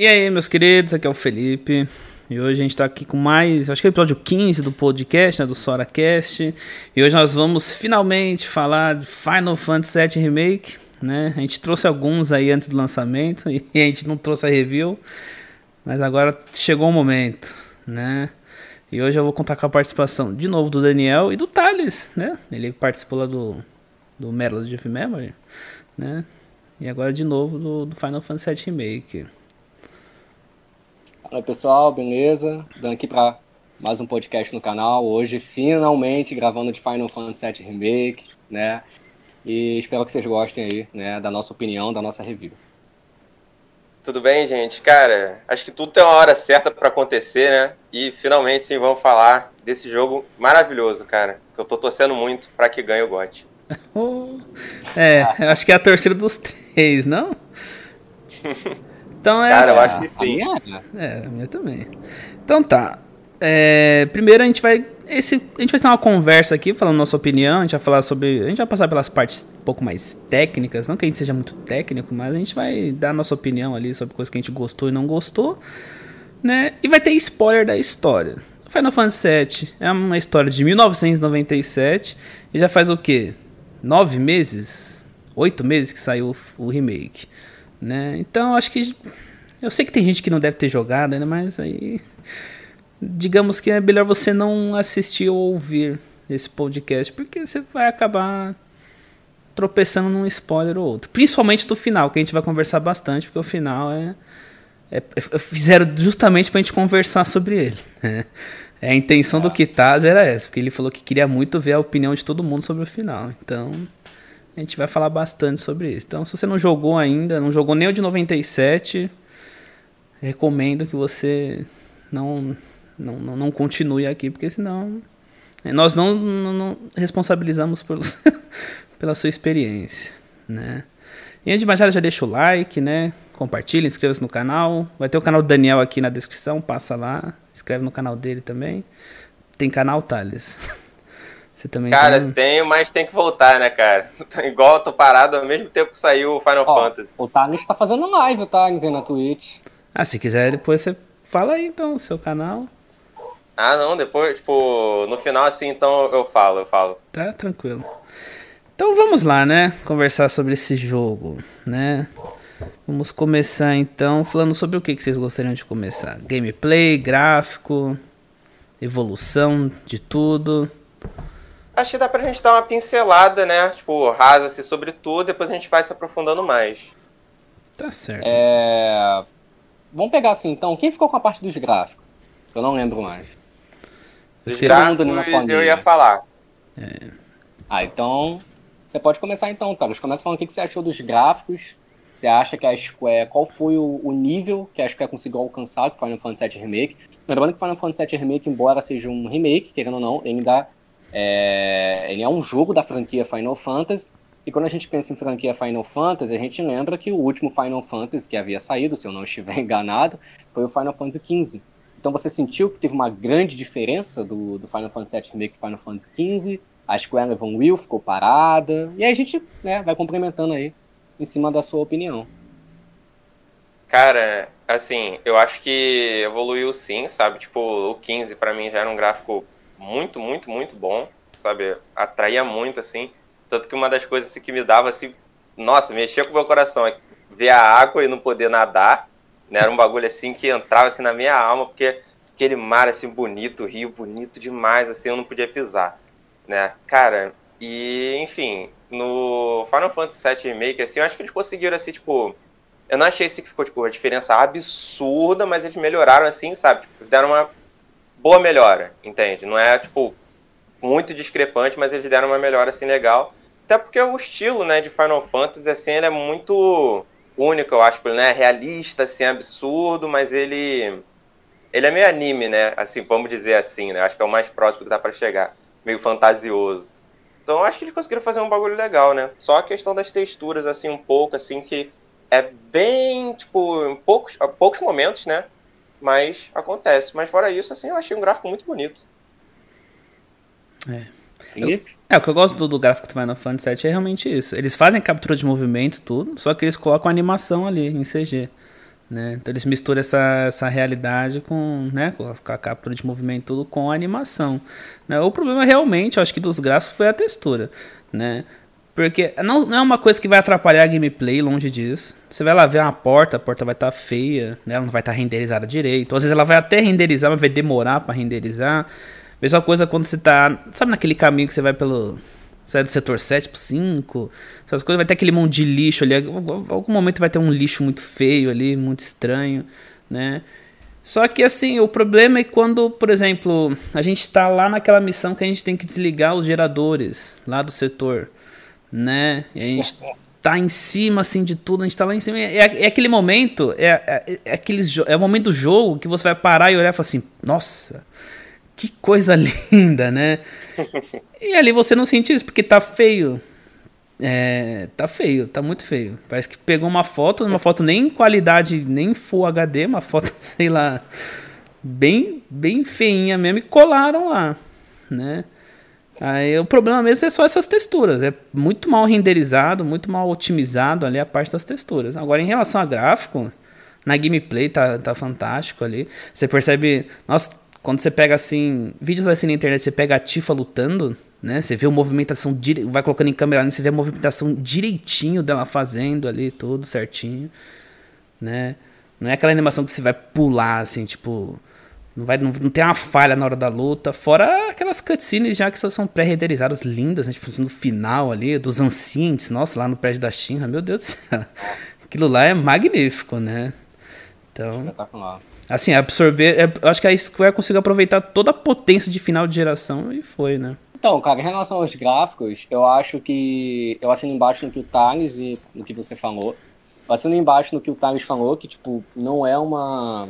E aí, meus queridos, aqui é o Felipe. E hoje a gente tá aqui com mais, acho que é o episódio 15 do podcast, né, do SoraCast. E hoje nós vamos finalmente falar de Final Fantasy VII Remake, né? A gente trouxe alguns aí antes do lançamento e a gente não trouxe a review, mas agora chegou o momento, né? E hoje eu vou contar com a participação de novo do Daniel e do Thales, né? Ele participou lá do, do Melody of Memory, né? E agora de novo do, do Final Fantasy VII Remake. Fala pessoal, beleza? Dando aqui para mais um podcast no canal. Hoje, finalmente, gravando de Final Fantasy VII Remake, né? E espero que vocês gostem aí, né, da nossa opinião, da nossa review. Tudo bem, gente? Cara, acho que tudo tem uma hora certa para acontecer, né? E finalmente, sim, vamos falar desse jogo maravilhoso, cara. Que eu tô torcendo muito para que ganhe o GOT. é, acho que é a torcida dos três, não? Então é. Cara, eu acho que sim. A minha, é, a minha também. Então tá. É, primeiro a gente vai. Esse, a gente vai ter uma conversa aqui, falando nossa opinião. A gente vai falar sobre. A gente vai passar pelas partes um pouco mais técnicas. Não que a gente seja muito técnico, mas a gente vai dar a nossa opinião ali sobre coisas que a gente gostou e não gostou. Né? E vai ter spoiler da história. Final Fantasy VII é uma história de 1997 e já faz o quê? Nove meses? Oito meses que saiu o remake. Né? Então acho que. Eu sei que tem gente que não deve ter jogado ainda, mas aí. Digamos que é melhor você não assistir ou ouvir esse podcast, porque você vai acabar tropeçando num spoiler ou outro. Principalmente do final, que a gente vai conversar bastante, porque o final é. é, é fizeram justamente pra gente conversar sobre ele. Né? É, a intenção do Kitaz era essa, porque ele falou que queria muito ver a opinião de todo mundo sobre o final. Então. A gente vai falar bastante sobre isso. Então, se você não jogou ainda, não jogou nem o de 97, recomendo que você não, não, não, não continue aqui, porque senão é, nós não, não, não responsabilizamos por, pela sua experiência, né? E antes de mais nada, já deixa o like, né? Compartilha, inscreva-se no canal. Vai ter o canal do Daniel aqui na descrição, passa lá. Inscreve no canal dele também. Tem canal, Thales? Você também Cara, tem... tenho, mas tem que voltar, né, cara? Igual eu tô parado ao mesmo tempo que saiu o Final Ó, Fantasy. O Thales tá fazendo live, o Thales, aí na Twitch. Ah, se quiser, depois você fala aí, então, o seu canal. Ah, não, depois, tipo, no final, assim, então eu falo, eu falo. Tá, tranquilo. Então vamos lá, né? Conversar sobre esse jogo, né? Vamos começar então falando sobre o que, que vocês gostariam de começar. Gameplay, gráfico, evolução de tudo acho que dá pra gente dar uma pincelada, né? Tipo, rasa-se sobre tudo, depois a gente vai se aprofundando mais. Tá certo. É... Vamos pegar assim, então, quem ficou com a parte dos gráficos? Eu não lembro mais. Os gráficos eu ia falar. É. Ah, então, você pode começar então, Carlos. Começa falando o que você achou dos gráficos. Você acha que a Square, qual foi o, o nível que a Square conseguiu alcançar com Final Fantasy VII Remake? Lembrando que Final Fantasy VII Remake, embora seja um remake, querendo ou não, ele ainda é, ele é um jogo da franquia Final Fantasy. E quando a gente pensa em franquia Final Fantasy, a gente lembra que o último Final Fantasy que havia saído, se eu não estiver enganado, foi o Final Fantasy XV. Então você sentiu que teve uma grande diferença do, do Final Fantasy VII Remake para Final Fantasy XV? A Square Will ficou parada. E aí a gente né, vai complementando aí em cima da sua opinião. Cara, assim, eu acho que evoluiu sim, sabe? Tipo, o 15 para mim já era um gráfico muito, muito, muito bom, sabe? Atraía muito, assim. Tanto que uma das coisas assim, que me dava, assim, nossa, mexia com o meu coração, é ver a água e não poder nadar, né? Era um bagulho, assim, que entrava, assim, na minha alma, porque aquele mar, assim, bonito, rio bonito demais, assim, eu não podia pisar, né? Cara, e, enfim, no Final Fantasy VII Remake, assim, eu acho que eles conseguiram, assim, tipo... Eu não achei assim que ficou, tipo, uma diferença absurda, mas eles melhoraram, assim, sabe? Tipo, deram uma boa melhora, entende? Não é, tipo, muito discrepante, mas eles deram uma melhora, assim, legal. Até porque o estilo, né, de Final Fantasy, assim, ele é muito único, eu acho, né, realista, assim, absurdo, mas ele... Ele é meio anime, né, assim, vamos dizer assim, né, acho que é o mais próximo que dá para chegar, meio fantasioso. Então, acho que eles conseguiram fazer um bagulho legal, né, só a questão das texturas, assim, um pouco, assim, que é bem, tipo, em poucos, poucos momentos, né, mas acontece. Mas fora isso, assim, eu achei um gráfico muito bonito. É. Eu, é, o que eu gosto do, do, gráfico do Final Fantasy VII é realmente isso. Eles fazem captura de movimento tudo, só que eles colocam animação ali em CG. Né? Então eles misturam essa, essa realidade com, né, com a captura de movimento tudo com a animação. Né? O problema realmente, acho que dos gráficos foi a textura, né? Porque não, não é uma coisa que vai atrapalhar a gameplay, longe disso. Você vai lá ver uma porta, a porta vai estar tá feia, né? ela não vai estar tá renderizada direito. Às vezes ela vai até renderizar, mas vai demorar para renderizar. Mesma coisa quando você tá, sabe naquele caminho que você vai pelo você é do setor 7 pro 5, essas coisas, vai ter aquele monte de lixo ali. Algum momento vai ter um lixo muito feio ali, muito estranho, né? Só que assim, o problema é quando, por exemplo, a gente está lá naquela missão que a gente tem que desligar os geradores lá do setor, né? E a gente tá em cima assim de tudo, a gente tá lá em cima. É, é aquele momento, é, é, é, aqueles, é o momento do jogo que você vai parar e olhar e falar assim: nossa, que coisa linda, né? E ali você não sente isso, porque tá feio. É, tá feio, tá muito feio. Parece que pegou uma foto, uma foto nem qualidade, nem Full HD, uma foto, sei lá, bem, bem feinha mesmo e colaram lá, né? Aí o problema mesmo é só essas texturas, é muito mal renderizado, muito mal otimizado ali a parte das texturas. Agora em relação a gráfico, na gameplay tá, tá fantástico ali. Você percebe, nossa, quando você pega assim, vídeos assim na internet, você pega a Tifa lutando, né? Você vê a movimentação, dire... vai colocando em câmera, você vê a movimentação direitinho dela fazendo ali, tudo certinho, né? Não é aquela animação que você vai pular assim, tipo, não vai não, não tem uma falha na hora da luta, fora aquelas cutscenes já que são pré-renderizadas lindas, né? tipo, no final ali dos ancientes, nossa, lá no prédio da Shinra, meu Deus do céu. Aquilo lá é magnífico, né? Então, Espetacular. Assim, absorver. É, acho que a Square conseguiu aproveitar toda a potência de final de geração e foi, né? Então, cara, em relação aos gráficos, eu acho que. Eu assino embaixo no que o Thales e no que você falou. Eu assino embaixo no que o Thales falou, que, tipo, não é uma.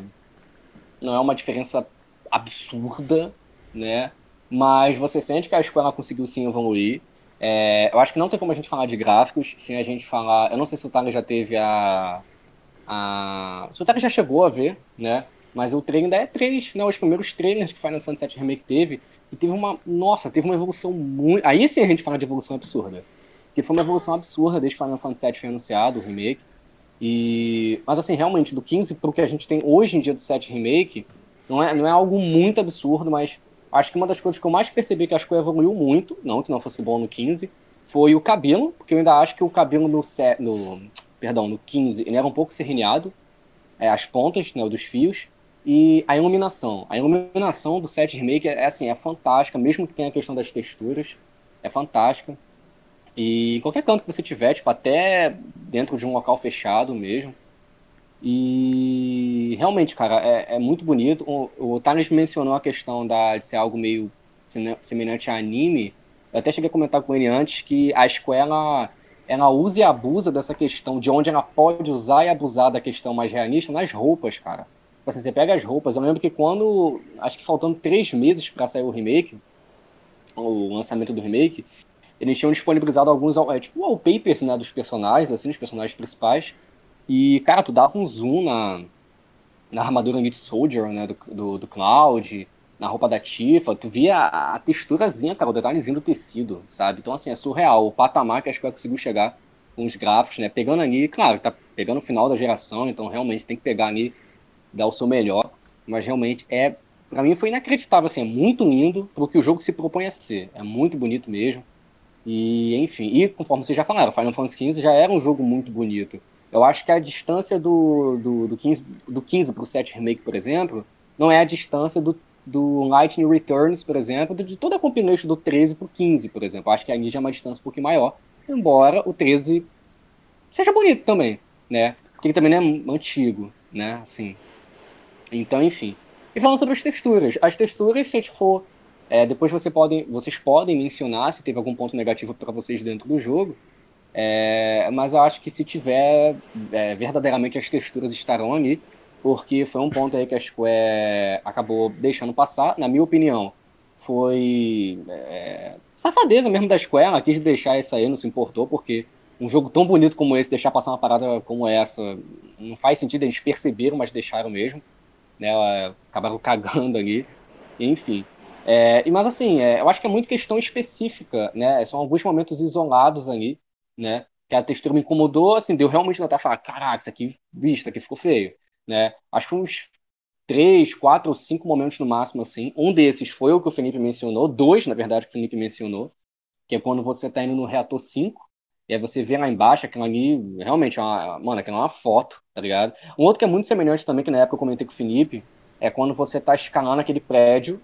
Não é uma diferença absurda, né? Mas você sente que a Square conseguiu sim evoluir. É, eu acho que não tem como a gente falar de gráficos sem a gente falar. Eu não sei se o Thales já teve a, a... O Sultana já chegou a ver, né? Mas o trailer ainda é 3, né? Os primeiros trailers que Final Fantasy VII Remake teve. E teve uma. Nossa, teve uma evolução muito. Aí sim a gente fala de evolução absurda. Que foi uma evolução absurda desde que Final Fantasy VII foi anunciado, o remake. E. Mas assim, realmente, do 15 pro que a gente tem hoje em dia do 7 Remake, não é, não é algo muito absurdo, mas acho que uma das coisas que eu mais percebi que acho que evoluiu muito, não que não fosse bom no 15, foi o cabelo, porque eu ainda acho que o cabelo no, no perdão, no 15, ele era um pouco serrilhado, é, as pontas né, dos fios, e a iluminação. A iluminação do 7 Remake é, é, assim, é fantástica, mesmo que tenha a questão das texturas, é fantástica. E qualquer canto que você tiver, tipo, até dentro de um local fechado mesmo. E realmente, cara, é, é muito bonito. O, o mencionou a questão da, de ser algo meio semelhante a anime. Eu até cheguei a comentar com ele antes que a escola ela usa e abusa dessa questão de onde ela pode usar e abusar da questão mais realista nas roupas, cara. Tipo assim, você pega as roupas, eu lembro que quando, acho que faltando três meses para sair o remake, o lançamento do remake, eles tinham disponibilizado alguns, é, tipo, wallpapers, né, dos personagens, assim, dos personagens principais, e, cara, tu dava um zoom na, na armadura Meat Soldier, né, do, do, do Cloud, na roupa da Tifa, tu via a, a texturazinha, cara, o detalhezinho do tecido, sabe? Então, assim, é surreal. O patamar que a Square conseguiu chegar com os gráficos, né? Pegando ali, claro, tá pegando o final da geração, então realmente tem que pegar ali, dar o seu melhor. Mas realmente é, para mim foi inacreditável, assim, é muito lindo pro que o jogo se propõe a ser. É muito bonito mesmo. E, enfim, e conforme vocês já falaram, Final Fantasy XV já era um jogo muito bonito. Eu acho que a distância do, do, do 15, do 15 pro 7 Remake, por exemplo, não é a distância do do Lightning Returns, por exemplo, de toda a combination do 13 pro 15, por exemplo. Acho que ali já é uma distância um pouquinho maior, embora o 13 seja bonito também, né? Porque ele também não é antigo, né? Assim. Então, enfim. E falando sobre as texturas. As texturas, se a gente for. É, depois você pode, vocês podem mencionar se teve algum ponto negativo para vocês dentro do jogo. É, mas eu acho que se tiver, é, verdadeiramente as texturas estarão ali porque foi um ponto aí que a Square acabou deixando passar, na minha opinião, foi é, safadeza mesmo da Square, ela quis deixar isso aí, não se importou, porque um jogo tão bonito como esse, deixar passar uma parada como essa, não faz sentido, eles perceberam, mas deixaram mesmo, né, acabaram cagando ali, enfim. É, mas assim, é, eu acho que é muito questão específica, né, são alguns momentos isolados ali, né, que a textura me incomodou, assim, deu realmente notar, falar, caraca, isso aqui, bicho, isso aqui ficou feio né? Acho que uns três, quatro ou cinco momentos no máximo, assim. Um desses foi o que o Felipe mencionou, dois, na verdade, que o Felipe mencionou, que é quando você está indo no reator 5, e aí você vê lá embaixo, aquilo ali, realmente, é uma, mano, aquilo é uma foto, tá ligado? Um outro que é muito semelhante também, que na época eu comentei com o Felipe, é quando você está escalando aquele prédio,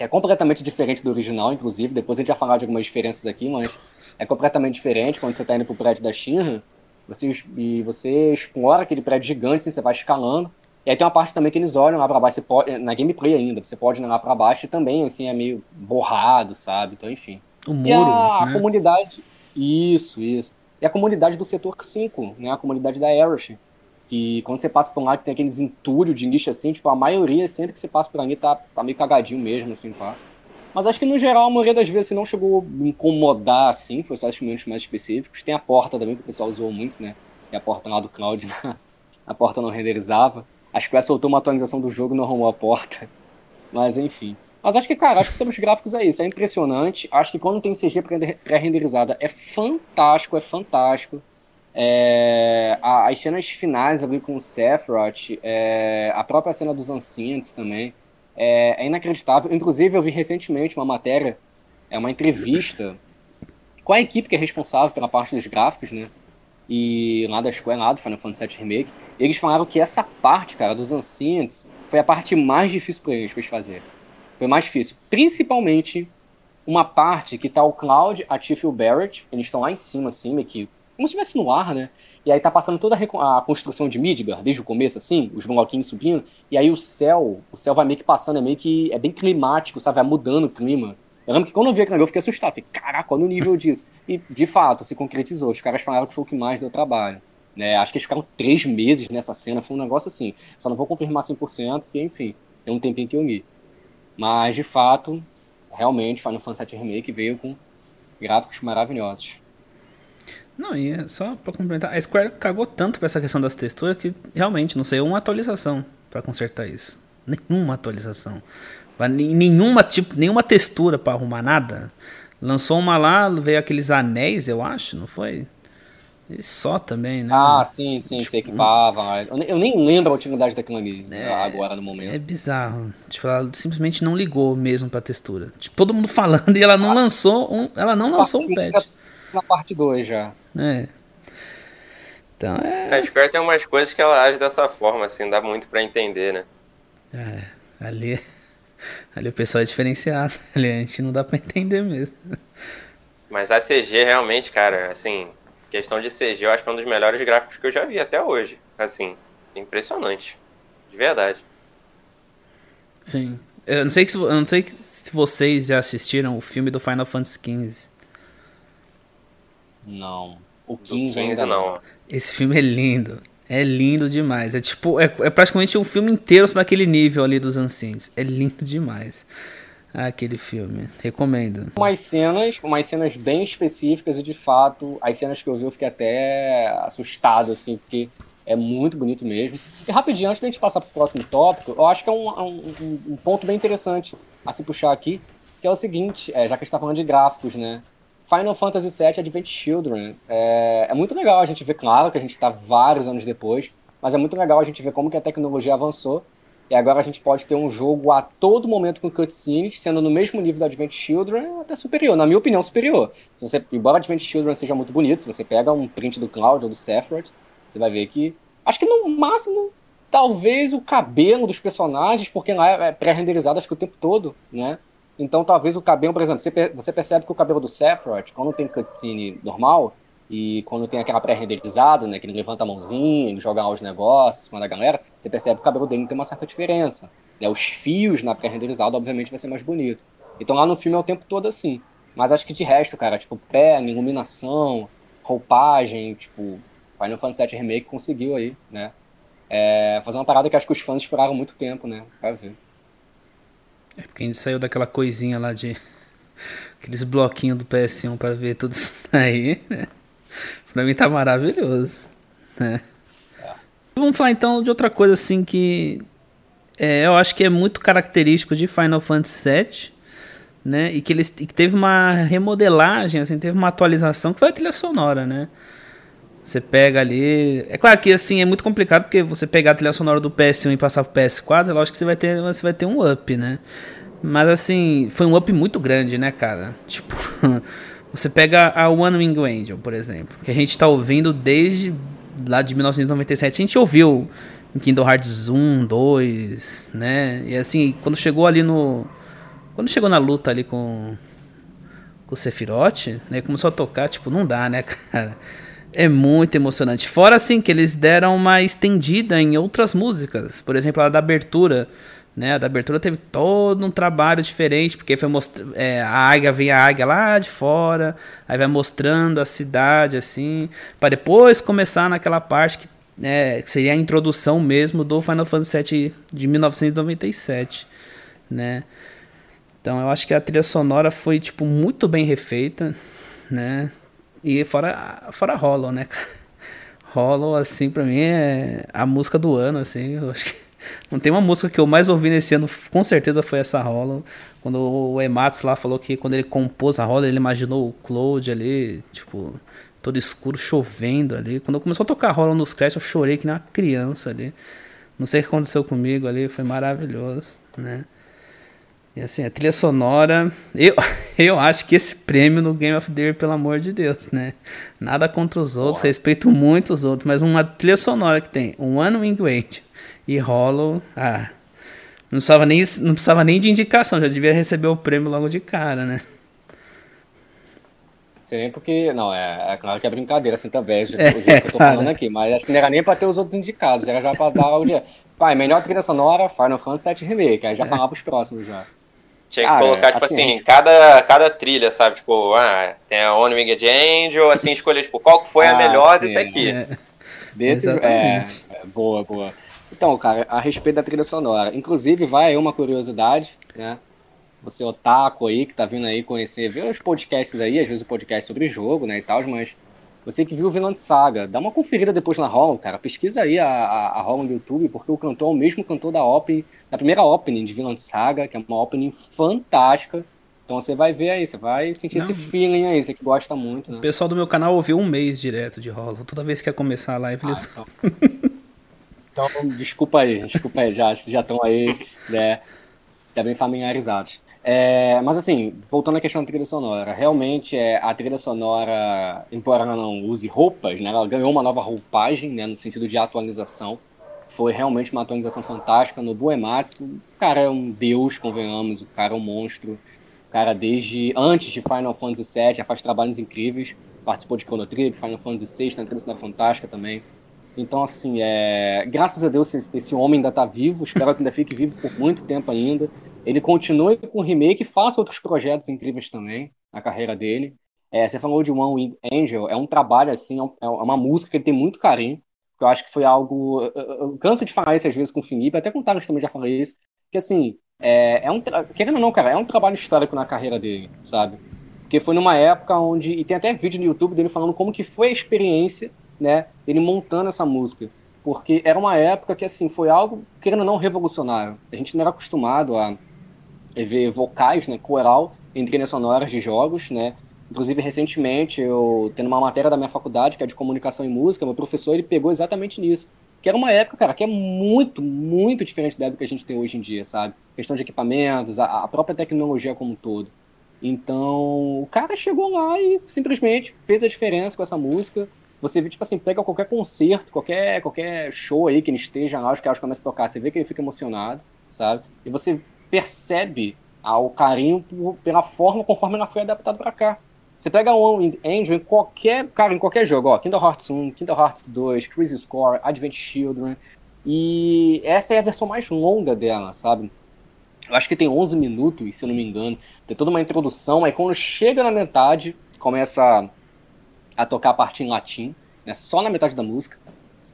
que é completamente diferente do original, inclusive, depois a gente vai falar de algumas diferenças aqui, mas é completamente diferente quando você está indo pro prédio da Shinra, você, e você explora aquele prédio gigante, assim, você vai escalando, e aí tem uma parte também que eles olham lá pra baixo, você pode, na gameplay ainda, você pode ir lá pra baixo e também, assim, é meio borrado, sabe? Então, enfim. O muro, e a, né? a comunidade. Isso, isso. E a comunidade do setor 5, né? A comunidade da Aerosh. Que quando você passa por lá que tem aqueles entulhos de nicho assim, tipo, a maioria, sempre que você passa por ali, tá, tá meio cagadinho mesmo, assim, pá. Mas acho que no geral a maioria das vezes assim, não chegou a incomodar assim, foi só os momentos mais específicos. Tem a porta também, que o pessoal usou muito, né? E a porta lá do Cloud, a porta não renderizava. A Square soltou uma atualização do jogo e não arrumou a porta. Mas enfim. Mas acho que, cara, acho que sobre os gráficos é isso. É impressionante. Acho que quando tem CG pré-renderizada é fantástico, é fantástico. É, as cenas finais ali com o Sephiroth, é, a própria cena dos Ancients também, é, é, inacreditável. Inclusive, eu vi recentemente uma matéria, é uma entrevista com a equipe que é responsável pela parte dos gráficos, né? E lá da Square, lá do Final Fantasy VII Remake, eles falaram que essa parte, cara, dos Ancients, foi a parte mais difícil para eles, pra eles fazerem. Foi mais difícil. Principalmente uma parte que tá o Cloud, a Tiff e o Barrett, eles estão lá em cima, assim, meio que como se estivesse no ar, né? E aí tá passando toda a, a, construção de Midgar, desde o começo, assim, os bloquinhos subindo, e aí o céu, o céu vai meio que passando, é meio que, é bem climático, sabe? Vai mudando o clima. Eu lembro que quando eu vi aquilo ali, eu fiquei assustado, falei, caraca, olha o nível disso. E, de fato, se concretizou, os caras falaram que foi o que mais deu trabalho. Né? Acho que eles ficaram três meses nessa cena, foi um negócio assim. Só não vou confirmar 100%, porque, enfim, tem um tempinho que eu li. Mas, de fato, realmente, Final Fantasy Remake veio com gráficos maravilhosos. Não, e é só pra complementar, a Square cagou tanto pra essa questão das texturas que realmente não saiu uma atualização para consertar isso. Nenhuma atualização. Nenhuma, tipo, nenhuma textura para arrumar nada. Lançou uma lá, veio aqueles anéis, eu acho, não foi? E só também, né? Ah, sim, sim, tipo, se equipava. Eu nem lembro a utilidade daquilo ali é, agora no momento. É bizarro. Tipo, ela simplesmente não ligou mesmo pra textura. Tipo, todo mundo falando e ela não ah, lançou um. Ela não lançou um patch. Na parte 2 já. É. Então é. A Square tem umas coisas que ela age dessa forma, assim, dá muito para entender, né? É, ali. Ali o pessoal é diferenciado. Ali a gente não dá pra entender mesmo. Mas a CG realmente, cara, assim, questão de CG, eu acho que é um dos melhores gráficos que eu já vi até hoje. Assim, impressionante. De verdade. Sim. Eu não sei, que, eu não sei se vocês já assistiram o filme do Final Fantasy XV. Não. O 15, 15 ainda não. Esse filme é lindo. É lindo demais. É tipo, é, é praticamente um filme inteiro naquele nível ali dos Ancients. É lindo demais. Aquele filme. Recomendo. Umas cenas, umas cenas bem específicas e de fato, as cenas que eu vi eu fiquei até assustado, assim, porque é muito bonito mesmo. E rapidinho, antes da gente passar para o próximo tópico, eu acho que é um, um, um, ponto bem interessante a se puxar aqui, que é o seguinte, é, já que a gente está falando de gráficos, né? Final Fantasy VII Advent Children. É, é muito legal a gente ver, claro, que a gente está vários anos depois, mas é muito legal a gente ver como que a tecnologia avançou. E agora a gente pode ter um jogo a todo momento com cutscenes, sendo no mesmo nível do Advent Children, até superior, na minha opinião, superior. Se você, embora Advent Children seja muito bonito, se você pega um print do Cloud ou do Sephiroth, você vai ver que. Acho que no máximo, talvez o cabelo dos personagens, porque lá é pré-renderizado acho que o tempo todo, né? Então, talvez o cabelo, por exemplo, você percebe que o cabelo do Sephiroth, quando tem cutscene normal, e quando tem aquela pré-renderizada, né, que ele levanta a mãozinha, ele joga os negócios, manda a galera, você percebe que o cabelo dele tem uma certa diferença. Né? Os fios na pré-renderizada, obviamente, vai ser mais bonito. Então lá no filme é o tempo todo assim. Mas acho que de resto, cara, tipo, pé, iluminação, roupagem, tipo, Final Fantasy VII Remake conseguiu aí, né? É, fazer uma parada que acho que os fãs esperaram muito tempo, né? Pra ver. É porque a gente saiu daquela coisinha lá de. Aqueles bloquinhos do PS1 para ver tudo isso aí, né? Pra mim tá maravilhoso. Né? É. Vamos falar então de outra coisa assim que é, eu acho que é muito característico de Final Fantasy VII, né? E que ele que teve uma remodelagem, assim, teve uma atualização que foi a trilha sonora, né? Você pega ali. É claro que assim é muito complicado porque você pegar a trilha sonora do PS1 e passar pro PS4, é lógico que você vai ter, você vai ter um up, né? Mas assim, foi um up muito grande, né, cara? Tipo, você pega a One Wing Angel, por exemplo, que a gente tá ouvindo desde lá de 1997. A gente ouviu em Kingdom Hearts 1, 2, né? E assim, quando chegou ali no. Quando chegou na luta ali com. Com o Sephiroth, né? Começou a tocar, tipo, não dá, né, cara? É muito emocionante. Fora assim que eles deram uma estendida em outras músicas. Por exemplo, a da abertura. Né? A da abertura teve todo um trabalho diferente, porque foi mostrando. É, a águia vem a águia lá de fora, aí vai mostrando a cidade assim, para depois começar naquela parte que, né, que seria a introdução mesmo do Final Fantasy VII de 1997, né? Então eu acho que a trilha sonora foi tipo muito bem refeita, né? E fora, fora Hollow, né? Hollow, assim, pra mim é a música do ano, assim. Eu acho que não tem uma música que eu mais ouvi nesse ano, com certeza foi essa Hollow. Quando o Ematsu lá falou que quando ele compôs a Hollow, ele imaginou o Cloud ali, tipo, todo escuro, chovendo ali. Quando começou a tocar Hollow nos créditos, eu chorei que nem uma criança ali. Não sei o que aconteceu comigo ali, foi maravilhoso, né? E assim, a trilha sonora, eu, eu acho que esse prêmio no Game of the Year, pelo amor de Deus, né? Nada contra os outros, Porra. respeito muito os outros, mas uma trilha sonora que tem um One Wing Wait e Hollow, ah, não precisava, nem, não precisava nem de indicação, já devia receber o prêmio logo de cara, né? Sim, porque, não, é, é claro que é brincadeira, assim, também, tá é, o que eu tô falando aqui, mas acho que não era nem pra ter os outros indicados, era já pra dar o dia. Pai, melhor trilha sonora, Final Fantasy VII Remake, aí já falava os próximos já. Tinha que colocar, tipo assim, assim, cada, cada trilha, sabe? Tipo, ah, tem a One Winged Angel, assim, escolher, tipo, qual foi a ah, melhor sim. desse aqui. É. Desse, é, é, boa, boa. Então, cara, a respeito da trilha sonora, inclusive vai aí uma curiosidade, né? Você otaku aí, que tá vindo aí conhecer, ver os podcasts aí, às vezes o podcast sobre jogo, né, e tal, mas você que viu o Vinland Saga, dá uma conferida depois na Holland, cara. Pesquisa aí a, a, a Holland no YouTube, porque o cantor é o mesmo cantor da opening, da primeira opening de Vinland Saga, que é uma opening fantástica. Então você vai ver aí, você vai sentir Não. esse feeling aí, você que gosta muito, né? O pessoal do meu canal ouviu um mês direto de Holland. Toda vez que ia começar a live, eles... Ah, então. então, desculpa aí, desculpa aí, já estão aí, né, já bem familiarizados. É, mas assim, voltando à questão da trilha sonora, realmente é, a trilha sonora, embora ela não use roupas, né, ela ganhou uma nova roupagem, né, no sentido de atualização. Foi realmente uma atualização fantástica. No Buematsu, o cara é um deus, convenhamos, o cara é um monstro. O cara, desde antes de Final Fantasy VII, já faz trabalhos incríveis. Participou de Chrono Trigger, Final Fantasy VI, na trilha sonora fantástica também. Então, assim, é... graças a Deus esse, esse homem ainda está vivo. Espero que ainda fique vivo por muito tempo ainda. Ele continue com o remake e faça outros projetos incríveis também na carreira dele. É, você falou de One Angel, é um trabalho assim, é, é uma música que ele tem muito carinho. Que eu acho que foi algo. Eu, canso de falar isso às vezes com o Felipe, até com o Thales também já falei isso. Que assim, é, é um. Querendo ou não, cara, é um trabalho histórico na carreira dele, sabe? Porque foi numa época onde. E tem até vídeo no YouTube dele falando como que foi a experiência, né? Ele montando essa música. Porque era uma época que, assim, foi algo, querendo ou não, revolucionário. A gente não era acostumado a ver vocais, né, coral em trilhas sonoras de jogos, né? Inclusive, recentemente, eu tendo uma matéria da minha faculdade, que é de comunicação e música, meu professor ele pegou exatamente nisso. Que era uma época, cara, que é muito, muito diferente da época que a gente tem hoje em dia, sabe? Questão de equipamentos, a, a própria tecnologia como um todo. Então, o cara chegou lá e simplesmente fez a diferença com essa música. Você vê, tipo assim, pega qualquer concerto, qualquer, qualquer show aí que ele esteja lá, os caras começam a tocar, você vê que ele fica emocionado, sabe? E você percebe o carinho por, pela forma conforme ela foi adaptada para cá. Você pega o Angel em qualquer, cara, em qualquer jogo, ó, Kingdom Hearts 1, Kingdom Hearts 2, Crisis Core, Advent Children, e essa é a versão mais longa dela, sabe? Eu acho que tem 11 minutos, se eu não me engano. Tem toda uma introdução, aí quando chega na metade, começa a, a tocar a parte em latim, né, só na metade da música.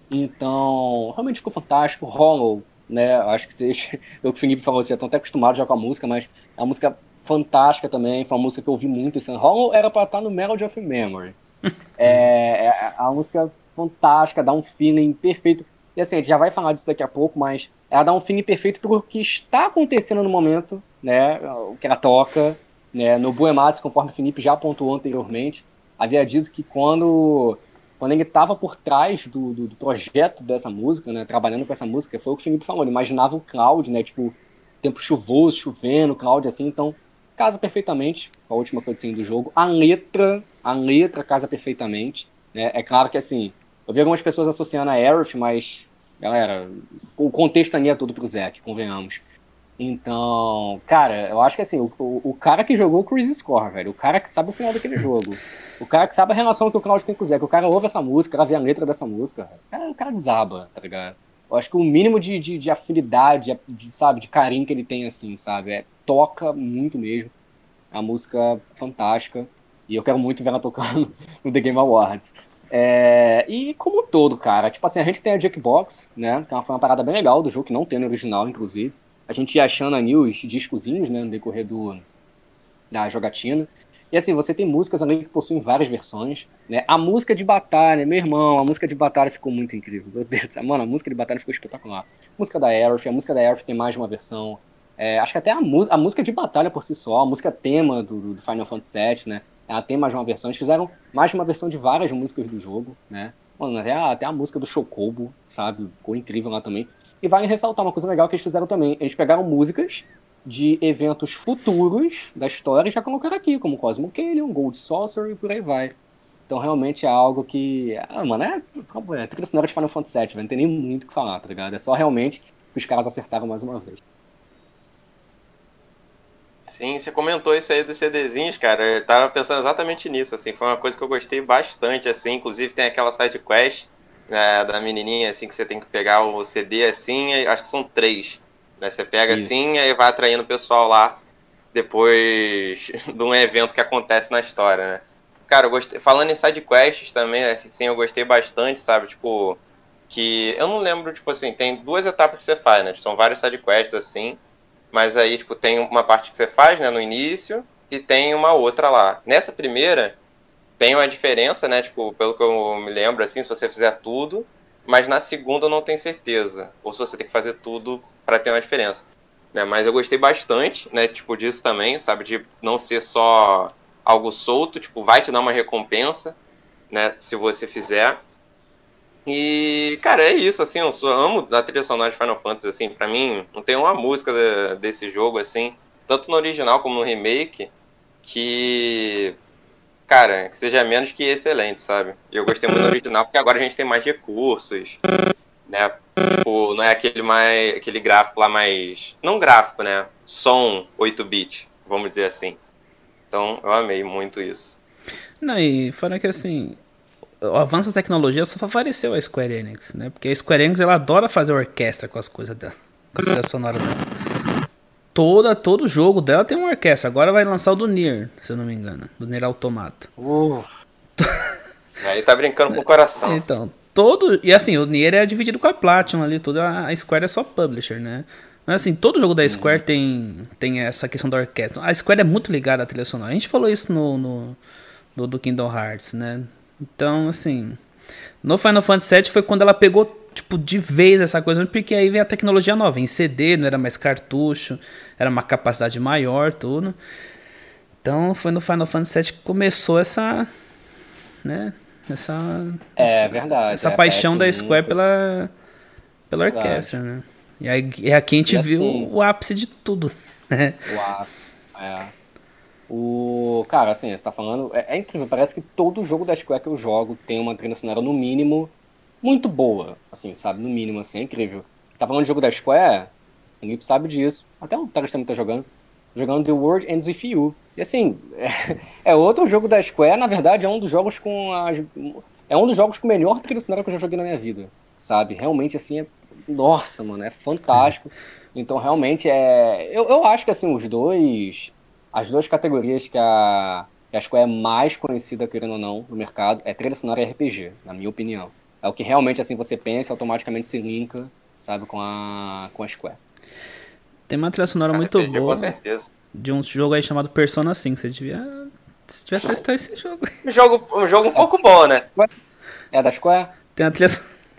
Então, realmente ficou fantástico. Hollow né? Acho que vocês, o que o Felipe falou, vocês já estão até acostumados já com a música, mas é uma música fantástica também, foi uma música que eu ouvi muito esse ano. Hollow era para estar no Melody of Memory. é, é, a música fantástica, dá um feeling perfeito. E assim, a gente já vai falar disso daqui a pouco, mas ela dá um feeling perfeito pro que está acontecendo no momento, né? O que ela toca, né? No Buematsu, conforme o Felipe já apontou anteriormente, havia dito que quando quando ele estava por trás do, do, do, projeto dessa música, né, trabalhando com essa música, foi o que o Felipe falou, ele imaginava o cloud, né, tipo, tempo chuvoso, chovendo, cloud assim, então casa perfeitamente com a última cutscene do jogo. A letra, a letra casa perfeitamente, né, é claro que assim, eu vi algumas pessoas associando a Aerith, mas, galera, o contexto ali é tudo pro Zack, convenhamos. Então, cara, eu acho que assim, o, o, cara que jogou o Crazy Score, velho, o cara que sabe o final daquele jogo, o cara que sabe a relação que o Claudio tem com o Zé, que o cara ouve essa música, cara vê a letra dessa música, o cara, o cara desaba, tá ligado? Eu acho que o mínimo de, de, de afinidade, de, sabe, de carinho que ele tem, assim, sabe, é, toca muito mesmo. A música fantástica. E eu quero muito ver ela tocando no The Game Awards. É, e como um todo, cara, tipo assim, a gente tem a Jackbox, né? Que foi uma parada bem legal do jogo, que não tem no original, inclusive a gente ia achando ali os discozinhos, né, no decorrer do, da jogatina. E assim, você tem músicas ali que possuem várias versões, né? A música de batalha, meu irmão, a música de batalha ficou muito incrível. Meu Deus, mano, a música de batalha ficou espetacular. A música da Aerith, a música da Aerith tem mais de uma versão. É, acho que até a, a, música de batalha por si só, a música tema do, do Final Fantasy VII, né? Ela tem mais de uma versão. Eles fizeram mais de uma versão de várias músicas do jogo, né? Mano, até a, até a música do Chocobo, sabe? Ficou incrível lá também. E vale ressaltar uma coisa legal que eles fizeram também. Eles pegaram músicas de eventos futuros da história e já colocaram aqui, como Cosmo Canyon, Gold Saucer e por aí vai. Então realmente é algo que. Ah, mano, é, é trilha sonora de Final Fantasy VII, não tem nem muito o que falar, tá ligado? É só realmente que os caras acertaram mais uma vez. Sim, você comentou isso aí dos CDzinhos, cara. Eu tava pensando exatamente nisso, assim. Foi uma coisa que eu gostei bastante, assim. Inclusive tem aquela side quest né, da menininha, assim, que você tem que pegar o CD assim, acho que são três. Né? Você pega Isso. assim e vai atraindo o pessoal lá depois de um evento que acontece na história, né? Cara, eu gostei. Falando em side quests também, assim, eu gostei bastante, sabe? Tipo, que eu não lembro, tipo assim, tem duas etapas que você faz, né? São vários side quests assim, mas aí, tipo, tem uma parte que você faz, né, no início, e tem uma outra lá. Nessa primeira, tem uma diferença, né? Tipo, pelo que eu me lembro, assim, se você fizer tudo, mas na segunda não tenho certeza. Ou se você tem que fazer tudo para ter uma diferença. Né? Mas eu gostei bastante, né? Tipo, disso também, sabe? De não ser só algo solto, tipo, vai te dar uma recompensa, né? Se você fizer. E, cara, é isso, assim, eu sou, amo a trilha sonora de Final Fantasy, assim, pra mim, não tem uma música de, desse jogo, assim, tanto no original como no remake, que cara, que seja menos que excelente, sabe? Eu gostei muito do original porque agora a gente tem mais recursos, né? Tipo, não é aquele mais aquele gráfico lá mais, não gráfico, né? Som 8-bit, vamos dizer assim. Então, eu amei muito isso. Não, e fora que assim, o avanço da tecnologia só favoreceu a Square Enix, né? Porque a Square Enix ela adora fazer orquestra com as coisas dela, com trilhas sonoras dela toda, todo jogo dela tem uma orquestra. Agora vai lançar o do Nier, se eu não me engano. Do Nier Automata. Uh. Aí tá brincando com o coração. Então, todo. E assim, o Nier é dividido com a Platinum ali, tudo. A Square é só publisher, né? Mas assim, todo jogo da uhum. Square uhum. tem, tem essa questão da orquestra. A Square é muito ligada à trilha sonora. A gente falou isso no, no, no do Kingdom Hearts, né? Então, assim. No Final Fantasy VII foi quando ela pegou tipo, de vez essa coisa, porque aí vem a tecnologia nova. Em CD não era mais cartucho, era uma capacidade maior, tudo. Então foi no Final Fantasy VII que começou essa. Né? Essa. É essa, verdade. Essa é, paixão da Square muito. pela, pela orquestra, né? E aí e aqui a gente e viu assim, o ápice de tudo. Né? O ápice, é. O. Cara, assim, você tá falando. É, é, incrível, parece que todo jogo da Square que eu jogo tem uma trilha sonora, no mínimo, muito boa, assim, sabe? No mínimo, assim, é incrível. Tá falando de jogo da Square? Ninguém sabe disso. Até o Taras também tá jogando. Jogando The World Ends With You. E assim, é, é, outro jogo da Square, na verdade, é um dos jogos com as. É um dos jogos com melhor trilha sonora que eu já joguei na minha vida. Sabe? Realmente, assim, é. Nossa, mano, é fantástico. Então, realmente, é. Eu, eu acho que, assim, os dois. As duas categorias que a, que a Square é mais conhecida, querendo ou não, no mercado, é trilha sonora e RPG, na minha opinião. É o que realmente assim você pensa, automaticamente se linka, sabe, com a com a Square. Tem uma trilha sonora muito boa. Com certeza. De um jogo aí chamado Persona 5, você devia você devia testar esse jogo. Um jogo, um jogo um pouco bom, né? É da Square? Tem uma trilha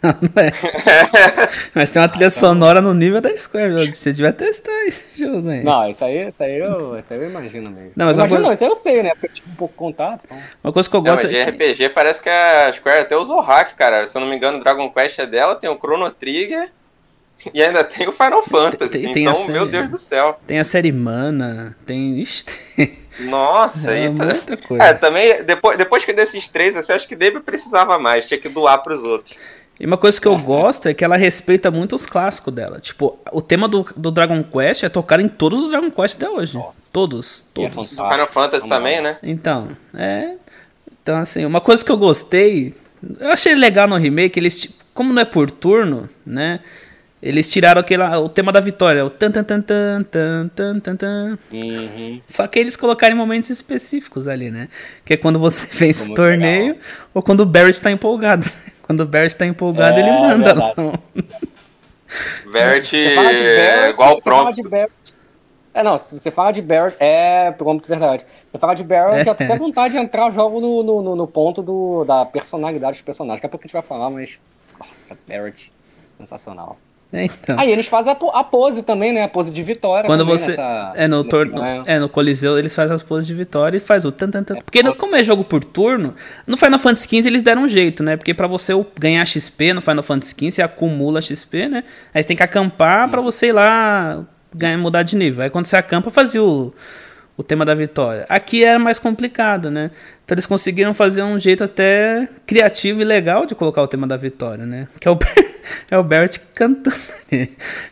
Não, não é. Mas tem uma trilha sonora no nível da Square. Você devia testar esse jogo aí. Não, isso aí, isso aí, eu, isso aí eu imagino mesmo. Não, mas eu imagino, uma não, isso aí eu sei, né? Porque eu tive um pouco de contato. Então... Uma coisa que eu Não, gosto mas de é que- RPG parece que a Square até usou hack, cara. Se eu não me engano, Dragon Quest é dela, tem o Chrono Trigger e ainda tem o Final Fantasy. Tem- tem então, série. meu Deus do céu. tem a série Mana, tem. Ixi, tem Nossa, é, aí tá... muita coisa. É, também, depois, depois que desses três, assim, acho que Dave precisava mais, tinha que doar pros outros. E uma coisa que eu é. gosto é que ela respeita muito os clássicos dela. Tipo, o tema do, do Dragon Quest é tocar em todos os Dragon Quest até hoje. Nossa. Todos, todos. E é Final Fantasy também, né? Então, é. Então, assim, uma coisa que eu gostei. Eu achei legal no remake, eles. Como não é por turno, né? Eles tiraram aquele, o tema da vitória, o tan tan tan tan tan tan tan. Uhum. Só que eles colocaram em momentos específicos ali, né? Que é quando você vence Foi o torneio legal. ou quando o Barrett tá empolgado. Quando o Barrett tá empolgado, É, ele manda. Você fala de Barrett, é igual você fala pronto. É, não, se você fala de Barrett, é pronto, verdade. Você fala de Barrett, É. eu tenho até vontade de entrar o jogo no, no, no- no ponto do, da personalidade dos personagens. Daqui a pouco a gente vai falar, mas. Nossa, Barrett. Sensacional. É, então. Aí eles fazem a, a pose também, né? A pose de vitória. Quando você. nessa- é, no ganho. é, no Coliseu eles fazem as poses de vitória e faz o tan tan tan. Porque no- como é jogo por turno, no Final Fantasy XV eles deram um jeito, né? Porque pra você ganhar XP no Final Fantasy XV, você acumula XP, né? Aí você tem que acampar pra você ir lá ganhar, mudar de nível. Aí quando você acampa, fazia o, o tema da vitória. Aqui era mais complicado, né? Então eles conseguiram fazer um jeito até criativo e legal de colocar o tema da vitória, né? Que é o, Bar- é o Barrett cantando.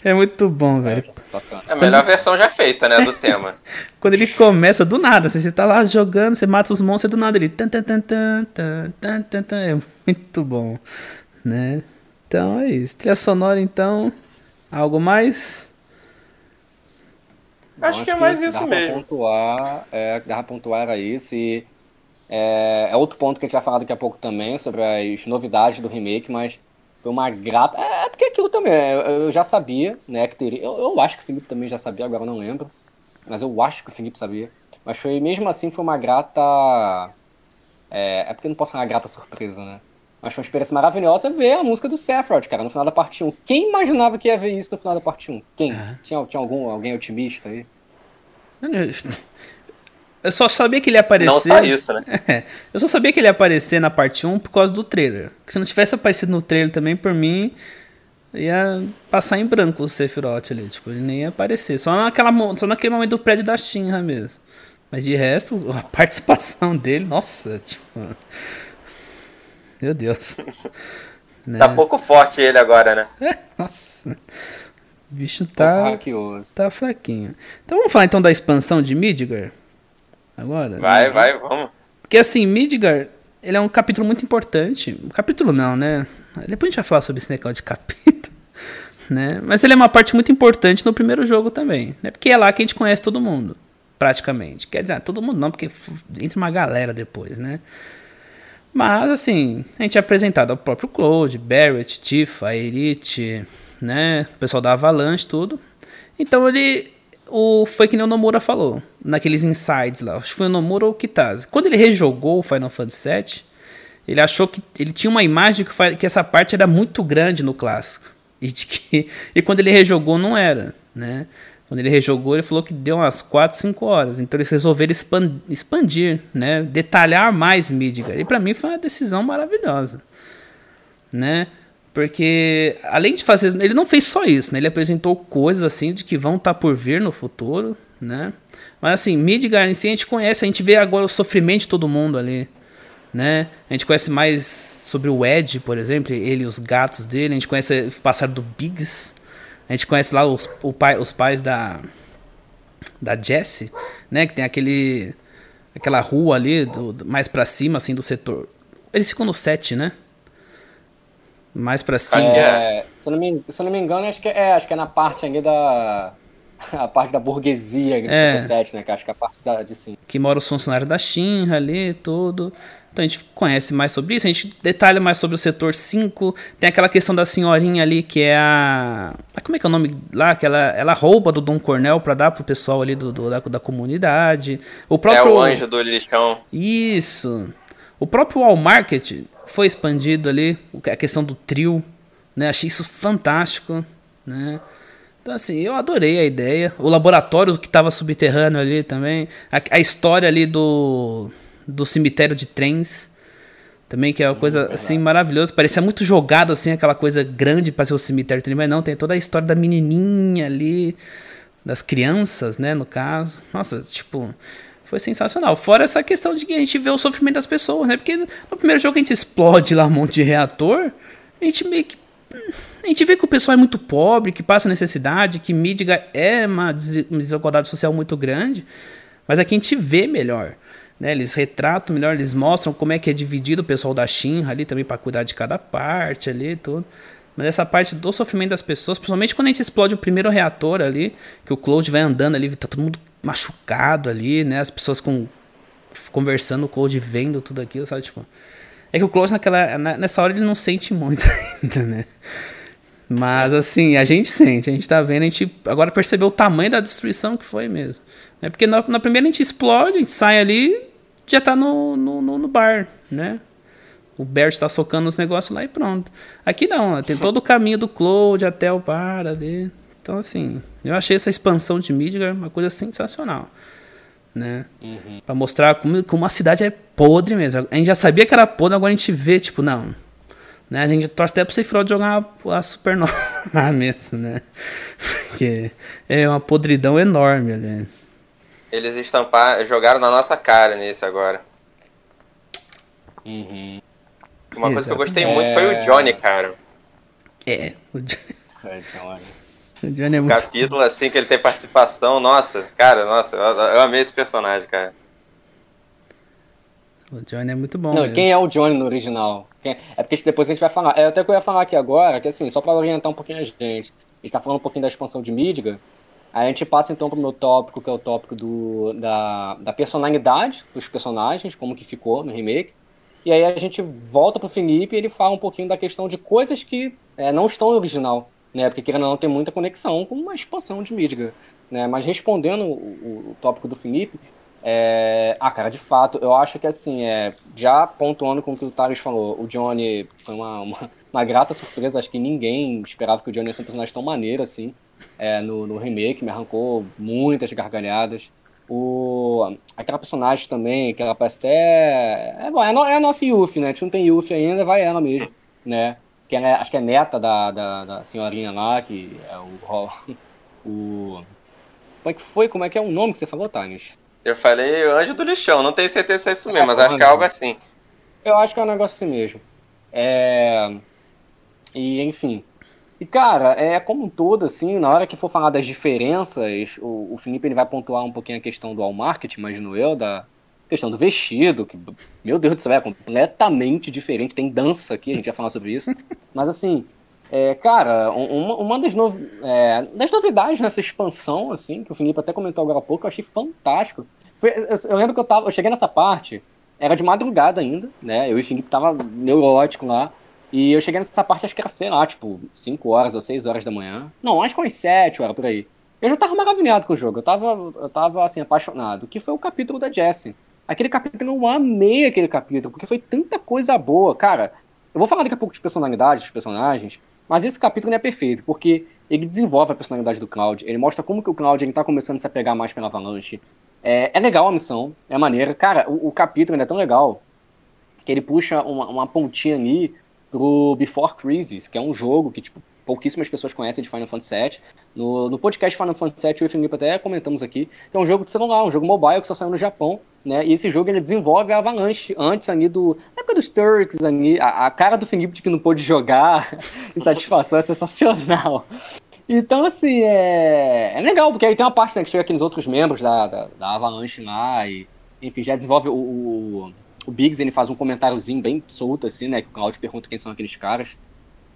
É muito bom, velho. Sensacional. É a melhor versão já feita, né, do tema. Quando ele começa do nada, você tá lá jogando, você mata os monstros do nada ele. Tan, tan, tan, tan, tan, tan, tan. É muito bom, né? Então é isso. Trilha sonora, então. Algo mais? Bom, Acho que é mais isso dá pra mesmo. Pontuar, é, pra pontuar era isso. E é, é outro ponto que a gente vai falar daqui a pouco também, sobre as novidades do remake, mas foi uma grata. É, é porque aquilo também, é, eu, já sabia, né, que teria. Eu, eu acho que o Felipe também já sabia, agora eu não lembro. Mas eu acho que o Felipe sabia. Mas foi mesmo assim, foi uma grata. É, é porque não posso falar grata surpresa, né? Foi uma experiência maravilhosa ver a música do Sephiroth, cara, no final da parte 1. Quem imaginava que ia ver isso no final da parte 1? Quem? Ah. Tinha, tinha algum, alguém otimista aí? Eu só sabia que ele ia aparecer. Não só isso, né? É, eu só sabia que ele ia aparecer na parte 1 por causa do trailer. Porque se não tivesse aparecido no trailer também, por mim, ia passar em branco o Sephiroth ali. Tipo, ele nem ia aparecer. Só, naquela, só naquele momento do prédio da Shinra mesmo. Mas de resto, a participação dele, nossa, tipo. Meu Deus. Né? Tá pouco forte ele agora, né? É, nossa. O bicho Tá. tá, tá fraquinho. Então vamos falar então da expansão de Midgar? Agora? Vai, vai, vamos. Porque assim, Midgar, ele é um capítulo muito importante. Um capítulo não, né? Depois a gente vai falar sobre esse negócio de capítulo. Né? Mas ele é uma parte muito importante no primeiro jogo também. Né? Porque é lá que a gente conhece todo mundo. Praticamente. Quer dizer, ah, todo mundo não, porque entra uma galera depois, né? Mas assim, a gente é apresentado ao próprio Claude, Barrett, Tifa, Aerith, né? O pessoal da Avalanche, tudo. Então ele. O, foi que nem o Nomura falou, naqueles insights lá. Acho que foi o Nomura ou o Kitase. Quando ele rejogou o Final Fantasy VII, ele achou que ele tinha uma imagem que, que essa parte era muito grande no clássico. E, de que, e quando ele rejogou, não era, né? Quando ele rejogou, ele falou que deu umas 4, 5 horas. Então eles resolveram expan- expandir, né? Detalhar mais Midgar. E pra mim foi uma decisão maravilhosa, né? Porque além de fazer, ele não fez só isso, né? Ele apresentou coisas assim de que vão estar por vir no futuro, né? Mas assim, Midgar em si a gente conhece, a gente vê agora o sofrimento de todo mundo ali, né? A gente conhece mais sobre o Ed, por exemplo, ele e os gatos dele, a gente conhece o passado do Biggs, a gente conhece lá os, o pai, os pais da da Jessie, né, que tem aquele aquela rua ali do, do- mais pra cima assim do setor. Eles ficam no 7, né? Mais pra cima. Que É, se, eu não me, se eu não me engano, acho que é, acho que é na parte ali da. A parte da burguesia ali do É. 7, né? Que acho que é a parte da, de cima. que mora os funcionários da Shinra ali, tudo. Então a gente conhece mais sobre isso, a gente detalha mais sobre o setor 5. Tem aquela questão da senhorinha ali que é a. Como é que é o nome lá? Que ela, ela rouba do Dom Cornel pra dar pro pessoal ali do, do- da, da comunidade. O É próprio. o anjo do lixão. Isso. O próprio Wall Market foi expandido ali, a questão do trio, né? Achei isso fantástico, né? Então, assim, eu adorei a ideia. O laboratório que estava subterrâneo ali também. A, a, história ali do, do cemitério de trens. Também, que é uma coisa, assim, maravilhosa. Parecia muito jogado, assim, aquela coisa grande para ser o cemitério de trens. Mas não, tem toda a história da menininha ali. Das crianças, né, no caso. Nossa, tipo... Foi sensacional. Fora essa questão de que a gente vê o sofrimento das pessoas, né? Porque no primeiro jogo a gente explode lá um monte de reator. A gente meio que a gente vê que o pessoal é muito pobre, que passa necessidade, que Midgar é uma desigualdade social muito grande, mas aqui a gente vê melhor. Né? Eles retratam melhor, eles mostram como é que é dividido o pessoal da Shinra ali também para cuidar de cada parte ali tudo. Mas essa parte do sofrimento das pessoas, principalmente quando a gente explode o primeiro reator ali, que o Cloud vai andando ali, tá todo mundo machucado ali, né? As pessoas com conversando, o Cloud vendo tudo aquilo, sabe? Tipo, é que o Close naquela, nessa hora ele não sente muito ainda, né? Mas assim, a gente sente, a gente tá vendo, a gente agora percebeu o tamanho da destruição que foi mesmo. Né? Porque na, na primeira a gente explode, a gente sai ali, já tá no, no, no bar, né? O Bert tá socando os negócios lá e pronto. Aqui não, tem todo o caminho do Cloud até o bar ali. Então, assim, eu achei essa expansão de Midgar uma coisa sensacional né? Uhum. Pra mostrar como, como a cidade é podre mesmo. A gente já sabia que era podre, agora a gente vê, tipo, não. Né? A gente torce até pro Sephiroth jogar a Supernova lá mesmo, né? Porque é uma podridão enorme ali. Eles estamparam, jogaram na nossa cara nesse agora. Uhum. Uma Exato. coisa que eu gostei muito foi o é. Johnny, cara. É, o Johnny. É, Johnny. O Johnny é muito... capítulo assim que ele tem participação, nossa, cara, nossa, eu, eu amei esse personagem, cara. O Johnny é muito bom. Não, quem é o Johnny no original? Quem... É porque depois a gente vai falar. É até que eu ia falar aqui agora, que assim, só para orientar um pouquinho a gente. A gente tá falando um pouquinho da expansão de Midgar. Aí a gente passa então pro meu tópico, que é o tópico do, da, da personalidade dos personagens, como que ficou no remake. E aí a gente volta pro Felipe e ele fala um pouquinho da questão de coisas que é, não estão no original né? Porque querendo ou não tem muita conexão com uma expansão de Midgar, né? Mas respondendo o, o, o tópico do Felipe, é... ah, cara, de fato, eu acho que assim, é... já pontuando com o que o Thales falou, o Johnny foi uma, uma, uma, grata surpresa, acho que ninguém esperava que o Johnny fosse um personagem tão maneiro assim, é, no, no remake, me arrancou muitas gargalhadas. O, aquela personagem também, que ela parece até. É, bom, é, a, é a nossa Yuffie, né? A gente não tem Yuffie ainda, vai ela mesmo, né? que é, acho que é neta da, da, da, senhorinha lá, que é o, o. Como é que foi? Como é que é o nome que você falou, Thales? Eu falei Anjo do Lixão, não tenho certeza se é isso mesmo, é, mas acho que é algo assim. Eu acho que é um negócio assim mesmo. É. E, enfim. E, cara, é como um todo, assim, na hora que for falar das diferenças, o, o Felipe ele vai pontuar um pouquinho a questão do all market, imagino eu, da, questão do vestido, que, meu Deus do céu, é completamente diferente. Tem dança aqui, a gente vai falar sobre isso. Mas assim, é, cara, uma, uma das, no, é, das, novidades nessa expansão, assim, que o Felipe até comentou agora há pouco, eu achei fantástico. Foi, eu, eu, lembro que eu tava. Eu cheguei nessa parte, era de madrugada ainda, né? Eu e o Felipe tava neurótico lá. E eu cheguei nessa parte, acho que era, sei lá, tipo, 5 horas ou 6 horas da manhã. Não, acho que umas 7 horas por aí. Eu já tava maravilhado com o jogo, eu tava, eu tava assim, apaixonado. Que foi o capítulo da Jessie. Aquele capítulo, eu amei aquele capítulo, porque foi tanta coisa boa. Cara, eu vou falar daqui a pouco de personalidade dos personagens, mas esse capítulo é perfeito, porque ele desenvolve a personalidade do Cloud, ele mostra como que o Cloud ele tá começando a se apegar mais pela Avalanche. É, é legal a missão, é maneira. Cara, o, o capítulo é tão legal que ele puxa uma, uma pontinha ali pro Before Crisis, que é um jogo que, tipo, pouquíssimas pessoas conhecem de Final Fantasy VII. No, no podcast Final Fantasy VII, o Felipe até comentamos aqui, que é um jogo de celular, um jogo mobile que só saiu no Japão, né? E esse jogo ele desenvolve a Avalanche antes ali do. Na época dos Turks, ali, a, a cara do Felipe de que não pôde jogar, satisfação é sensacional. Então, assim, é, é legal, porque aí tem uma parte né, que chega aqueles outros membros da, da, da Avalanche lá, e enfim, já desenvolve o, o, o Biggs, ele faz um comentáriozinho bem solto, assim, né? Que o Claudio pergunta quem são aqueles caras.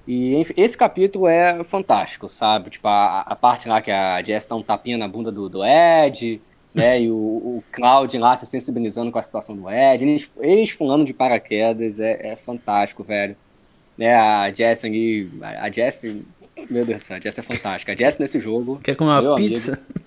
E enfim, esse capítulo é fantástico, sabe? Tipo, a, a parte lá que a Jess dá um tapinha na bunda do, do Ed, né? e o, o Cloud lá se sensibilizando com a situação do Ed, eles, eles pulando de paraquedas, é, é fantástico, velho. Né, a Jess ali, a Jess, meu Deus do céu, a Jess é fantástica. A Jess nesse jogo. Quer comer uma pizza? Amigo,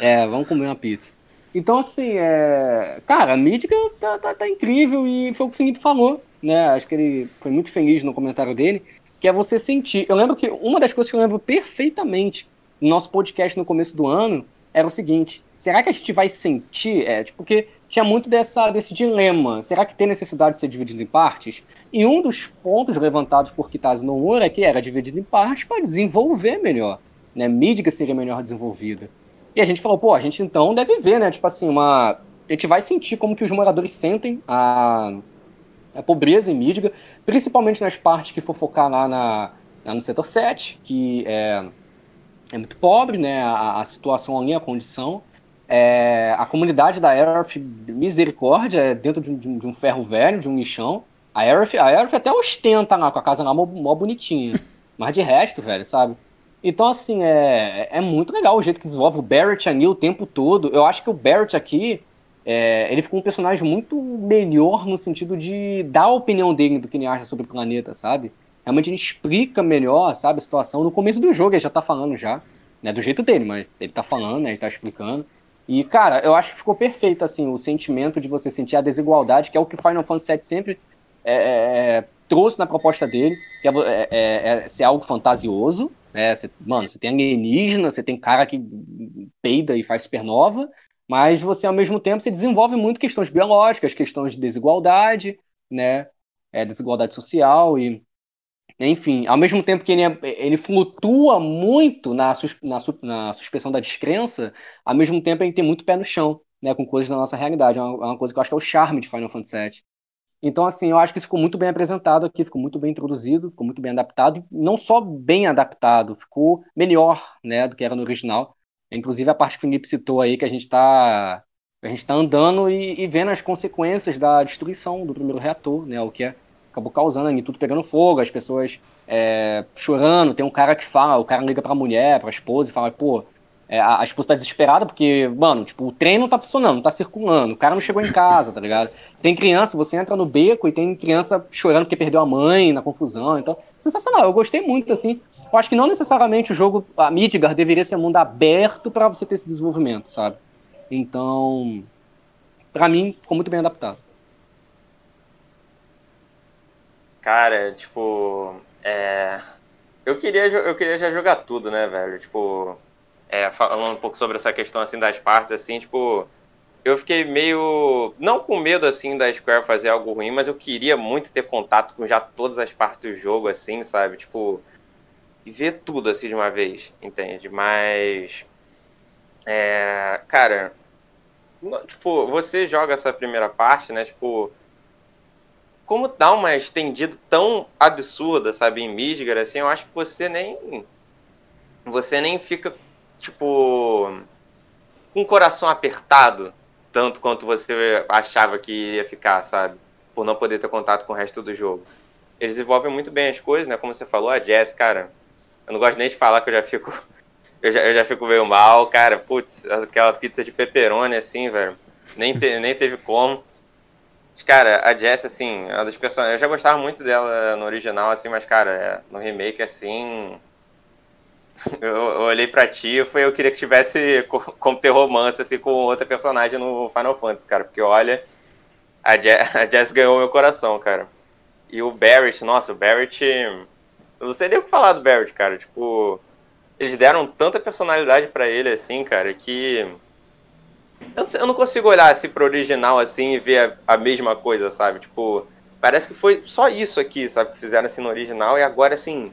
é, vamos comer uma pizza. Então, assim, é... cara, a mítica tá, tá, tá incrível e foi o que o Felipe falou né? Acho que ele foi muito feliz no comentário dele. que é você sentir. Eu lembro que uma das coisas que eu lembro perfeitamente no nosso podcast no começo do ano era o seguinte: será que a gente vai sentir? É, tipo, porque tinha muito dessa, desse dilema. Será que tem necessidade de ser dividido em partes? E um dos pontos levantados por Kitase Nomura é que era dividido em partes para desenvolver melhor. Né? Mídica seria melhor desenvolvida. E a gente falou, pô, a gente então deve ver, né? Tipo assim, uma. A gente vai sentir como que os moradores sentem a, a pobreza em Mídica, principalmente nas partes que for focar lá na, no setor 7, que é, é muito pobre, né? A, a situação ali, a condição. É, a comunidade da Aerith, misericórdia, é dentro de um, de um, ferro velho, de um lixão. A Aerith, a Aerith até ostenta lá, com a casa lá mó, mó bonitinha. Mas de resto, velho, sabe? Então, assim, é, é muito legal o jeito que desenvolve o Barrett ali o tempo todo. Eu acho que o Barrett aqui, é, ele ficou um personagem muito melhor no sentido de dar a opinião dele do que ele acha sobre o planeta, sabe? Realmente ele explica melhor, sabe, a situação. No começo do jogo ele já tá falando já, né, do jeito dele, mas ele tá falando, né, ele tá explicando. E, cara, eu acho que ficou perfeito, assim, o sentimento de você sentir a desigualdade, que é o que o Final Fantasy VII sempre é, é, é, trouxe na proposta dele, que é, é, é, é ser algo fantasioso, né? Cê, mano, você tem alienígena, você tem cara que peida e faz supernova, mas você, ao mesmo tempo, você desenvolve muito questões biológicas, questões de desigualdade, né? É, desigualdade social e enfim, ao mesmo tempo que ele, é, ele flutua muito na, sus, na, na, suspensão da descrença, ao mesmo tempo ele tem muito pé no chão, né, com coisas da nossa realidade. É uma, é uma coisa que eu acho que é o charme de Final Fantasy VII. Então, assim, eu acho que isso ficou muito bem apresentado aqui, ficou muito bem introduzido, ficou muito bem adaptado, não só bem adaptado, ficou melhor, né, do que era no original. Inclusive a parte que o Felipe citou aí, que a gente está a gente tá andando e, e, vendo as consequências da destruição do primeiro reator, né, o que é, acabou causando ali tudo pegando fogo, as pessoas é, chorando, tem um cara que fala, o cara liga pra mulher, pra esposa e fala, pô, é, a, esposa tá desesperada porque, mano, tipo, o trem não tá funcionando, não tá circulando, o cara não chegou em casa, tá ligado? Tem criança, você entra no beco e tem criança chorando porque perdeu a mãe na confusão, então, sensacional, eu gostei muito, assim. Eu acho que não necessariamente o jogo, a Midgar deveria ser mundo aberto para você ter esse desenvolvimento, sabe? Então, para mim, ficou muito bem adaptado. Cara, tipo, é... eu queria eu queria já jogar tudo, né, velho? Tipo, é, falando um pouco sobre essa questão assim das partes, assim, tipo, eu fiquei meio não com medo assim da Square fazer algo ruim, mas eu queria muito ter contato com já todas as partes do jogo, assim, sabe? Tipo, e ver tudo assim de uma vez, entende? Mas, é, cara, tipo, você joga essa primeira parte, né? Tipo, como dá uma estendida tão absurda, sabe, em Midgar, assim, eu acho que você nem você nem fica tipo, com o coração apertado, tanto quanto você achava que ia ficar, sabe? Por não poder ter contato com o resto do jogo. Eles desenvolvem muito bem as coisas, né? Como você falou, a Jess, cara, eu não gosto nem de falar que eu já fico. Eu já, eu já fico meio mal, cara. Putz, aquela pizza de pepperoni, assim, velho. Nem, te, nem teve como. Cara, a Jess, assim, é uma das personagens. Eu já gostava muito dela no original, assim, mas, cara, no remake, assim. Eu, eu olhei pra ti e eu queria que tivesse como ter romance assim, com outra personagem no Final Fantasy, cara. Porque olha, a, Je a Jess ganhou meu coração, cara. E o Barrett, nossa, o Barrett. Eu não sei nem o que falar do Barrett, cara. Tipo, eles deram tanta personalidade para ele, assim, cara, que. Eu não, sei, eu não, consigo olhar assim pro original assim e ver a, a mesma coisa, sabe? Tipo, parece que foi só isso aqui, sabe? Que fizeram assim no original e agora, assim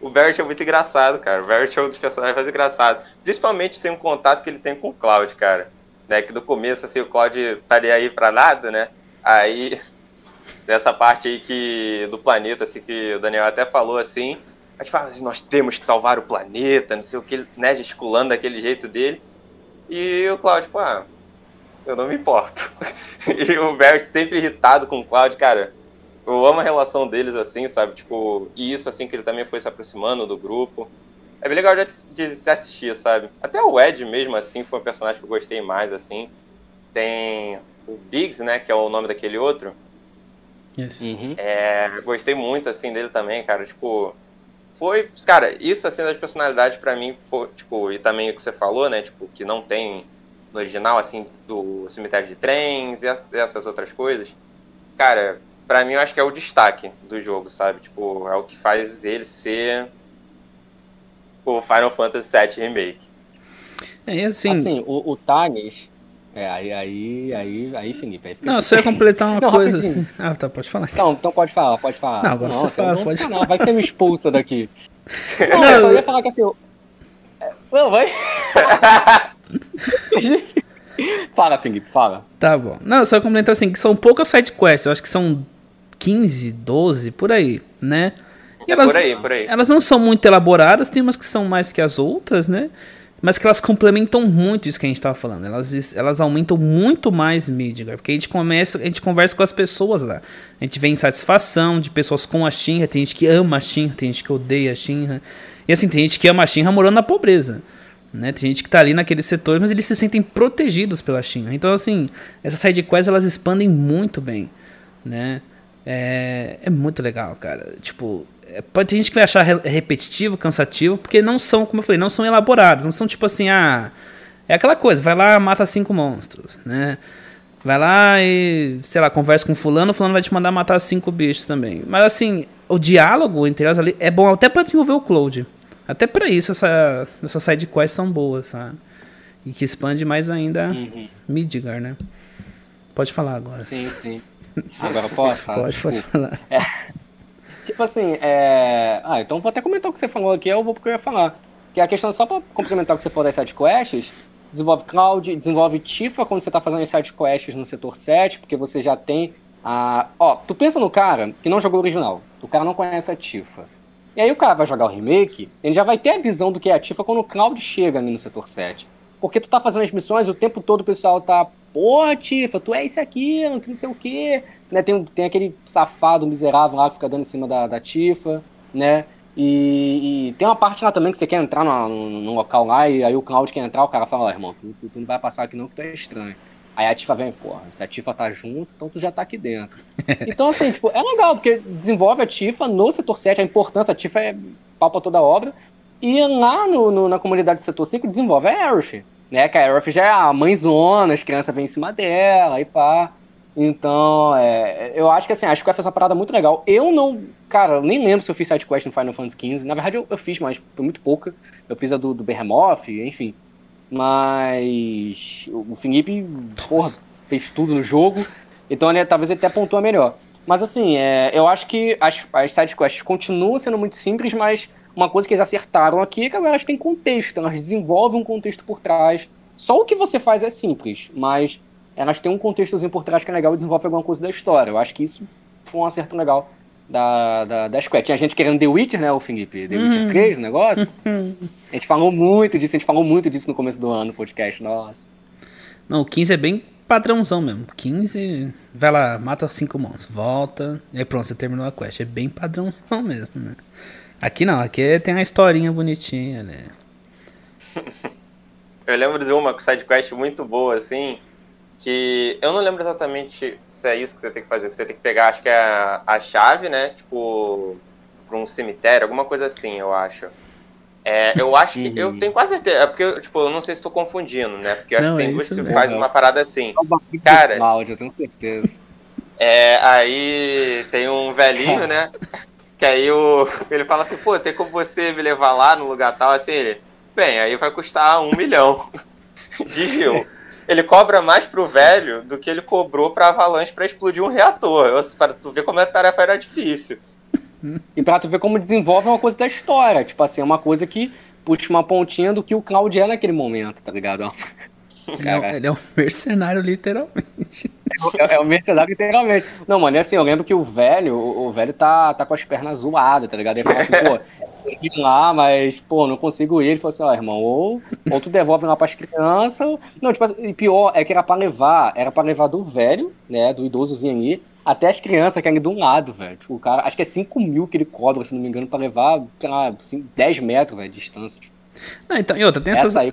o Barrett é muito engraçado, cara. O Barrett é um dos personagens mais engraçados. Principalmente sem o contato que ele tem com o Cloud, cara. Né, que no começo, assim, o Cloud estaria aí pra nada, né? Aí, dessa parte aí que, do planeta, assim, que o Daniel até falou, assim, a gente fala, nós temos que salvar o planeta, não sei o que, né, gesticulando daquele jeito dele. E o Cloud, tipo, ah, eu não me importo. e o Barrett sempre irritado com o Cloud, cara eu amo a relação deles, assim, sabe? Tipo, e isso, assim, que ele também foi se aproximando do grupo. É bem legal de, de se assistir, sabe? Até o Ed mesmo, assim, foi um personagem que eu gostei mais, assim. Tem o Biggs, né, que é o nome daquele outro. Yes. Uhum. É, gostei muito, assim, dele também, cara. Tipo, foi... Cara, isso, assim, das personalidades para mim, foi, tipo, e também o que você falou, né, tipo, que não tem no original, assim, do cemitério de trens e essas outras coisas. Cara, pra mim, eu acho que é o destaque do jogo, sabe? Tipo, é o que faz ele ser o Final Fantasy VII Remake. É, assim... Assim, o, o. É, aí, aí, aí, aí, Felipe. Aí não, só ia completar uma não, coisa rapidinho. assim. Ah, tá, pode falar. Não, então pode falar, pode falar. Não, agora Nossa, você fala, pode falar. vai que você me expulsa daqui. Não, não eu só ia falar que assim... Não, vai... fala, Felipe, fala. Tá bom. Não, só complementar assim, que são poucas sidequests, eu acho que são 15, 12, por aí, né? E elas, por aí, por aí. Elas não são muito elaboradas, tem umas que são mais que as outras, né? Mas que elas complementam muito isso que a gente estava falando. Elas, elas aumentam muito mais Midgar. Porque a gente começa, a gente conversa com as pessoas lá. A gente vê insatisfação de pessoas com a Shinra. Tem gente que ama a Shinra, tem gente que odeia a Shinra. E assim, tem gente que ama a Shinra morando na pobreza. Né? Tem gente que está ali naquele setor, mas eles se sentem protegidos pela Shinra. Então, assim, essas sidequests elas expandem muito bem. Né? É, é muito legal, cara. Tipo, é, pode ter gente que vai achar repetitivo, cansativo, porque não são, como eu falei, não são elaborados, não são tipo assim, ah, é aquela coisa, vai lá, mata cinco monstros, né? Vai lá e, sei lá, conversa com fulano, fulano vai te mandar matar cinco bichos também. Mas assim, o diálogo entre elas ali é bom até para desenvolver o Cloud. Até para isso essa, essas sidequests são boas, sabe? E que expande mais ainda uhum. Midgar, né? Pode falar agora. Sim, sim. Agora posso? pode, pode falar. É. Tipo assim, é... Ah, então vou até comentar o que você falou aqui, eu vou porque eu ia falar. Que a questão, só pra complementar o que você falou das sidequests, desenvolve Cloud, desenvolve Tifa quando você tá fazendo as sidequests no setor 7, porque você já tem a... Ó, tu pensa no cara que não jogou o original, o cara não conhece a Tifa. E aí o cara vai jogar o remake, ele já vai ter a visão do que é a Tifa quando o Cloud chega ali no setor 7. Porque tu tá fazendo as missões e o tempo todo o pessoal tá, pô, Tifa, tu é isso aqui, não sei o quê. Né, tem, tem aquele safado miserável lá que fica dando em cima da, da Tifa, né? E, e, tem uma parte lá também que você quer entrar no, no, no local lá e aí o Cloud quer entrar, o cara fala, irmão, tu, tu, tu, não vai passar aqui não que tu é estranho. Aí a Tifa vem, porra, se a Tifa tá junto, então tu já tá aqui dentro. então, assim, tipo, é legal, porque desenvolve a Tifa no setor 7, a importância, a Tifa é pau pra toda a obra. E lá no, no, na comunidade do setor 5 desenvolve a Aerith, né? Que a Aerith já é a mãezona, as crianças vêm em cima dela e pá. Então, é, eu acho que assim, acho que vai fazer uma parada muito legal. Eu não. Cara, eu nem lembro se eu fiz sidequest no Final Fantasy XV. Na verdade, eu, eu, fiz, mas foi muito pouca. Eu fiz a do, do Behemoth, enfim. Mas. O Felipe, porra, fez tudo no jogo. Então, ele, talvez ele até pontua melhor. Mas assim, é, eu acho que as, as sidequests continuam sendo muito simples, mas uma coisa que eles acertaram aqui é que agora elas têm contexto, elas desenvolvem um contexto por trás. Só o que você faz é simples, mas elas têm um contextozinho por trás que é legal e desenvolve alguma coisa da história. Eu acho que isso foi um acerto legal da, da, da Square. Tinha gente querendo The Witcher, né, o Felipe? The Witcher 3, o negócio. a gente falou muito disso, a gente falou muito disso no começo do ano, no podcast, nossa. Não, o 15 é bem padrãozão mesmo. 15, vai lá, mata cinco monstros, volta, e aí pronto, você terminou a quest. É bem padrãozão mesmo, né? Aqui não, aqui tem uma historinha bonitinha, né? Eu lembro de uma sidequest muito boa, assim, que eu não lembro exatamente se é isso que você tem que fazer. Você tem que pegar, acho que é a, a chave, né? Tipo, pra um cemitério, alguma coisa assim, eu acho. É, eu acho que. Eu tenho quase certeza. É porque, tipo, eu não sei se estou confundindo, né? Porque eu acho não, que tem é duas que faz uma parada assim. É Cara. Cláudio, eu tenho certeza. É, aí tem um velhinho, né? Que aí o, ele fala assim, pô, tem como você me levar lá no lugar tal? Assim, ele, bem, aí vai custar um milhão de rio ele cobra mais pro velho do que ele cobrou pra Avalanche para explodir um reator. Para tu ver como a tarefa era difícil. E pra tu ver como desenvolve uma coisa da história. Tipo assim, é uma coisa que puxa uma pontinha do que o Cloud é naquele momento, tá ligado? Ele é, ele é um mercenário, literalmente. É, é um mercenário, literalmente. Não, mano, é assim, eu lembro que o velho, o, o velho tá, tá com as pernas zoadas, tá ligado? Ele fala assim, pô, ir lá, mas, pô, não consigo ir. Ele falou assim, ó, irmão, ou, ou tu devolve lá pras crianças. Não, tipo assim, pior é que era pra levar, era pra levar do velho, né, do idosozinho ali, até as crianças que ali do lado, velho. Tipo, o cara, acho que é 5 mil que ele cobra, se não me engano, pra levar, sei lá, 10 metros, velho, de distância. Não, então, e outra, tem essas. Essa aí,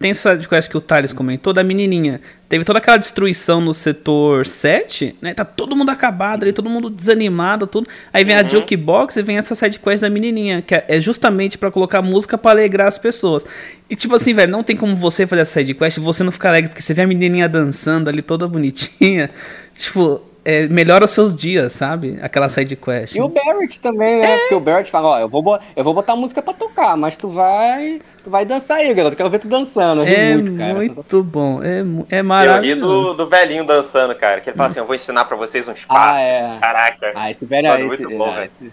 tem essa coisa que o Thales comentou da menininha. Teve toda aquela destruição no setor 7, né? Tá todo mundo acabado ali, todo mundo desanimado, tudo. Aí vem uhum. a Jukebox e vem essa sidequest da menininha, que é justamente para colocar música para alegrar as pessoas. E tipo assim, velho, não tem como você fazer essa sidequest e você não ficar alegre porque você vê a menininha dançando ali toda bonitinha. Tipo, é, melhora os seus dias, sabe? Aquela side quest. E o Barrett também, né? É. Porque o Barrett fala, ó, eu vou, eu vou botar música pra tocar, mas tu vai. Tu vai dançar aí, garoto. Quero ver tu dançando. é muito, cara. Muito bom. É, é maravilhoso. Eu ri do, do velhinho dançando, cara. Que ele fala assim: eu vou ensinar pra vocês uns passos. Ah, é. Caraca. Ah, esse velho é esse, muito bom, é, esse...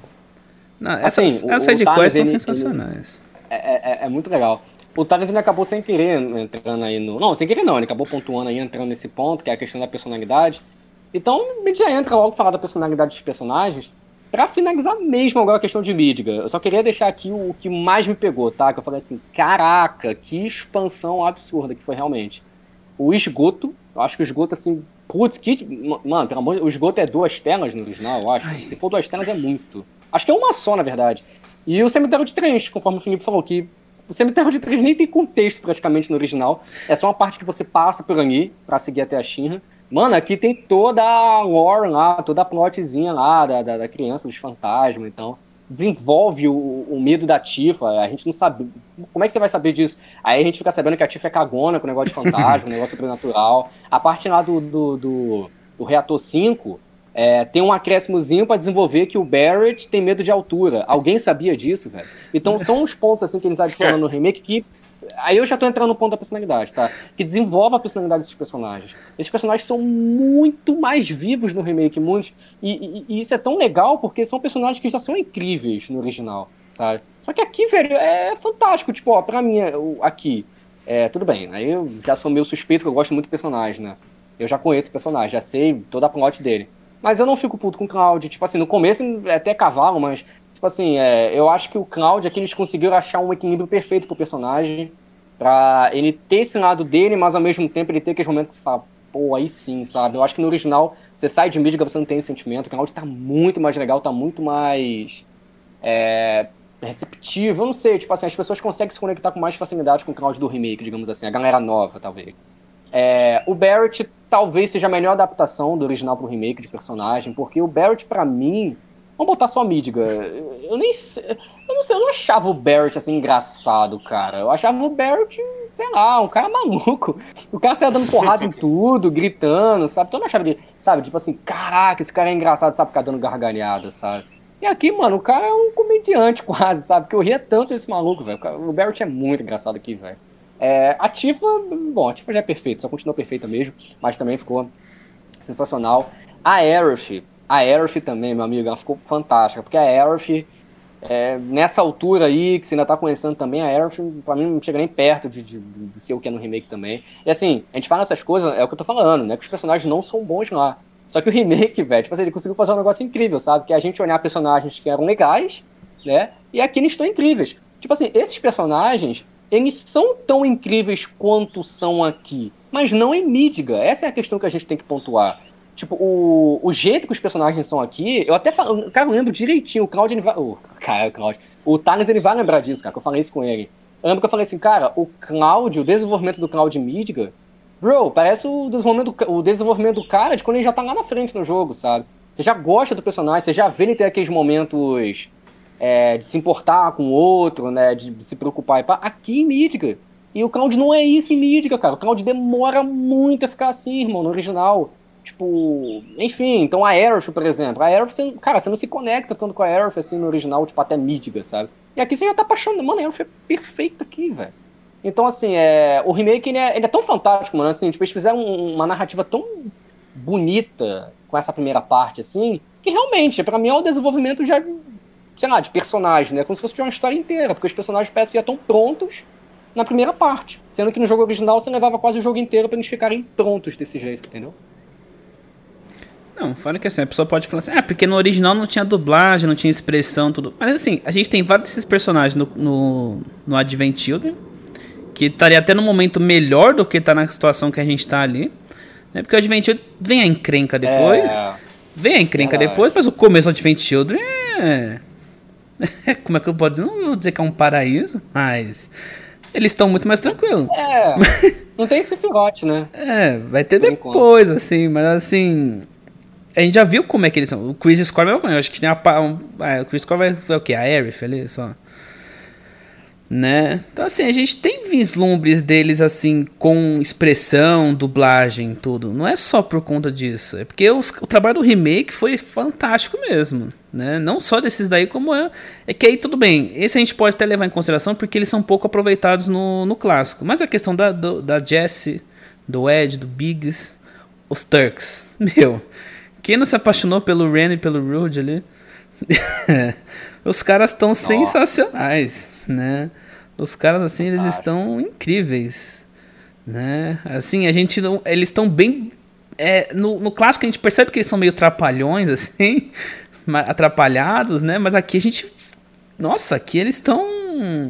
Não, essas, assim, essas sidequests são sensacionais. Ele, é, é, é muito legal. O Thales ele acabou sem querer entrando aí no. Não, sem querer não, ele acabou pontuando aí, entrando nesse ponto, que é a questão da personalidade. Então, a gente já entra logo falar da personalidade dos personagens. Pra finalizar mesmo agora a questão de Midgar, eu só queria deixar aqui o, que mais me pegou, tá? Que eu falei assim, caraca, que expansão absurda que foi realmente. O esgoto, eu acho que o esgoto, assim, putz, que... Mano, pelo amor de o esgoto é duas telas no original, eu acho. Ai. Se for duas telas é muito. Acho que é uma só, na verdade. E o cemitério de trens, conforme o Felipe falou, que o cemitério de trens nem tem contexto praticamente no original. É só uma parte que você passa por ali para seguir até a Shinra. Mano, aqui tem toda a lore lá, toda a plotzinha lá da, da, da criança, dos fantasmas, então. Desenvolve o, o, medo da Tifa, a gente não sabe. Como é que você vai saber disso? Aí a gente fica sabendo que a Tifa é cagona com o negócio de fantasma, o negócio sobrenatural. A parte lá do, do, do, do reator 5 é, tem um acréscimozinho para desenvolver que o Barrett tem medo de altura. Alguém sabia disso, velho? Então são uns pontos assim que eles adicionam no remake que. Aí eu já tô entrando no ponto da personalidade, tá? Que desenvolve a personalidade desses personagens. Esses personagens são muito mais vivos no remake, muitos. E, e, e isso é tão legal porque são personagens que já são incríveis no original, sabe? Só que aqui, velho, é fantástico. Tipo, ó, pra mim, aqui, é, tudo bem. Aí eu já sou meio suspeito que eu gosto muito do personagem, né? Eu já conheço o personagem, já sei toda a plot dele. Mas eu não fico puto com o Cloud. Tipo assim, no começo é até cavalo, mas, tipo assim, é, eu acho que o Cloud aqui eles conseguiram achar um equilíbrio perfeito pro personagem. Pra ele ter esse lado dele, mas ao mesmo tempo ele ter aqueles momentos que você fala, pô, aí sim, sabe? Eu acho que no original, você sai de Midgar, você não tem esse sentimento. O Cloud tá muito mais legal, tá muito mais. É, receptivo, eu não sei, tipo assim, as pessoas conseguem se conectar com mais facilidade com o Cloud do remake, digamos assim, a galera nova, talvez. É, o Barrett talvez seja a melhor adaptação do original pro remake de personagem, porque o Barrett, para mim. Vamos botar só a Midga. Eu nem eu não sei, eu não achava o Barrett assim engraçado, cara. Eu achava o Barrett, sei lá, um cara maluco. O cara saia dando porrada em tudo, gritando, sabe? Então eu não achava ele, sabe? Tipo assim, caraca, esse cara é engraçado, sabe? Ficar dando gargalhada, sabe? E aqui, mano, o cara é um comediante quase, sabe? Porque eu ria tanto desse maluco, velho. O Barrett é muito engraçado aqui, velho. É, a Tifa, bom, a Tifa já é perfeita, só continua perfeita mesmo, mas também ficou sensacional. A Aerith, a Aerith também, meu amigo, ela ficou fantástica, porque a Aerith, é, nessa altura aí, que você ainda tá conhecendo também, a Aerith, pra mim, não chega nem perto de, de, de, ser o que é no remake também. E assim, a gente fala essas coisas, é o que eu tô falando, né, que os personagens não são bons lá. Só que o remake, velho, tipo assim, ele conseguiu fazer um negócio incrível, sabe? Que é a gente olhar personagens que eram legais, né, e aqui eles estão incríveis. Tipo assim, esses personagens, eles são tão incríveis quanto são aqui, mas não em Midga. Essa é a questão que a gente tem que pontuar. Tipo, o, o jeito que os personagens são aqui, eu até falo, cara, eu lembro direitinho, o Claudio, ele vai, oh, cara, o Claudio, o Thales, ele vai lembrar disso, cara, que eu falei isso com ele. Eu lembro que eu falei assim, cara, o Cláudio, o desenvolvimento do Cláudio Midga, bro, parece o desenvolvimento, do, o desenvolvimento do cara de quando ele já tá lá na frente no jogo, sabe? Você já gosta do personagem, você já vê ele ter aqueles momentos é, de se importar com o outro, né? De, se preocupar. Aqui em Midgar. E o Cloud não é isso em Midgar, cara. O Cloud demora muito a ficar assim, irmão, no original. Tipo, enfim, então a Aerith, por exemplo, a Aerith, cara, você não se conecta tanto com a Aerith assim no original, tipo, até Midgar, sabe? E aqui você já tá apaixonado. Mano, a Aerith é perfeita aqui, velho. Então, assim, é, o remake ele é, ele é tão fantástico, mano. Assim, tipo, eles fizeram uma narrativa tão bonita com essa primeira parte, assim, que realmente, para mim, é o desenvolvimento já sei lá, de personagem, né? Como se fosse uma história inteira, porque os personagens parecem que já estão prontos na primeira parte. Sendo que no jogo original você levava quase o jogo inteiro para eles ficarem prontos desse jeito, entendeu? Não, fala que assim, a pessoa pode falar assim, ah, porque no original não tinha dublagem, não tinha expressão, tudo. Mas assim, a gente tem vários desses personagens no, no, no Advent Children, que estaria até no momento melhor do que tá na situação que a gente tá ali. Né? Porque o Advent Children vem a encrenca depois. É... Vem a encrenca Verdade. depois, mas o começo do Advent Children é Como é que eu posso dizer? Não vou dizer que é um paraíso, mas. Eles estão muito mais tranquilos. É. Não tem esse figote, né? É, vai ter Por depois, enquanto. assim, mas assim. A gente já viu como é que eles são. O Chris Score, eu acho que tem a. Um, é, o Chris Score vai, vai o quê? A Aerith ali só. né? Então assim, a gente tem vislumbres deles assim com expressão, dublagem, tudo. Não é só por conta disso, é porque os, o trabalho do remake foi fantástico mesmo, né? Não só desses daí como é, é que aí tudo bem. Esse a gente pode até levar em consideração porque eles são pouco aproveitados no, no clássico. Mas a questão da da Jesse, do Ed, do Biggs, os Turks, meu, quem não se apaixonou pelo Ren e pelo Rude ali? Os caras estão sensacionais, né? Os caras assim, eles estão incríveis, né? Assim, a gente não, eles estão bem é, no, no clássico a gente percebe que eles são meio trapalhões assim, atrapalhados, né? Mas aqui a gente nossa, aqui eles estão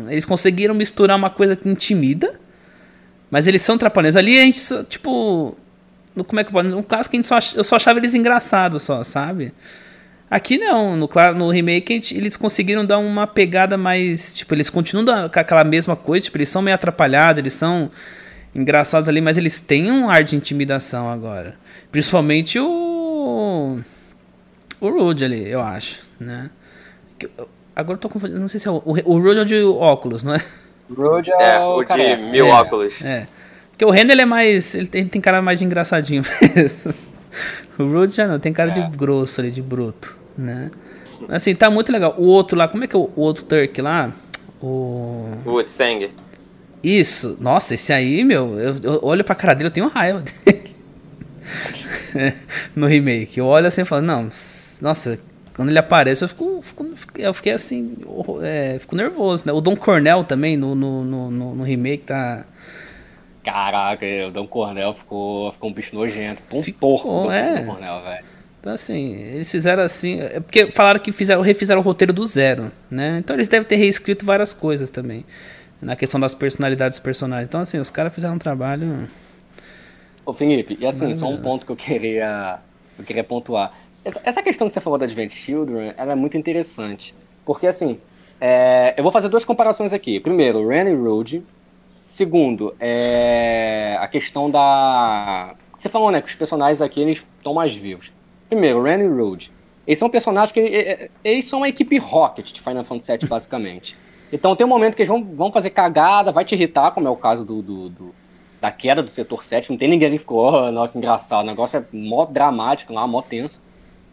eles conseguiram misturar uma coisa que intimida, mas eles são trapalhões. Ali a gente tipo como é que pode, no clássico a gente só eu só achava eles engraçados só, sabe? Aqui não, no, no remake gente, eles conseguiram dar uma pegada mais. Tipo, eles continuam com aquela mesma coisa, tipo, eles são meio atrapalhados, eles são engraçados ali, mas eles têm um ar de intimidação agora. Principalmente o. O Rude ali, eu acho, né? Agora eu tô confundindo, não sei se é o. O Rude é o de óculos, não é? Rude é, é o, de mil é, óculos. É. Porque o Ren ele é mais. Ele tem, ele tem cara mais de engraçadinho mesmo. O Rude já não, tem cara é. de grosso ali, de bruto, né? Assim, tá muito legal. O outro lá, como é que é o, o outro Turk lá? O. O Woodstang. Isso, nossa, esse aí, meu, eu, eu olho pra cara dele, eu tenho raiva dele. no remake. Eu olho assim e falo, não, nossa, quando ele aparece eu fico, fico eu fiquei assim, é, fico nervoso, né? O Don Cornell também no, no, no, no remake tá Caraca, o Dom Cornel ficou, ficou um bicho nojento. Um ficou, porco é. Velho. Então, assim, eles fizeram assim. É porque falaram que fizeram, refizeram o roteiro do zero, né? Então eles devem ter reescrito várias coisas também. Na questão das personalidades dos personagens. Então, assim, os caras fizeram um trabalho. Ô, Felipe, e assim, só um ponto que eu queria, eu queria pontuar. Essa, essa questão que você falou da Advent Children, ela é muito interessante. Porque, assim, é, eu vou fazer duas comparações aqui. Primeiro, Randy Road, Segundo, é a questão da. Você falou, né, que os personagens aqui eles estão mais vivos. Primeiro, Randy Road. Eles são personagens que. Eles são uma equipe Rocket de Final Fantasy VII, basicamente. Então tem um momento que eles vão, vão fazer cagada, vai te irritar, como é o caso do, do, do da queda do setor 7. Não tem ninguém que ficou, oh, não, que engraçado. O negócio é mó dramático lá, mó tenso.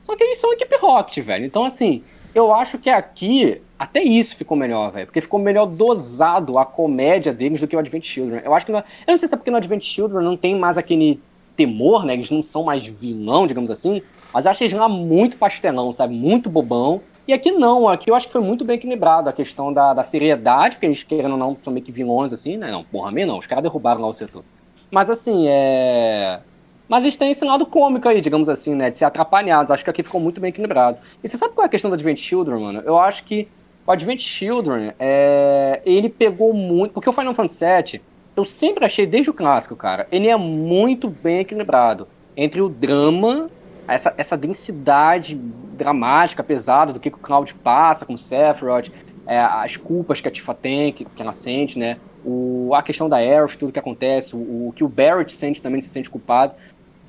Só que eles são equipe Rocket, velho. Então, assim, eu acho que aqui até isso ficou melhor, velho. Porque ficou melhor dosado a comédia deles do que o Advent Children. Eu acho que. No, eu não sei se é porque no Advent Children não tem mais aquele temor, né? Eles não são mais vilão, digamos assim. Mas eu acho eles lá muito pastelão, sabe? Muito bobão. E aqui não, aqui eu acho que foi muito bem equilibrado a questão da, da seriedade, porque eles querendo ou não, são meio que vilões assim, né? Não, porra, mim não, os caras derrubaram lá o setor. Mas assim, é. Mas eles têm esse lado cômico aí, digamos assim, né? De ser atrapalhados. Acho que aqui ficou muito bem equilibrado. E você sabe qual é a questão do Advent Children, mano? Eu acho que o Advent Children, é, ele pegou muito. Porque o Final Fantasy VII, eu sempre achei, desde o clássico, cara, ele é muito bem equilibrado entre o drama, essa, essa densidade dramática, pesada do que, que o Cloud passa com o Sephiroth, é, as culpas que a Tifa tem, que, que ela sente, né? O, a questão da Aerith, tudo que acontece, o, o que o Barrett sente também, se sente culpado.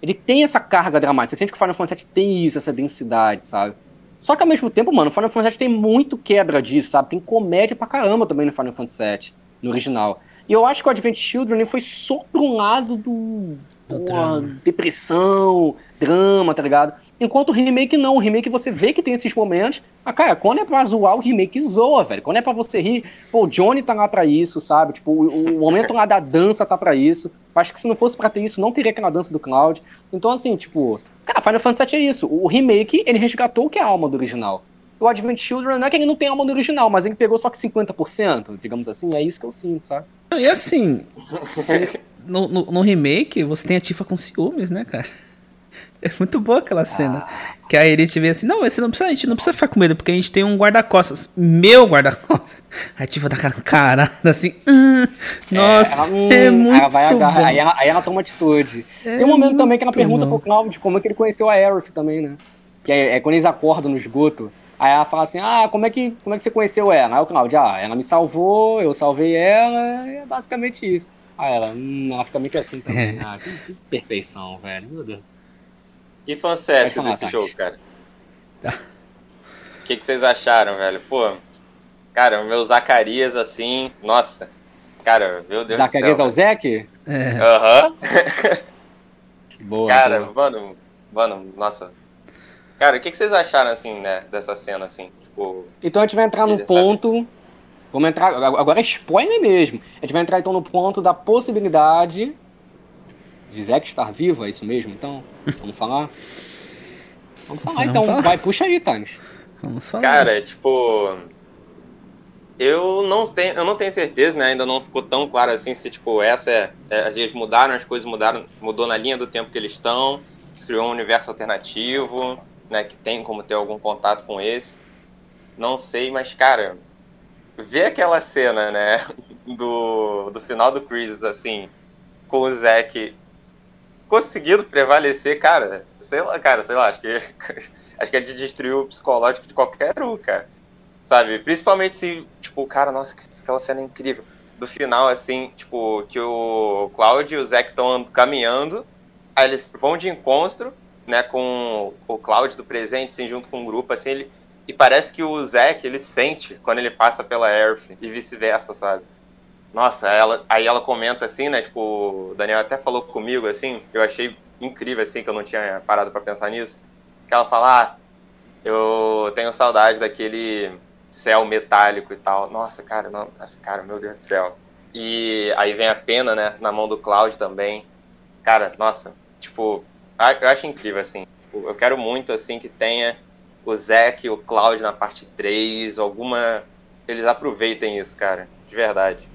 Ele tem essa carga dramática. Você sente que o Final Fantasy VII tem isso, essa densidade, sabe? Só que ao mesmo tempo, mano, o Final Fantasy VII tem muito quebra disso, sabe? Tem comédia pra caramba também no Final Fantasy VII, no original. E eu acho que o Advent Children foi só pra um lado do. Uma depressão, drama, tá ligado? Enquanto o remake não, o remake você vê que tem esses momentos. Ah, cara, quando é pra zoar, o remake zoa, velho. Quando é pra você rir, pô, o Johnny tá lá pra isso, sabe? Tipo, o, o momento lá da dança tá pra isso. Acho que se não fosse pra ter isso, não teria aquela dança do Cloud. Então, assim, tipo, Cara, Final Fantasy VII é isso. O remake, ele resgatou o que é a alma do original. O Advent Children não é que ele não tem alma do original, mas ele pegou só que 50%, digamos assim. É isso que eu sinto, sabe? E assim, no, no, no, remake, você tem a Tifa com ciúmes, né, cara? É muito boa aquela cena. Ah. Que a Elite vê assim, não, você não precisa, a gente não precisa ficar com medo, porque a gente tem um guarda-costas. Meu guarda-costas. A Tifa tá cara assim. Hum, nossa, é, ela, hum, é muito ela vai agarrar, aí, ela, aí ela toma atitude. É tem um momento também que ela pergunta bom. pro Cloud como é que ele conheceu a Aerith também, né? Que é, é, quando eles acordam no esgoto. Aí ela fala assim, ah, como é que, como é que você conheceu ela? Aí o Cloud, ah, ela me salvou, eu salvei ela, é basicamente isso. Aí ela, hum, ela fica meio que assim também. Ah, que, que perfeição, velho, meu Deus. E fanservice desse jogo, cara? O que, que vocês acharam, velho? Pô, Cara, o meu Zacarias, assim, nossa. Cara, meu Deus Zacarias do é céu. Zeke? É. Aham. Boa. Cara, boa. mano, mano, nossa. Cara, o que, que vocês acharam, assim, né, dessa cena, assim? Tipo, Então a gente vai entrar no ponto. Vamos entrar. Agora é spoiler mesmo. A gente vai entrar então no ponto da possibilidade de Zack estar vivo, é isso mesmo? Então, vamos falar? Vamos falar Vamos então. falar. Vai, puxa aí, Thales. Vamos falar. Cara, tipo. Eu não tenho, eu não tenho certeza, né? Ainda não ficou tão claro assim se, tipo, essa é. é eles mudaram, as coisas mudaram, mudou na linha do tempo que eles estão, se criou um universo alternativo, né? Que tem como ter algum contato com esse. Não sei, mas, cara, ver aquela cena, né? Do, do final do Chris, assim, com o Zack conseguindo prevalecer, cara, sei lá, cara, sei lá, acho que. acho que é de destruir o psicológico de qualquer um, cara. Sabe? Principalmente se, tipo, cara, nossa, que- aquela cena é incrível. Do final, assim, tipo, que o Cláudio e o Zack estão caminhando, aí eles vão de encontro, né, com o Cláudio do presente, assim, junto com o grupo, assim, ele. E parece que o Zack, ele sente quando ele passa pela Earth e vice-versa, sabe? Nossa, ela, aí ela comenta assim, né? Tipo, o Daniel até falou comigo, assim, eu achei incrível, assim, que eu não tinha parado pra pensar nisso. Que ela fala, ah, eu tenho saudade daquele céu metálico e tal. Nossa, cara, não, nossa, cara, meu Deus do céu. E aí vem a pena, né, na mão do Cloud também. Cara, nossa, tipo, eu acho incrível, assim. Tipo, Eu quero muito, assim, que tenha o Zack e o Cloud na parte 3, alguma... Eles aproveitem isso, cara, de verdade.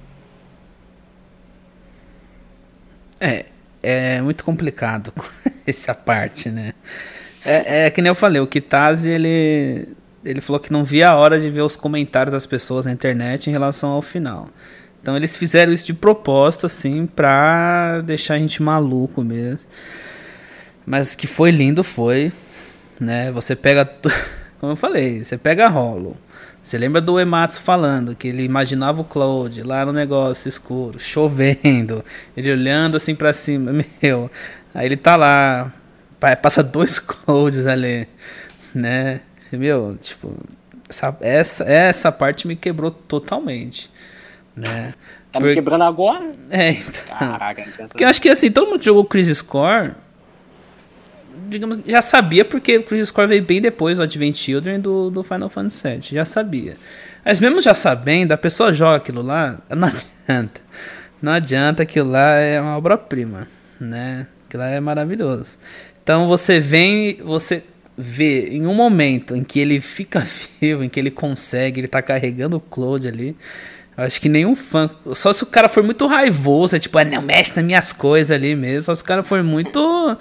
É, é muito complicado essa parte, né? É, é que nem eu falei, o Kitase, ele, ele falou que não via a hora de ver os comentários das pessoas na internet em relação ao final. Então eles fizeram isso de propósito, assim, pra deixar a gente maluco mesmo. Mas que foi lindo, foi. Né? Você pega. Como eu falei, você pega rolo. Você lembra do Ematsu falando que ele imaginava o Cloud lá no negócio escuro, chovendo, ele olhando assim pra cima, meu. Aí ele tá lá, pa- passa dois Clouds ali, né? Meu, tipo, essa, essa, essa parte me quebrou totalmente, né? Tá me quebrando agora? É, então. Caraca, então- Porque eu acho que assim, todo mundo jogou Crisis Score, digamos, já sabia porque o Crisis Score veio bem depois do Advent Children do, do Final Fantasy VII, já sabia. Mas mesmo já sabendo, a pessoa joga aquilo lá, não adianta. Não adianta, aquilo lá é uma obra-prima, né? Aquilo lá é maravilhoso. Então você vem, você vê em um momento em que ele fica vivo, em que ele consegue, ele tá carregando o Cloud ali. Acho que nenhum fã. Só se o cara for muito raivoso, é tipo, ah, não, mexe nas minhas coisas ali mesmo. Só se o cara for muito.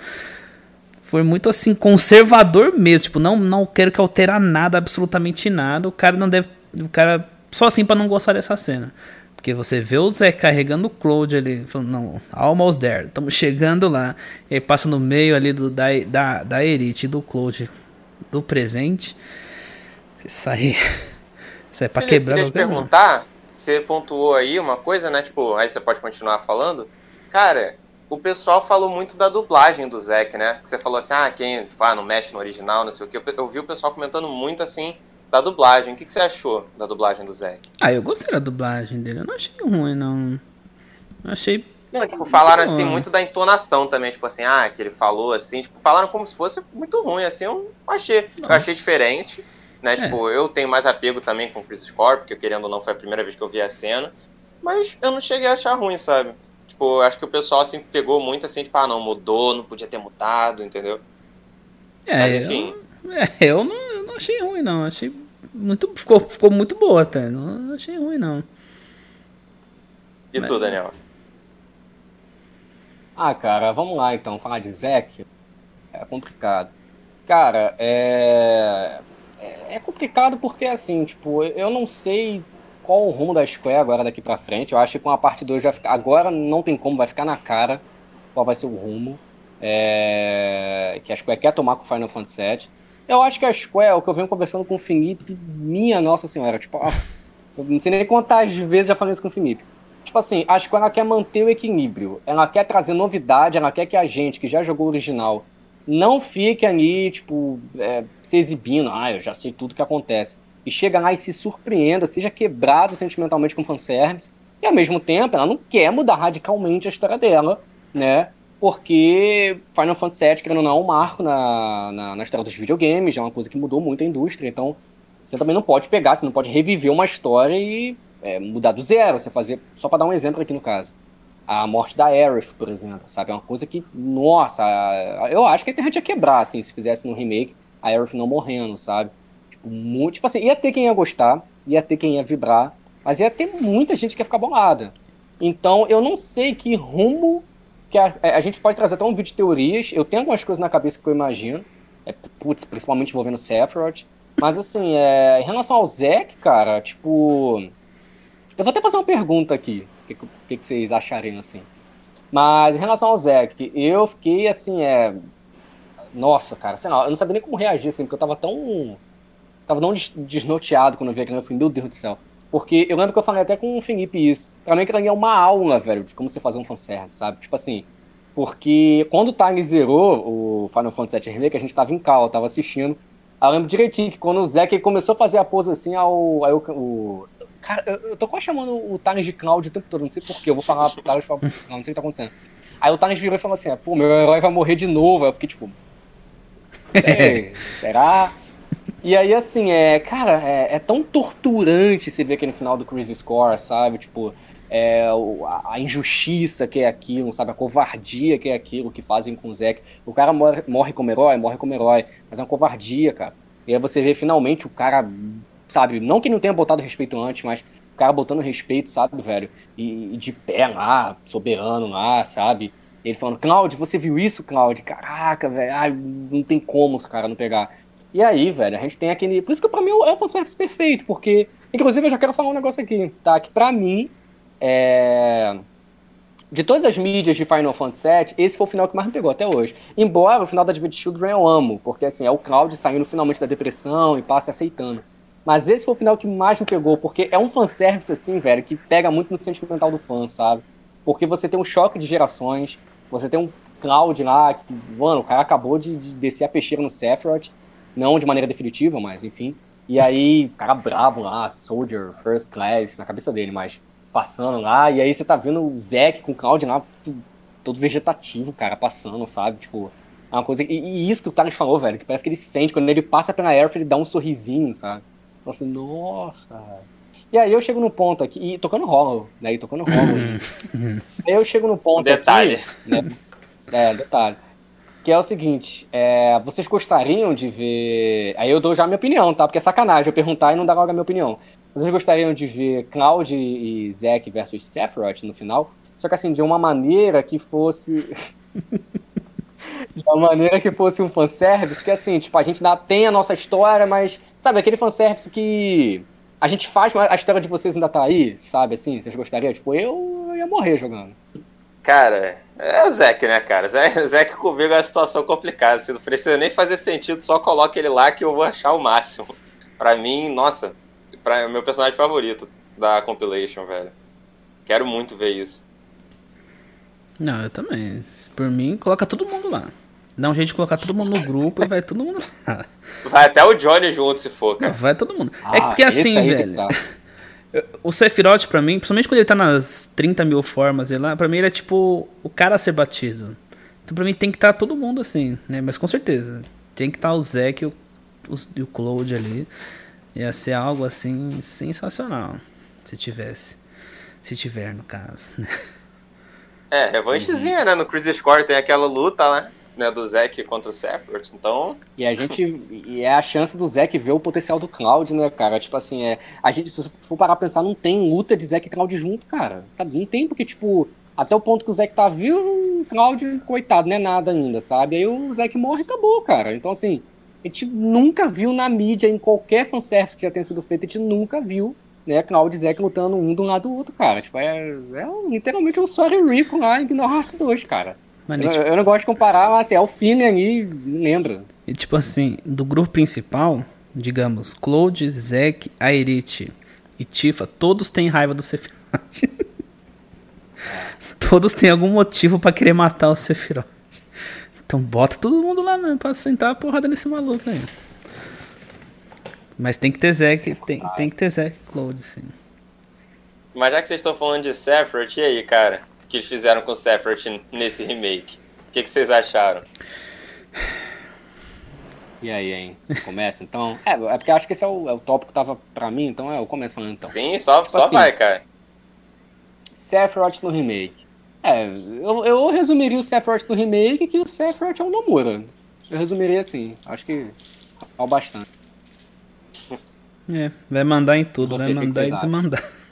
For muito assim, conservador mesmo. Tipo, não, não quero que alterar nada, absolutamente nada. O cara não deve. O cara. Só assim pra não gostar dessa cena. Porque você vê o Zé carregando o Cloud ali, falando, não, almost there, estamos chegando lá. E aí passa no meio ali do, da, da, da Erite e do Cloud do presente. Isso aí. Isso aí é pra Felipe, quebrar queria te perguntar, você pontuou aí uma coisa, né? Tipo, aí você pode continuar falando. Cara, o pessoal falou muito da dublagem do Zack, né? Que você falou assim, ah, quem ah, não mexe no original, não sei o que. Eu, eu vi o pessoal comentando muito assim da dublagem. O que, que você achou da dublagem do Zack? Ah, eu gostei da dublagem dele. Eu não achei ruim, não. Eu achei. Não, tipo, falaram Muito assim muito da entonação também, tipo assim, ah, que ele falou assim, tipo, falaram como se fosse muito ruim, assim, eu achei, eu Nossa. achei diferente, né? É. Tipo, eu tenho mais apego também com o Chris Score, porque querendo ou não foi a primeira vez que eu vi a cena, mas eu não cheguei a achar ruim, sabe? Tipo, acho que o pessoal assim pegou muito assim, tipo, ah, não, mudou, não podia ter mudado, entendeu? Mas É, enfim. eu, é, eu, não, eu não achei ruim, não. Achei muito. Ficou, ficou muito boa até. Não, não achei ruim, não. E Mas- tu, Daniel? Ah, cara, vamos lá então, falar de Zack é complicado. Cara, é... é é complicado porque assim, tipo, eu não sei qual o rumo da Square agora daqui pra frente. Eu acho que com a parte 2 vai ficar. Agora não tem como, vai ficar na cara qual vai ser o rumo é, que a Square quer tomar com o Final Fantasy VII. Eu acho que a Square, o que eu venho conversando com o Felipe, minha nossa senhora, tipo, ó, eu não sei nem quantas vezes já falei isso com o Felipe. Tipo assim, a Square ela quer manter o equilíbrio. Ela quer trazer novidade, ela quer que a gente que já jogou o original não fique ali, tipo, é, se exibindo. Ah, eu já sei tudo que acontece. E chega lá e se surpreenda, seja quebrado sentimentalmente com fanservice, e ao mesmo tempo ela não quer mudar radicalmente a história dela, né? Porque Final Fantasy VII, querendo ou não, é um marco na, na, na história dos videogames, é uma coisa que mudou muito a indústria, então você também não pode pegar, você não pode reviver uma história e é, mudar do zero, você fazer, só para dar um exemplo aqui no caso, a morte da Aerith, por exemplo, sabe? É uma coisa que, nossa, eu acho que a internet ia quebrar, assim, se fizesse no remake, a Aerith não morrendo, sabe? Tipo, muito, tipo assim, ia ter quem ia gostar, ia ter quem ia vibrar, mas ia ter muita gente que ia ficar bolada. Então, eu não sei que rumo que a, é, a gente pode trazer até um vídeo de teorias. Eu tenho algumas coisas na cabeça que eu imagino, é, putz, principalmente envolvendo Sephiroth. Mas, assim, é, em relação ao Zack, cara, tipo... Eu vou até fazer uma pergunta aqui que, que, que vocês achariam assim. Mas em relação ao Zack, eu fiquei assim, é. Nossa, cara, sei lá, eu não sabia nem como reagir, assim, porque eu tava tão. Tava tão desnorteado quando eu vi aquilo. Eu falei, meu Deus do céu. Porque eu lembro que eu falei até com o Felipe isso. Pra mim, aquilo ali é uma aula, velho, de como você fazer um fanservice, sabe? Tipo assim. Porque quando o Time zerou o Final Fantasy VII Remake, a gente tava em cal, tava assistindo. Eu lembro direitinho que quando o Zack começou a fazer a pose assim, ao, Cara, eu, eu tô quase chamando o Thales de Cloud o tempo todo, não sei porquê. Eu vou falar pro Thales, não, não sei o que tá acontecendo. Aí o Thales virou e falou assim: pô, meu herói vai morrer de novo. Aí eu fiquei tipo. será? E aí, assim, é, cara, é, é, tão torturante você ver aquele final do Crazy Score, sabe? Tipo, é, a, injustiça que é aquilo, sabe? A covardia que é aquilo que fazem com o Zack. O cara morre, morre como herói, morre como herói, mas é uma covardia, cara. E aí você vê finalmente o cara sabe? Não que não tenha botado respeito antes, mas o cara botando respeito, sabe, velho? E, e de pé lá, soberano lá, sabe? Ele falando, Claudio, você viu isso, Claudio? Caraca, velho, não tem como cara não pegar. E aí, velho, a gente tem aquele. Por isso que pra mim é o fanservice perfeito, porque. Inclusive, eu já quero falar um negócio aqui, tá? Que pra mim, é... de todas as mídias de Final Fantasy VII, esse foi o final que mais me pegou até hoje. Embora o final da Advent Children eu amo, porque assim, é o Cloud saindo finalmente da depressão e passa aceitando. Mas esse foi o final que mais me pegou, porque é um fanservice, assim, velho, que pega muito no sentimental do fã, sabe? Porque você tem um choque de gerações, você tem um Cloud lá, que, mano, o cara acabou de, de descer a peixeira no Sephiroth, não de maneira definitiva, mas enfim. E aí, o cara brabo lá, Soldier, First Class, na cabeça dele, mas passando lá, e aí você tá vendo o Zack com o Cloud lá, todo vegetativo, cara, passando, sabe? Tipo, é uma coisa. E, e isso que o Thales falou, velho, que parece que ele sente, quando ele passa pela Airf, ele dá um sorrisinho, sabe? Fala assim, nossa. E aí eu chego no ponto aqui, e tocando rolo, né? E tocando rolo. aí eu chego no ponto detalhe. aqui. Né? É, detalhe. Que é o seguinte, é, vocês gostariam de ver. Aí eu dou já a minha opinião, tá? Porque é sacanagem eu perguntar e não dar logo a minha opinião. Vocês gostariam de ver Cloud e Zack versus Sephiroth no final? Só que assim, de uma maneira que fosse. de uma maneira que fosse um fanservice, que assim, tipo, a gente dá, tem a nossa história, mas, sabe, aquele fanservice que a gente faz, mas a história de vocês ainda tá aí, sabe, assim, vocês gostariam? Tipo, eu, eu ia morrer jogando. Cara, é o Zack, né, cara? Zack comigo é uma situação complicada, se não precisa nem fazer sentido, só coloca ele lá que eu vou achar o máximo. Pra mim, nossa, pra, meu personagem favorito da compilation, velho. Quero muito ver isso. Não, eu também. Por mim, coloca todo mundo lá. Dá um jeito de colocar todo mundo no grupo e vai todo mundo lá. Vai até o Johnny junto, se for, cara. Vai todo mundo. Ah, é porque assim, velho. Tá. O Sephiroth, pra mim, principalmente quando ele tá nas 30 mil formas, ele lá, pra mim ele é tipo o cara a ser batido. Então pra mim tem que estar tá todo mundo assim, né? Mas com certeza. Tem que estar tá o Zack e o, o, o Claude ali. Ia ser algo assim sensacional. Se tivesse. Se tiver, no caso, né? É, revanchezinha, né? No Crazy Score tem aquela luta, né? Né, do Zack contra o Sephiroth, então... E a gente... e é a chance do Zack ver o potencial do Cloud, né, cara? Tipo assim, é... A gente, se você for parar pra pensar, não tem luta de Zack e Cloud junto, cara. Sabe? Não tem, porque, tipo... Até o ponto que o Zack tá vivo, o Cloud, coitado, não é nada ainda, sabe? Aí o Zack morre e acabou, cara. Então, assim... A gente nunca viu na mídia, em qualquer fanservice que já tenha sido feito, a gente nunca viu né, Cloud e Zack lutando um do lado do outro, cara. Tipo, é, é literalmente um Sorry Rico lá em Kingdom Hearts 2, cara. Mano, eu, tipo... eu, não gosto de comparar, mas assim, é o feeling ali, lembra. E tipo assim, do grupo principal, digamos, Cloud, Zack, Aerith e Tifa, todos têm raiva do Sephiroth. todos têm algum motivo para querer matar o Sephiroth. Então bota todo mundo lá mesmo pra sentar a porrada nesse maluco aí. Mas tem que ter Zack, tem, tem que ter Zack Cloud, sim. Mas já que vocês estão falando de Sephiroth, e aí, cara? O que eles fizeram com o Sephiroth nesse remake? O que, que vocês acharam? E aí, hein? Começa então? É, é porque eu acho que esse é o, é o tópico que tava pra mim, então é, eu começo falando então. Sim, só, Tipo só assim, vai, cara. Sephiroth no remake. É, eu, eu resumiria o Sephiroth no remake que o Sephiroth é um Nomura. Eu resumiria assim. Acho que ao bastante. É, vai mandar em tudo, vai o mandar e desmandar.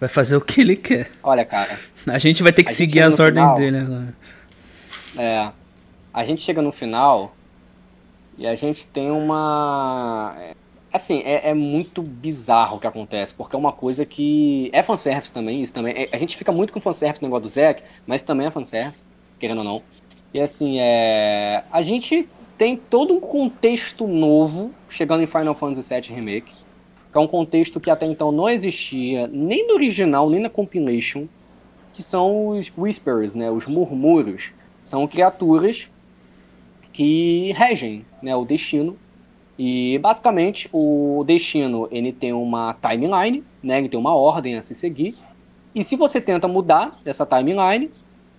Vai fazer o que ele quer. Olha, cara, A gente vai ter que seguir as ordens final. dele agora. é. A gente chega no final e a gente tem uma. Assim, é, é muito bizarro o que acontece, porque é uma coisa que. É fanservice também, isso também. é- A gente fica muito com fanservice no negócio do Zack, mas também é fanservice, querendo ou não. E assim, é. A gente tem todo um contexto novo chegando em Final Fantasy VII Remake. Que é um contexto que até então não existia, nem no original, nem na compilation, que são os Whispers, né? Os murmúrios. São criaturas que regem né, o destino. E basicamente o destino ele tem uma timeline, né, ele tem uma ordem a se seguir. E se você tenta mudar essa timeline,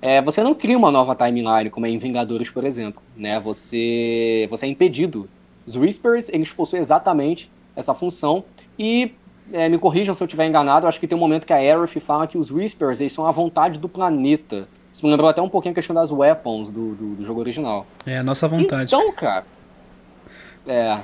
é, você não cria uma nova timeline, como é em Vingadores, por exemplo. Né? Você, você é impedido. Os Whispers eles possuem exatamente essa função. E é, me corrijam se eu estiver enganado, eu acho que tem um momento que a Aerith fala que os Whispers eles são a vontade do planeta. Isso me lembrou até um pouquinho a questão das weapons do, do, do jogo original. É a nossa vontade. Então, cara. É,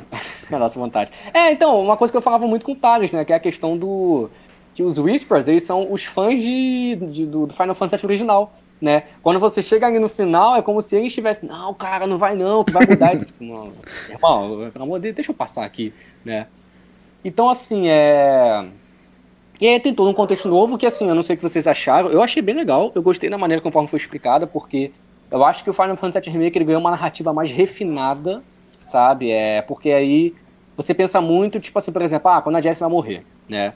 é a nossa vontade. É, então, uma coisa que eu falava muito com o Thales, né? Que é a questão do. Que os Whispers, eles são os fãs de, de- do, do Final Fantasy original, né? Quando você chega ali no final, é como se eles estivessem. Não, cara, não vai não, tu vai mudar. e tu, tipo, não, irmão, pelo amor de Deus, deixa eu passar aqui, né? Então, assim, é. E aí tem todo um contexto novo que, assim, eu não sei o que vocês acharam. Eu achei bem legal, eu gostei da maneira conforme foi explicada, porque eu acho que o Final Fantasy VII Remake ele ganhou uma narrativa mais refinada, sabe? É, porque aí você pensa muito, tipo assim, por exemplo, ah, quando a Jessie vai morrer, né?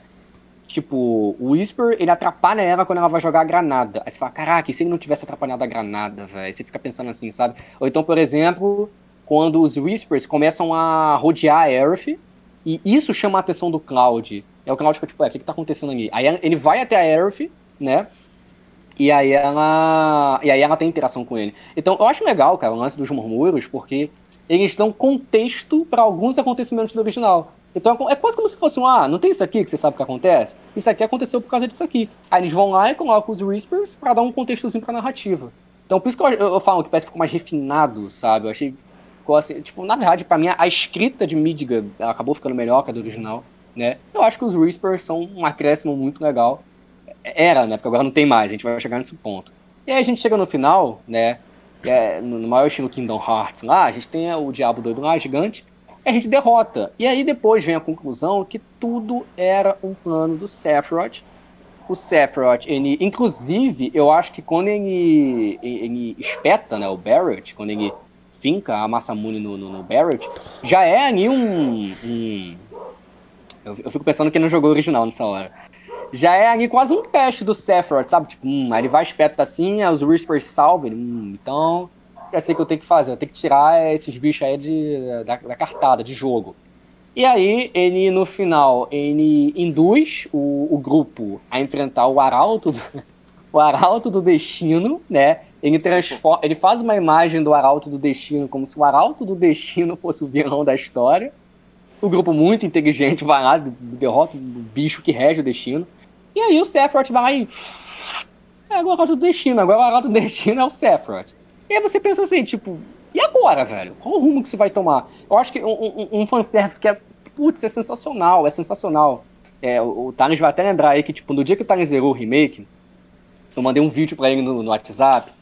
Tipo, o Whisper, ele atrapalha ela quando ela vai jogar a granada. Aí você fala, caraca, e se ele não tivesse atrapalhado a granada, velho? Você fica pensando assim, sabe? Ou então, por exemplo, quando os Whispers começam a rodear a Aerith, e isso chama a atenção do Cloud. É o Cloud fica tipo, é, o que, que tá acontecendo ali? Aí ele vai até a Aerith, né? E aí ela. E aí ela tem interação com ele. Então eu acho legal, cara, o lance dos murmúrios, porque eles dão contexto para alguns acontecimentos do original. Então é quase como se fosse um, ah, não tem isso aqui que você sabe o que acontece? Isso aqui aconteceu por causa disso aqui. Aí eles vão lá e colocam os Whispers pra dar um contextozinho pra narrativa. Então por isso que eu, eu, eu falo que parece que ficou mais refinado, sabe? Eu achei. Ficou assim, tipo, na verdade, pra mim, a escrita de Midgar acabou ficando melhor que a do original, né? Eu acho que os Whispers são um acréscimo muito legal. Era, né? Porque agora não tem mais, a gente vai chegar nesse ponto. E aí a gente chega no final, né? é, no, no maior estilo Kingdom Hearts lá, a gente tem o Diabo Doido lá, gigante, e a gente derrota. E aí depois vem a conclusão que tudo era um plano do Sephiroth. O Sephiroth, ele, inclusive, eu acho que quando ele, ele espeta né, o Barrett, quando ele finca a Masamune no, no, no Barrett, já é ali um. um eu, eu fico pensando que ele não jogou original nessa hora já é ali quase um teste do Sephiroth, sabe? Tipo, hum, aí ele vai espeta assim, os Whispers salvam ele, hum, então já sei o que eu tenho que fazer, eu tenho que tirar esses bichos aí de, da, da cartada, de jogo. E aí, ele no final, ele induz o, o grupo a enfrentar o Arauto, do, o Arauto do Destino, né? Ele, transforma, ele faz uma imagem do Arauto do Destino como se o Arauto do Destino fosse o vilão da história. O grupo muito inteligente vai lá, derrota o bicho que rege o destino. E aí o Sephiroth vai lá e. É agora o Arauto do Destino, agora o Arauto do Destino é o Sephiroth. E aí você pensa assim, tipo, e agora, velho? Qual o rumo que você vai tomar? Eu acho que um, um, um fanservice que é, putz, é sensacional, é sensacional. É, o, o Thales vai até lembrar aí que, tipo, no dia que o Thales zerou o remake, eu mandei um vídeo pra ele no, no WhatsApp,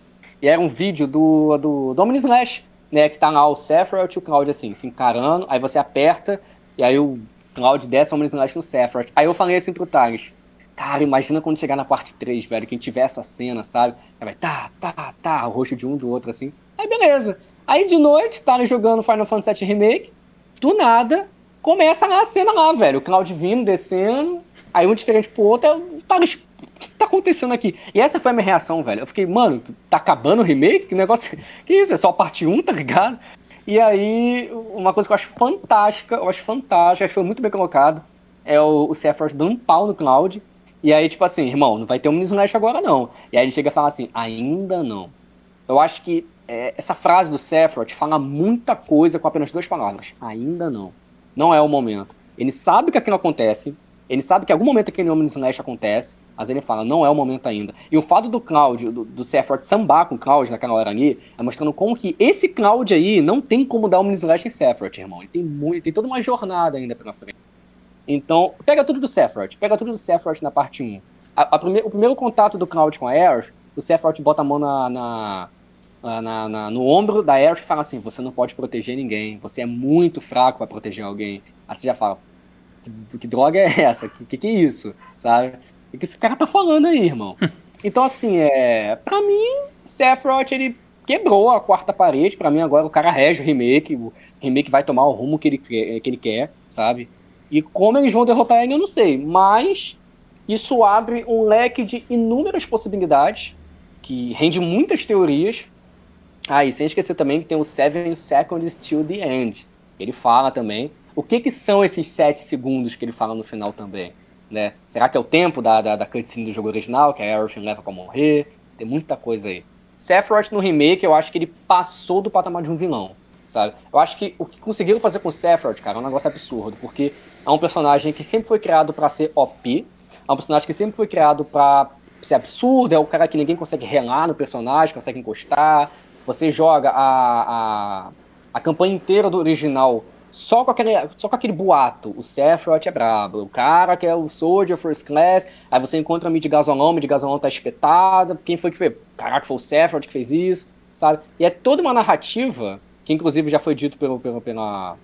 e era um vídeo do, do Dominic Slash, né, que tá lá o Sephiroth e o Cloud, assim, se encarando, aí você aperta, e aí o Cloud desce o Dominic Slash no Sephiroth. Aí eu falei assim pro Thales, Cara, imagina quando chegar na parte 3, velho, que a gente tiver essa cena, sabe? Aí vai tá, tá, tá, o rosto de um do outro assim. Aí beleza. Aí de noite, tá jogando Final Fantasy VII Remake, do nada, começa lá a cena lá, velho. O Cloud vindo, descendo, aí um diferente pro outro, eu, tá, que tá acontecendo aqui? E essa foi a minha reação, velho. Eu fiquei, mano, tá acabando o remake? Que negócio. Que isso? É só a parte 1, tá ligado? E aí, uma coisa que eu acho fantástica, eu acho fantástica, acho que foi muito bem colocado, é o, o Sephiroth dando um pau no Cloud. E aí, tipo assim, irmão, não vai ter um slash agora não. E aí ele chega e fala assim, ainda não. Eu acho que é, essa frase do Sephiroth fala muita coisa com apenas duas palavras. Ainda não. Não é o momento. Ele sabe que aquilo acontece, ele sabe que algum momento aquele Omni Slash acontece, mas ele fala, não é o momento ainda. E o fato do Cloud, do, do Sephiroth sambar com o Cloud naquela hora ali, é mostrando como que esse Cloud aí não tem como dar Omni Slash em Sephiroth, irmão. Ele tem, muito, tem toda uma jornada ainda pela frente. Então, pega tudo do Sephiroth, pega tudo do Sephiroth na parte 1. A, a prime, o primeiro contato do Cloud com a Aerith, o Sephiroth bota a mão na, na, na, na no ombro da Aerith e fala assim, você não pode proteger ninguém, você é muito fraco para proteger alguém. Aí você já fala, que, que droga é essa? Que, que, que é isso? Sabe? O que esse cara tá falando aí, irmão? Então, assim, é. Pra mim, Sephiroth, ele quebrou a quarta parede. Pra mim, agora o cara rege o remake. O remake vai tomar o rumo que ele, que ele quer, sabe? E como eles vão derrotar ele, eu não sei. Mas isso abre um leque de inúmeras possibilidades, que rende muitas teorias. Ah, e sem esquecer também que tem o Seven Seconds Till the End. Ele fala também. O que, que são esses sete segundos que ele fala no final também? Né? Será que é o tempo da, da, da cutscene do jogo original, que a Aerith leva pra morrer? Tem muita coisa aí. Sephiroth no remake, eu acho que ele passou do patamar de um vilão, sabe? Eu acho que o que conseguiram fazer com Sephiroth, cara, é um negócio absurdo, porque é um personagem que sempre foi criado para ser OP, é um personagem que sempre foi criado para ser absurdo, é o cara que ninguém consegue relar no personagem, consegue encostar. Você joga a, a, a campanha inteira do original só com aquele, só com aquele boato, o Sephiroth é brabo, o cara que é o Soldier First Class, aí você encontra o Mid o Mid Gasolão tá espetado, quem foi que fez? Caraca, foi o Sephiroth que fez isso, sabe? E é toda uma narrativa, que inclusive já foi dito pelo, pelo, pela,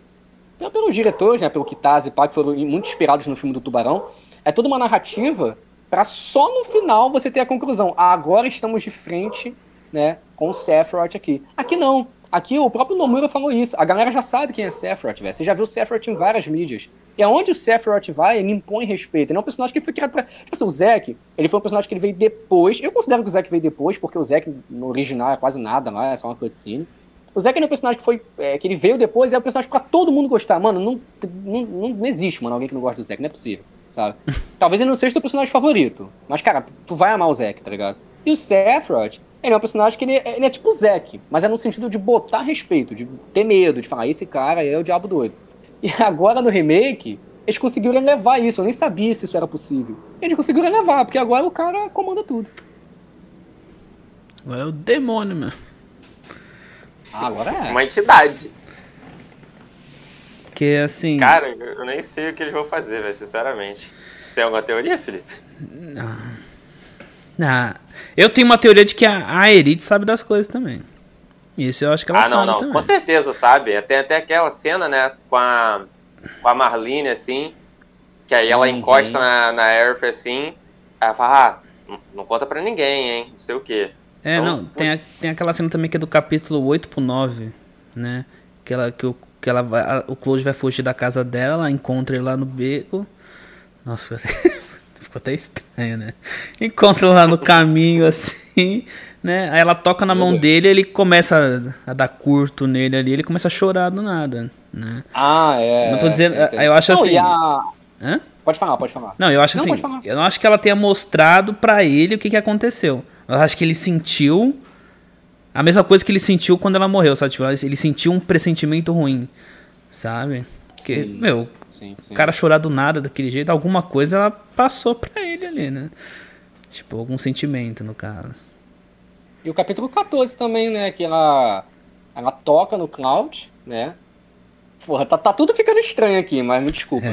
pelo, pelos diretores, né, pelo Kitaz e Pai, que foram muito inspirados no filme do Tubarão, é toda uma narrativa para só no final você ter a conclusão, ah, agora estamos de frente, né, com o Sephiroth aqui. Aqui não, Aqui o próprio Nomura falou isso. A galera já sabe quem é Sephiroth, velho. Você já viu Sephiroth em várias mídias. E aonde o Sephiroth vai, ele impõe respeito. Ele é um personagem que foi criado pra. Tipo assim, o Zack, ele foi um personagem que ele veio depois. Eu considero que o Zack veio depois, porque o Zack no original é quase nada lá, é só uma cutscene. O Zack é um personagem que foi. É, que ele veio depois, é um personagem pra todo mundo gostar. Mano, não, não, não, não existe, mano, alguém que não gosta do Zack, não é possível, sabe? Talvez ele não seja o seu personagem favorito. Mas, cara, tu vai amar o Zack, tá ligado? E o Sephiroth, ele é um personagem que ele, ele é tipo o Zack, mas é no sentido de botar respeito, de ter medo, de falar, esse cara é o diabo doido. E agora no remake, eles conseguiram levar isso, eu nem sabia se isso era possível. Eles conseguiram levar, porque agora o cara comanda tudo. Agora é o demônio, meu. Ah, agora é. Uma entidade. Que assim. Cara, eu nem sei o que eles vão fazer, velho, sinceramente. Tem alguma teoria, Felipe? Não. Ah, eu tenho uma teoria de que a, a Erit sabe das coisas também. Isso eu acho que ela ah, não, sabe não. também. Com certeza sabe. Tem até aquela cena, né, com a, com a Marlene, assim, que aí ela Uhum. encosta na, na Aerith, assim, ela fala, ah, não, não conta pra ninguém, hein, não sei o quê. É, Então, não, tem, a- tem aquela cena também que é do capítulo 8 pro 9, né? Que, ela, que, o, que ela vai, a- o Claude vai fugir da casa dela, ela encontra ele lá no beco. Nossa, ficou até, ficou até estranho, né? Encontra lá no caminho assim, né? Aí ela toca na mão dele ele começa a, dar curto nele ali, ele começa a chorar do nada, né? Ah, é. Não tô dizendo- entendi. eu acho Não, assim- E a... Hã? Pode falar, pode falar. Não, eu acho Não, assim, pode falar. eu não acho que ela tenha mostrado pra ele o que, que aconteceu. Eu acho que ele sentiu a mesma coisa que ele sentiu quando ela morreu, sabe? Tipo, ele sentiu um pressentimento ruim, sabe? Porque, Sim. meu, Sim, sim. o cara chorar do nada daquele jeito, alguma coisa ela passou pra ele ali, né? Tipo, algum sentimento, no caso. E o capítulo 14 também, né? Que ela, ela toca no Cloud, né? Porra, tá, tá tudo ficando estranho aqui, mas me desculpa.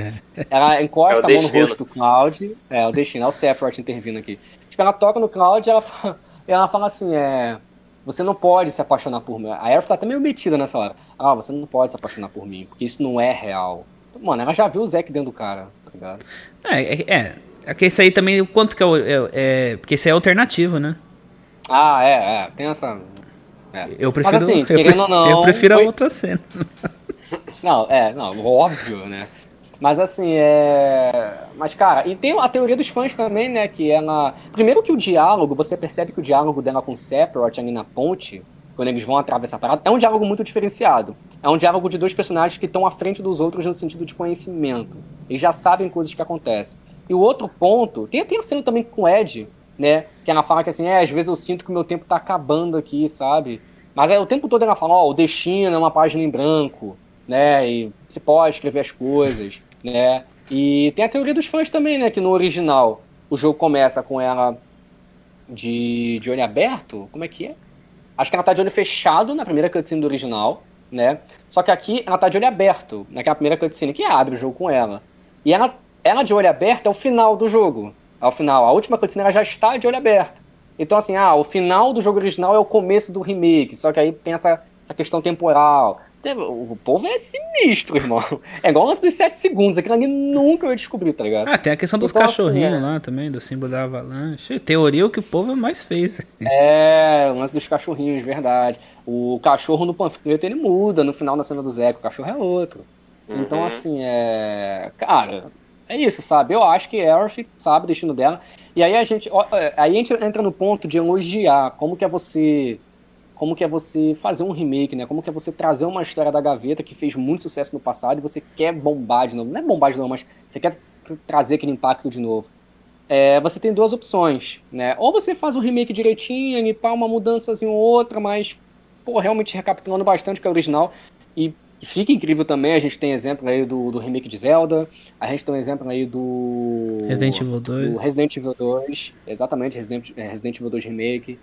Ela encosta É a mão no rosto do Cloud. É, o destino, é o Sephiroth intervindo aqui. Tipo, ela toca no Cloud e ela, fala- ela fala assim, é... Você não pode se apaixonar por mim. A Aerith tá até meio metida nessa hora. Ah, você não pode se apaixonar por mim, porque isso não é real. Mano, ela já viu o Zack dentro do cara, tá ligado? É, é, é. É que esse aí também, o quanto que é, o- é, é. Porque esse aí é alternativo, né? Ah, é, é. Tem essa... é. Eu prefiro, assim, eu, querendo ou não, eu prefiro a foi- outra cena. Não, é, não, óbvio, né? Mas assim, é. Mas, cara, e tem a teoria dos fãs também, né? Que ela. Primeiro que o diálogo, você percebe que o diálogo dela com o Sephiroth ali na ponte quando eles vão atravessar a parada, é um diálogo muito diferenciado. É um diálogo de dois personagens que estão à frente dos outros no sentido de conhecimento. Eles já sabem coisas que acontecem. E o outro ponto, tem, tem a cena também com o Ed, né? Que ela fala que assim, é, às vezes eu sinto que o meu tempo tá acabando aqui, sabe? Mas é o tempo todo ela fala, ó, oh, o destino é uma página em branco, né? E você pode escrever as coisas, né? E tem a teoria dos fãs também, né? Que no original o jogo começa com ela de, de olho aberto. Como é que é? Acho que ela tá de olho fechado na primeira cutscene do original, né? Só que aqui ela tá de olho aberto, naquela primeira cutscene que abre o jogo com ela. E ela, ela de olho aberto é o final do jogo. Ao final, a última cutscene ela já está de olho aberto. Então, assim, ah, o final do jogo original é o começo do remake, só que aí pensa essa questão temporal. O povo é sinistro, irmão. É igual o lance dos 7 segundos. Aquilo ali nunca eu ia descobrir, tá ligado? Ah, tem a questão dos então, assim, cachorrinhos assim, é... lá também, do símbolo da avalanche. Teoria é o que o povo mais fez. É, o lance dos cachorrinhos, verdade. O cachorro no panfleto ele muda no final da cena do Zé, o cachorro é outro. Uhum. Então, assim, é. Cara, é isso, sabe? Eu acho que Aerith sabe o destino dela. E aí a gente. É, aí a gente entra no ponto de elogiar como que é você como que é você fazer um remake, né? Como que é você trazer uma história da gaveta que fez muito sucesso no passado e você quer bombar de novo. Não é bombar de novo, mas você quer trazer aquele impacto de novo. É, você tem duas opções, né? Ou você faz um remake direitinho, limpar uma mudançazinha ou outra, mas, pô, realmente recapitulando bastante que é original. E fica incrível também, a gente tem exemplo aí do, do remake de Zelda, a gente tem um exemplo aí do... Resident Evil 2. Do Resident Evil 2, exatamente, Resident, é, Resident Evil 2 Remake.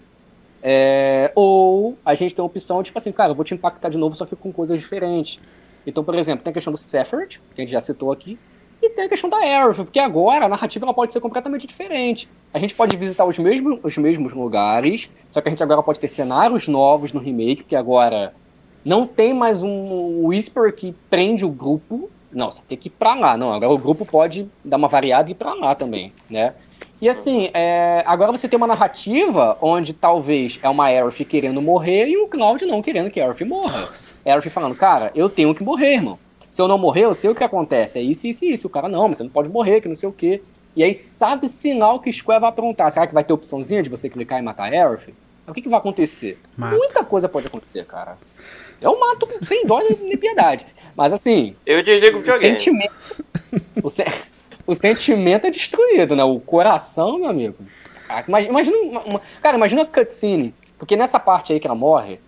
É, ou a gente tem a opção, tipo assim, cara, eu vou te impactar de novo, só que com coisas diferentes. Então, por exemplo, tem a questão do Sephiroth, que a gente já citou aqui, e tem a questão da Aerith, porque agora a narrativa ela pode ser completamente diferente. A gente pode visitar os mesmos, os mesmos lugares, só que a gente agora pode ter cenários novos no remake, porque agora não tem mais um Whisper que prende o grupo. Não, você tem que ir pra lá. Não, agora o grupo pode dar uma variada e ir pra lá também, né? E assim, é, agora você tem uma narrativa onde talvez é uma Aerith querendo morrer e o Cloud não querendo que a Aerith morra. Aerith falando, cara, eu tenho que morrer, irmão. Se eu não morrer, eu sei o que acontece. É isso, isso e isso. O cara, não, mas você não pode morrer, que não sei o quê. E aí sabe sinal que Square vai aprontar. Será que vai ter opçãozinha de você clicar e matar a Aerith? O que, que vai acontecer? Mata. Muita coisa pode acontecer, cara. Eu mato sem dó nem piedade. Mas assim. Eu desligo o videogame. Sentimento, o, se, o sentimento é destruído, né? O coração, meu amigo. Imagina, uma, uma, cara, imagina a cutscene. Porque nessa parte aí que ela morre,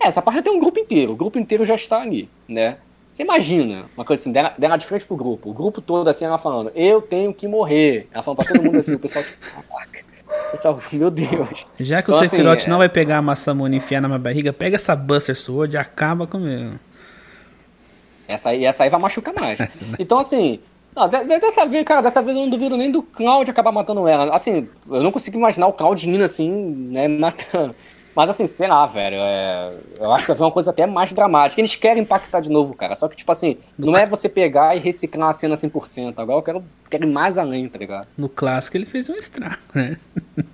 é, essa parte tem um grupo inteiro. O grupo inteiro já está ali, né? Você imagina uma cutscene dela, dela de frente pro grupo. O grupo todo assim, ela falando, eu tenho que morrer. Ela falando pra todo mundo assim, o pessoal. Caraca. Pessoal, meu Deus. Já que então, o Sephiroth assim, não vai pegar a Masamune e enfiar na minha barriga, pega essa Buster Sword e acaba comigo. Essa aí, essa aí vai machucar mais. então, assim, não, dessa vez, cara, dessa vez eu não duvido nem do Cloud acabar matando ela. Assim, eu não consigo imaginar o Cloud indo assim, né, matando. Mas assim, sei lá, velho, é... eu acho que vai ser uma coisa até mais dramática. Eles querem impactar de novo, cara. Só que, tipo assim, não é você pegar e reciclar a cena 100%. Agora eu quero, quero ir mais além, tá ligado? No clássico ele fez um estrago, né?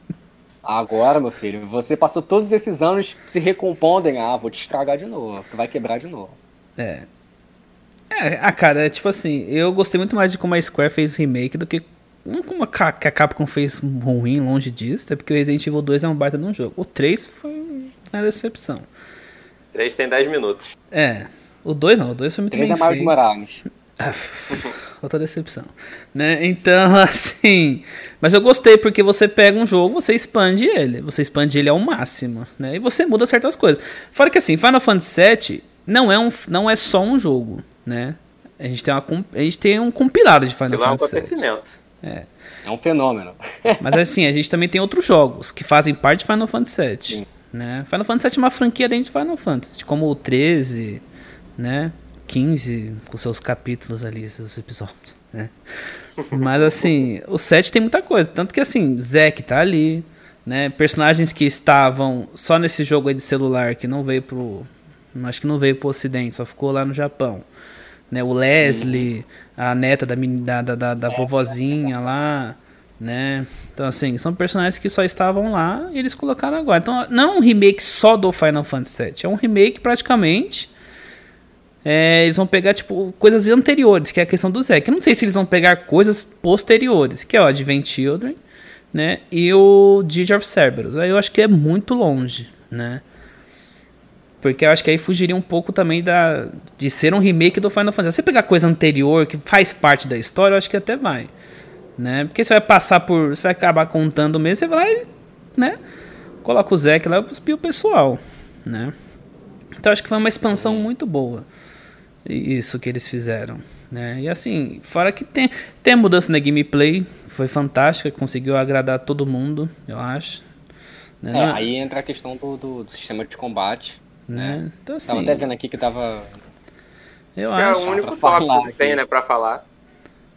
Agora, meu filho, você passou todos esses anos se recompondo em, ah, vou te estragar de novo, tu vai quebrar de novo. É, é, ah, cara, é tipo assim, eu gostei muito mais de como a Square fez remake do que não como a, que a Capcom fez ruim, longe disso, até porque o Resident Evil 2 é um baita de um jogo. O 3 foi uma decepção. O 3 tem 10 minutos. É, o 2 não, o 2 foi muito 3 bem é mais de Morales. Outra decepção, né? Então, assim, mas eu gostei porque você pega um jogo, você expande ele, você expande ele ao máximo, né? E você muda certas coisas. Fora que assim, Final Fantasy VII não é um, não é só um jogo, né? A gente tem, uma, a gente tem um compilado de Final Fantasy. É um acontecimento. É. é um fenômeno. Mas assim, a gente também tem outros jogos que fazem parte de Final Fantasy VII. Sim. Né? Final Fantasy VII é uma franquia dentro de Final Fantasy, como o 13, né? 15, com seus capítulos ali, seus episódios. Né? Mas assim, o 7 tem muita coisa. Tanto que assim, Zack tá ali, né? Personagens que estavam só nesse jogo aí de celular, que não veio pro. Acho que não veio pro ocidente, só ficou lá no Japão né? O Leslie, a neta da, da, da, da vovozinha lá, né? Então, assim, são personagens que só estavam lá e eles colocaram agora. Então, não é um remake só do Final Fantasy VII, é um remake praticamente. É, eles vão pegar, tipo, coisas anteriores, que é a questão do Zack. Eu não sei se eles vão pegar coisas posteriores, que é o Advent Children, né? E o Digi of Cerberus. Aí eu acho que é muito longe, né? Porque eu acho que aí fugiria um pouco também da de ser um remake do Final Fantasy. Se você pegar coisa anterior que faz parte da história, eu acho que até vai, né? Porque você vai passar por, você vai acabar contando mesmo, você vai, né? Coloca o Zack lá e o pessoal, né? Então acho que foi uma expansão muito boa. Isso que eles fizeram, né? E assim, fora que tem tem a mudança na gameplay, foi fantástica, conseguiu agradar todo mundo, eu acho. Né? É, aí entra a questão do, do, do sistema de combate, né? né? Então, assim, tava até vendo aqui que tava. Eu acho. É o único tópico que tem, né, pra falar.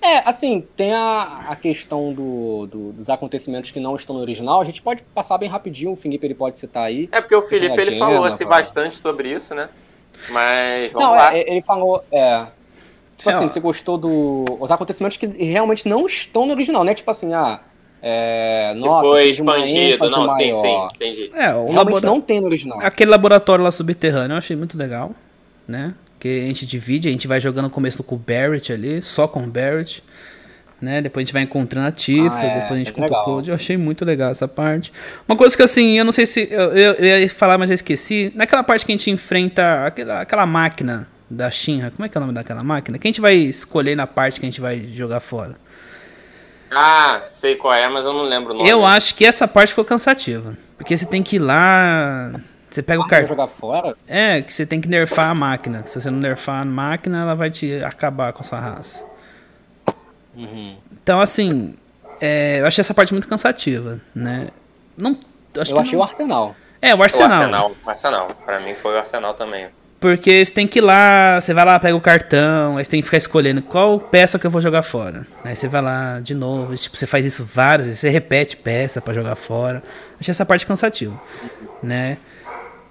É, assim, tem a, a questão do, do, dos acontecimentos que não estão no original. A gente pode passar bem rapidinho, o Felipe ele pode citar aí. É porque o Felipe ele falou assim, bastante sobre isso, né? Mas vamos não, lá. É, ele falou, é. Tipo é, assim, ó. você gostou dos do, acontecimentos que realmente não estão no original, né? Tipo assim, ah. É, nossa, foi expandido, não, sim, sim, entendi. É, o Realmente labora... não tem no original. Aquele laboratório lá subterrâneo eu achei muito legal, né? Que a gente divide, a gente vai jogando no começo com o Barrett ali, só com o Barrett, né? Depois a gente vai encontrando a Tifa, ah, é, depois a gente é compra o Cloud. Eu achei muito legal essa parte. Uma coisa que assim, eu não sei se. Eu, eu, eu ia falar, mas eu esqueci. Naquela parte que a gente enfrenta aquela, aquela máquina da Shinra, como é que é o nome daquela máquina? Que a gente vai escolher na parte que a gente vai jogar fora. Ah, sei qual é, mas eu não lembro o nome. Eu acho que essa parte ficou cansativa. Porque você tem que ir lá. Você pega ah, o cartão. jogar fora? É, que você tem que nerfar a máquina. Se você não nerfar a máquina, ela vai te acabar com a sua raça. Uhum. Então, assim. É, eu achei essa parte muito cansativa, né? Não, acho eu achei não... o Arsenal. É, o Arsenal. O Arsenal, o Arsenal. Pra mim foi o Arsenal também. Porque você tem que ir lá, você vai lá, pega o cartão, aí você tem que ficar escolhendo qual peça que eu vou jogar fora. Aí você vai lá de novo, tipo, você faz isso várias vezes, você repete peça para jogar fora. Achei essa parte cansativa, né?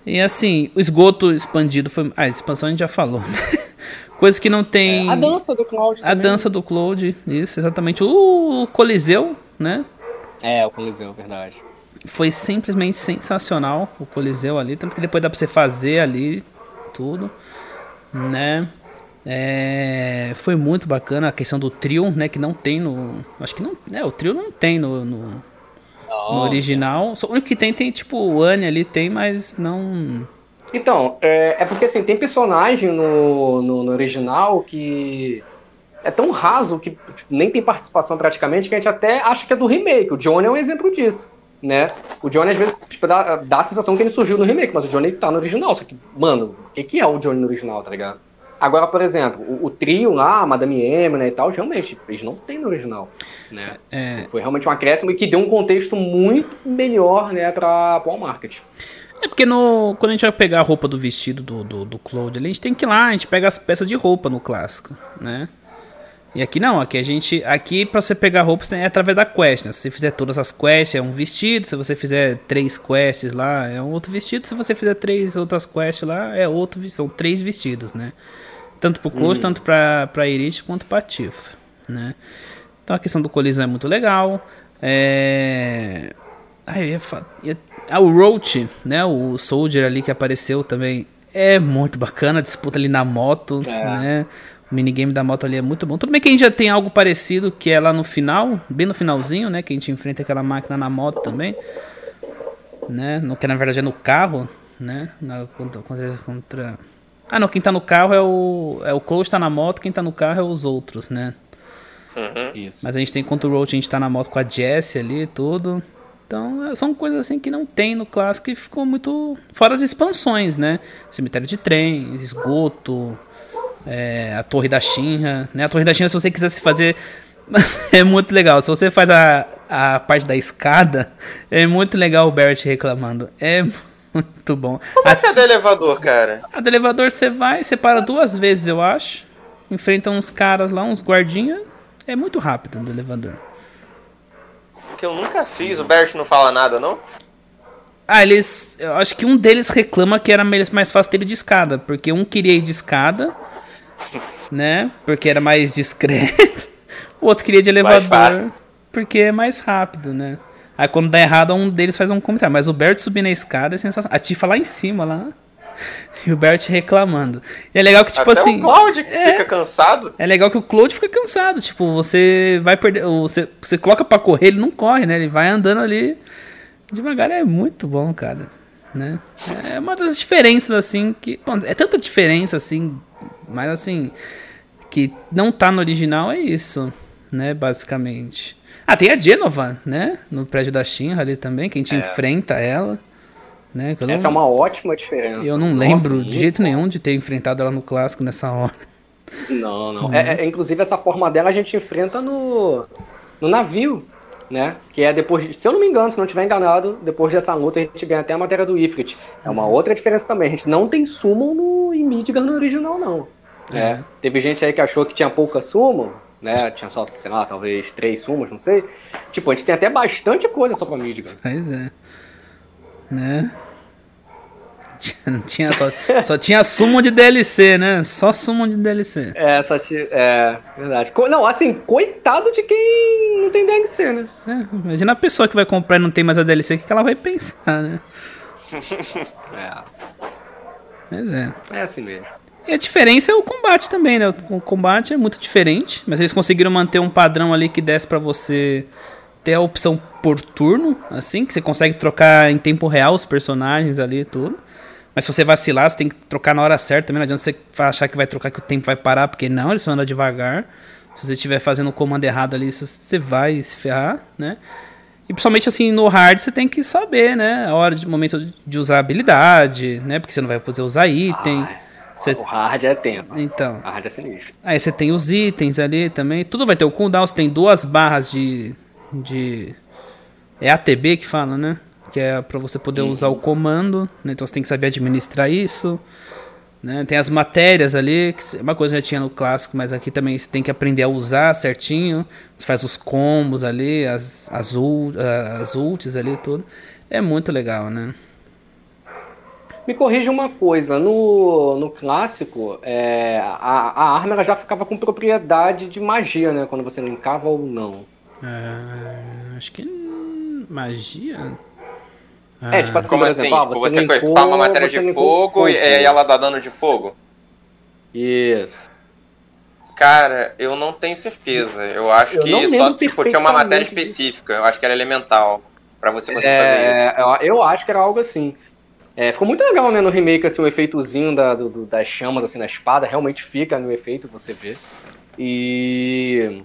E assim, o esgoto expandido foi. Ah, a expansão a gente já falou. Né? Coisas que não tem. É, a dança do Cloud. A dança do Cloud, isso, exatamente. O Coliseu, né? É, o Coliseu, verdade. Foi simplesmente sensacional o Coliseu ali. Tanto que depois dá pra você fazer ali tudo, né? É, foi muito bacana a questão do trio, né? Que não tem no. Acho que não. É, o trio não tem no, no, no original. Só o único que tem tem tipo o Anne ali, tem, mas não. Então, é, é porque assim, tem personagem no, no, no, original que é tão raso que nem tem participação praticamente que a gente até acha que é do remake. O Johnny é um exemplo disso né? O Johnny às vezes tipo, dá, dá a sensação que ele surgiu no remake, mas o Johnny tá no original. Só que, mano, o que, que é o Johnny no original, tá ligado? Agora, por exemplo, o, o trio lá, a Madame M, né, e tal, realmente, eles não tem no original, né? É... Foi realmente um acréscimo e que deu um contexto muito melhor, né, pra, pra o marketing. É porque no, quando a gente vai pegar a roupa do vestido do, do, do Claude, a gente tem que ir lá, a gente pega as peças de roupa no clássico, né? E aqui não, aqui a gente. Aqui pra você pegar roupas é através da quest, né? Se você fizer todas as quests é um vestido, se você fizer três quests lá é um outro vestido, se você fizer três outras quests lá é outro São três vestidos, né? Tanto pro Close, hum. tanto pra, pra Iris quanto pra Tifa, né? Então a questão do colisão é muito legal. É. Ah, eu ia falar. Ah, o Roach, né? O Soldier ali que apareceu também é muito bacana. A disputa ali na moto, é. né? O minigame da moto ali é muito bom. Tudo bem que a gente já tem algo parecido, que é lá no final, bem no finalzinho, né? Que a gente enfrenta aquela máquina na moto também. Né? No, que na verdade é no carro, né? Na, contra, contra, Ah, não, quem tá no carro é o. É o Close tá na moto, quem tá no carro é os outros, né? Uhum. Mas a gente tem contra o Roach, a gente tá na moto com a Jessie ali e tudo. Então, é, são coisas assim que não tem no clássico e ficou muito. Fora as expansões, né? Cemitério de trem, esgoto, é, a Torre da Shinra, né? A Torre da Shinra, se você quisesse fazer, é muito legal. Se você faz a, a parte da escada, é muito legal o Barrett reclamando. É muito bom. Como é que é do elevador, cara? A do elevador você vai, você para duas vezes, eu acho. Enfrenta uns caras lá, uns guardinhas. É muito rápido do elevador. Que eu nunca fiz, o Barrett não fala nada, não? Ah, eles. Eu acho que um deles reclama que era mais fácil dele de escada. Porque um queria ir de escada né? Porque era mais discreto. O outro queria de elevador porque é mais rápido, né? Aí quando dá errado, um deles faz um comentário. Mas o Bert subir na escada é sensacional. A Tifa lá em cima, lá. E o Bert reclamando. E é legal que, tipo Até assim. O Cloud é, fica cansado. É legal que o Cloud fica cansado. Tipo, você vai perder. Você, você coloca pra correr, ele não corre, né? Ele vai andando ali devagar. É muito bom, cara. né? É uma das diferenças, assim, que. Bom, é tanta diferença, assim, mas assim. Que não tá no original é isso, né? Basicamente. Ah, tem a Genova, né? No prédio da Shinra ali também, que a gente é. enfrenta ela. Né? Essa não, é uma ótima diferença. Eu não Nossa, lembro de jeito nenhum de ter enfrentado ela no clássico nessa hora. Não, não. Uhum. É, é, inclusive, essa forma dela a gente enfrenta no, no navio né? Que é depois, se eu não me engano, se não estiver enganado, depois dessa luta a gente ganha até a matéria do Ifrit. É uma outra diferença também. A gente não tem summon no em Midgar no original, não. É. Teve gente aí que achou que tinha pouca summon, né? Tinha só, sei lá, talvez três summons, não sei. Tipo, a gente tem até bastante coisa só pra Midgar. Pois é. Né? Não tinha só, só tinha sumo de DLC, né? Só sumo de DLC. É, só tinha. É, verdade. Não, assim, coitado de quem não tem DLC, né? É, imagina a pessoa que vai comprar e não tem mais a DLC, o que ela vai pensar, né? é. Mas é. É assim mesmo. E a diferença é o combate também, né? O combate é muito diferente, mas eles conseguiram manter um padrão ali que desce para você ter a opção por turno, assim, que você consegue trocar em tempo real os personagens ali e tudo. Mas se você vacilar, você tem que trocar na hora certa também. Não adianta você achar que vai trocar que o tempo vai parar, porque não, ele só anda devagar. Se você estiver fazendo o comando errado ali, você vai se ferrar, né? E principalmente assim, no hard você tem que saber, né? A hora de momento de usar habilidade, né? Porque você não vai poder usar item. Você... O hard é tenso. Então. O hard é sinistro. Aí você tem os itens ali também. Tudo vai ter o cooldown. Você tem duas barras de. de... É ATB que fala, né? que é para você poder uhum. usar o comando, né? então você tem que saber administrar isso. Né? Tem as matérias ali, que é uma coisa que já tinha no clássico, mas aqui também você tem que aprender a usar certinho. Você faz os combos ali, as, as, ult, as ults ali, tudo. É muito legal, né? Me corrija uma coisa, no, no clássico, é, a, a arma ela já ficava com propriedade de magia, né? Quando você linkava ou não. É, acho que magia é, tipo assim, Como por assim? exemplo, tipo, você, você equipar uma matéria de fogo e ela dá dano de fogo? Isso. Cara, eu não tenho certeza. Eu acho eu que só tipo, tinha uma matéria específica. Eu acho que era elemental. para você conseguir é, fazer isso. Eu acho que era algo assim. É, ficou muito legal, né, no remake, assim, o efeitozinho da, do, das chamas, assim, na espada. Realmente fica no efeito, você vê. E...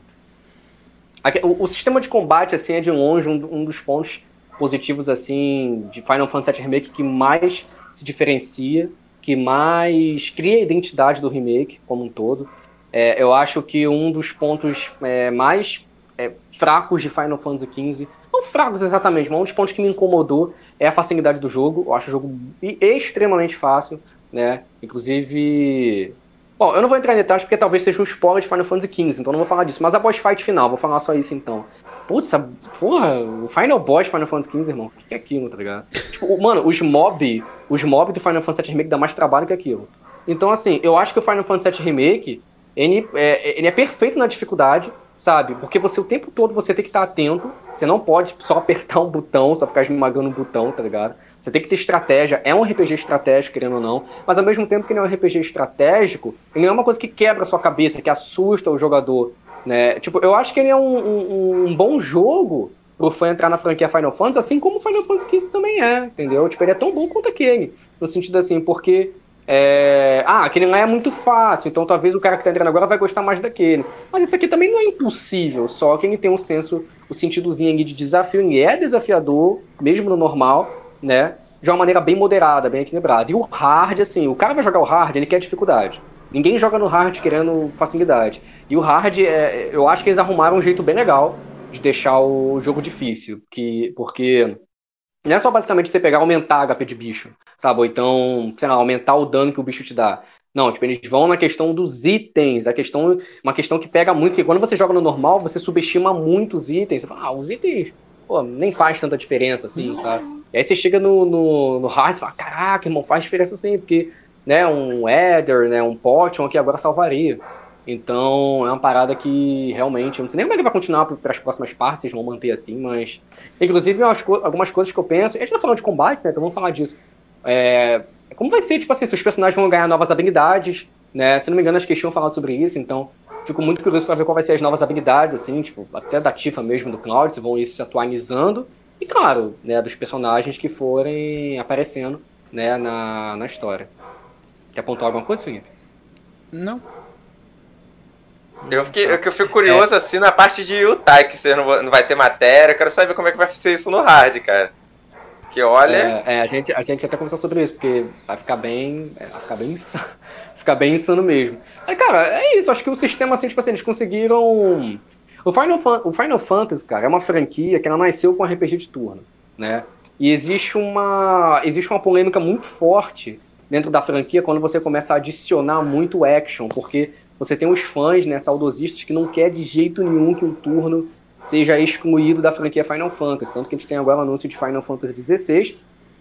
O, o sistema de combate, assim, é de longe um, um dos pontos positivos assim de Final Fantasy VII Remake que mais se diferencia, que mais cria a identidade do remake como um todo. É, eu acho que um dos pontos é, mais é, fracos de Final Fantasy XV, não fracos exatamente, mas um dos pontos que me incomodou é a facilidade do jogo. Eu acho o jogo extremamente fácil, né? Inclusive. Bom, eu não vou entrar em detalhes porque talvez seja um spoiler de Final Fantasy XV, então não vou falar disso. Mas a boss fight final, vou falar só isso então. Putz, a, porra, o Final Boss Final Fantasy XV, irmão. O que é aquilo, tá ligado? tipo, mano, os mob, os mob do Final Fantasy VII Remake dá mais trabalho que aquilo. Então, assim, eu acho que o Final Fantasy VII Remake, ele é, ele é perfeito na dificuldade, sabe? Porque você o tempo todo você tem que estar atento. Você não pode só apertar um botão, só ficar esmagando um botão, tá ligado? Você tem que ter estratégia. É um RPG estratégico, querendo ou não. Mas ao mesmo tempo que ele é um RPG estratégico, ele é uma coisa que quebra a sua cabeça, que assusta o jogador. Né? Tipo, eu acho que ele é um, um, um bom jogo pro fã entrar na franquia Final Fantasy, assim como o Final Fantasy XV também é, entendeu? Tipo, ele é tão bom quanto aquele. No sentido assim, porque. É... Ah, aquele lá é muito fácil, então talvez o cara que tá entrando agora vai gostar mais daquele. Mas esse aqui também não é impossível, só que ele tem um senso, o sentidozinho de desafio, ele é desafiador, mesmo no normal, né? De uma maneira bem moderada, bem equilibrada. E o hard, assim, o cara vai jogar o hard, ele quer dificuldade. Ninguém joga no hard querendo facilidade. E o hard, é, eu acho que eles arrumaram um jeito bem legal de deixar o jogo difícil. Que, porque não é só basicamente você pegar e aumentar HP de bicho, sabe? Ou então, sei lá, aumentar o dano que o bicho te dá. Não, tipo, eles vão na questão dos itens, a questão, uma questão que pega muito, porque quando você joga no normal, você subestima muito os itens. Você fala, ah, os itens, pô, nem faz tanta diferença assim, sabe? E aí você chega no, no, no hard e fala, caraca, irmão, faz diferença sim, porque, né, um Ether, né, um Potion aqui agora salvaria. Então é uma parada que realmente, eu não sei nem como é que vai continuar para as próximas partes, eles vão manter assim, mas. Inclusive, algumas coisas que eu penso. A gente tá falando de combate, né? Então vamos falar disso. É, como vai ser, tipo assim, se os personagens vão ganhar novas habilidades, né? Se não me engano, acho que tinham falado sobre isso, então fico muito curioso para ver qual vai ser as novas habilidades, assim, tipo, até da Tifa mesmo, do Cloud, se vão ir se atualizando. E claro, né, dos personagens que forem aparecendo né, na, na história. Quer apontar alguma coisa, Felipe? Não. Eu, fiquei, eu fico curioso, é. assim, na parte de Utah, que você não, não vai ter matéria. Eu quero saber como é que vai ser isso no hard, cara. Que olha. É, é, a, gente, a gente até conversar sobre isso, porque vai ficar bem. É, vai ficar bem insano. ficar bem insano mesmo. Aí, cara, é isso. Acho que o sistema, assim, tipo assim, eles conseguiram. O Final, o Final Fantasy, cara, é uma franquia que ela nasceu com RPG de turno, né? E existe uma, existe uma polêmica muito forte dentro da franquia quando você começa a adicionar muito action, porque você tem os fãs, né, saudosistas, que não quer de jeito nenhum que o turno seja excluído da franquia Final Fantasy. Tanto que a gente tem agora o anúncio de Final Fantasy XVI.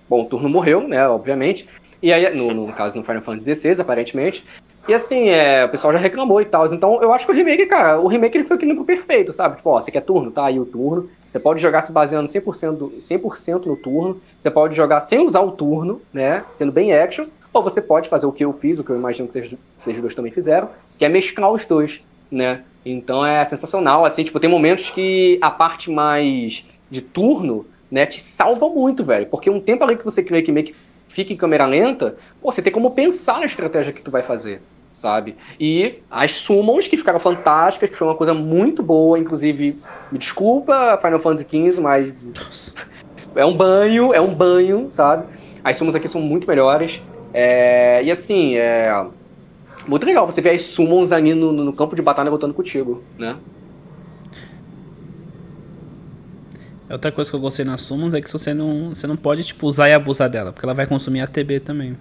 Bom, o turno morreu, né, obviamente. E aí, no, no caso, no Final Fantasy XVI, aparentemente. E assim, é, o pessoal já reclamou e tal. Então, eu acho que o remake, cara, o remake ele foi aquilo perfeito, sabe? Tipo, ó, você quer turno? Tá aí o turno. Você pode jogar se baseando 100%, 100 no turno. Você pode jogar sem usar o turno, né? Sendo bem action. Ou você pode fazer o que eu fiz, o que eu imagino que vocês, vocês dois também fizeram, que é mesclar os dois, né? Então é sensacional, assim, tipo, tem momentos que a parte mais de turno, né, te salva muito, velho. Porque um tempo ali que você crê que meio que fica em câmera lenta, pô, você tem como pensar na estratégia que tu vai fazer, sabe? E as summons que ficaram fantásticas, que foi uma coisa muito boa, inclusive, me desculpa, Final Fantasy XV, mas Nossa. é um banho, é um banho, sabe? As summons aqui são muito melhores. É, e assim, é muito legal você ver as summons ali no, no campo de batalha lutando contigo, né? Outra coisa que eu gostei nas summons é que você não, você não pode tipo, usar e abusar dela, porque ela vai consumir ATB também.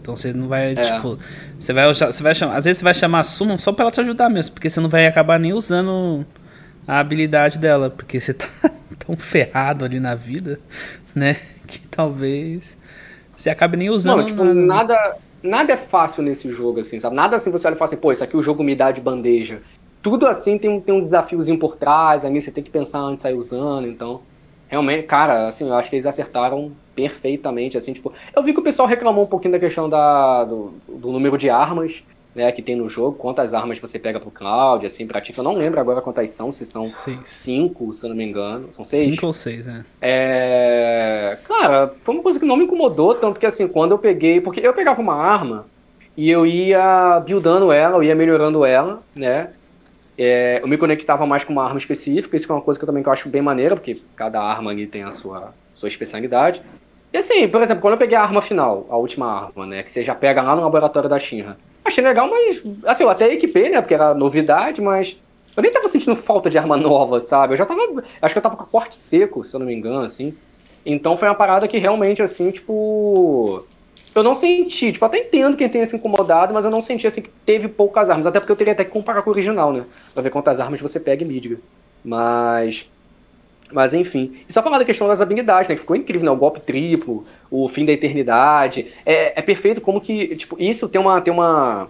Então você não vai, é. tipo. Você vai, você vai chamar. Às vezes você vai chamar a Summon só pra ela te ajudar mesmo, porque você não vai acabar nem usando a habilidade dela, porque você tá tão ferrado ali na vida, né? Que talvez você acabe nem usando. Tipo, nada, nada é fácil nesse jogo, assim, sabe? Nada assim você olha e fala assim, pô, isso aqui o jogo me dá de bandeja. Tudo assim tem um, tem um desafiozinho por trás, aí você tem que pensar antes de sair usando, então. Realmente, cara, assim, eu acho que eles acertaram perfeitamente, assim, tipo. Eu vi que o pessoal reclamou um pouquinho da questão da, do, do número de armas né, que tem no jogo, quantas armas você pega pro Cloud, assim, pra ti. Eu não lembro agora quantas são, se são seis. cinco, se eu não me engano. São seis? Cinco ou seis, é. é. Cara, foi uma coisa que não me incomodou, tanto que assim, quando eu peguei. Porque eu pegava uma arma e eu ia buildando ela, eu ia melhorando ela, né? É, eu me conectava mais com uma arma específica, isso é uma coisa que eu também acho bem maneira, porque cada arma ali tem a sua, sua especialidade. E assim, por exemplo, quando eu peguei a arma final, a última arma, né, que você já pega lá no laboratório da Shinra, Achei legal, mas assim, eu até equipei, né? Porque era novidade, mas eu nem tava sentindo falta de arma nova, sabe? Eu já tava. Acho que eu tava com corte seco, se eu não me engano, assim. Então foi uma parada que realmente, assim, tipo. Eu não senti, tipo, até entendo quem tenha se incomodado, mas eu não senti assim que teve poucas armas. Até porque eu teria até que comparar com o original, né? Pra ver quantas armas você pega e mídia. Mas. Mas enfim. E só falar da questão das habilidades, né? Que ficou incrível, né? O golpe triplo, o fim da eternidade. É, é perfeito como que, tipo, isso tem uma, tem uma.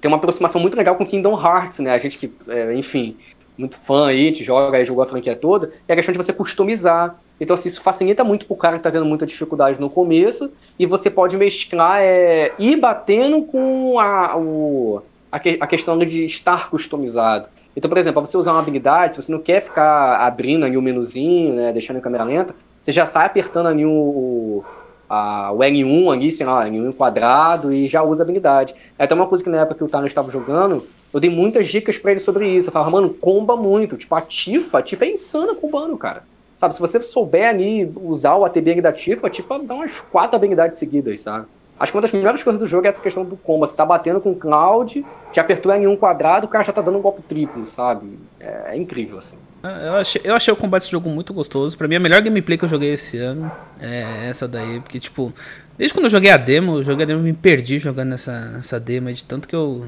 Tem uma aproximação muito legal com Kingdom Hearts, né? A gente que, é, enfim, muito fã aí, te joga aí, jogou a franquia toda, é a questão de você customizar. Então, assim, isso facilita muito pro cara que tá tendo muita dificuldade no começo, e você pode mesclar, é, ir batendo com a, o, a, que, a questão de estar customizado. Então, por exemplo, você usar uma habilidade, se você não quer ficar abrindo ali o menuzinho, né, deixando em câmera lenta, você já sai apertando ali o, a, o L1 ali, sei lá, L1 quadrado e já usa a habilidade. É até uma coisa que na época que o Thanos estava jogando, eu dei muitas dicas para ele sobre isso. Eu falava, mano, comba muito. Tipo, a Tifa, a Tifa é insana combando, cara. Sabe, se você souber ali usar o ATB da Tifa, a Tifa dá umas quatro habilidades seguidas, sabe? Acho que uma das melhores coisas do jogo é essa questão do combo. Você tá batendo com o Cloud, te apertou em um quadrado, o cara já tá dando um golpe triplo, sabe? É, é incrível, assim. Ah, eu achei, eu achei o combate desse jogo muito gostoso. Pra mim, a melhor gameplay que eu joguei esse ano é essa daí. Porque, tipo, desde quando eu joguei a demo, eu joguei a demo me perdi jogando nessa, nessa demo. De tanto que eu.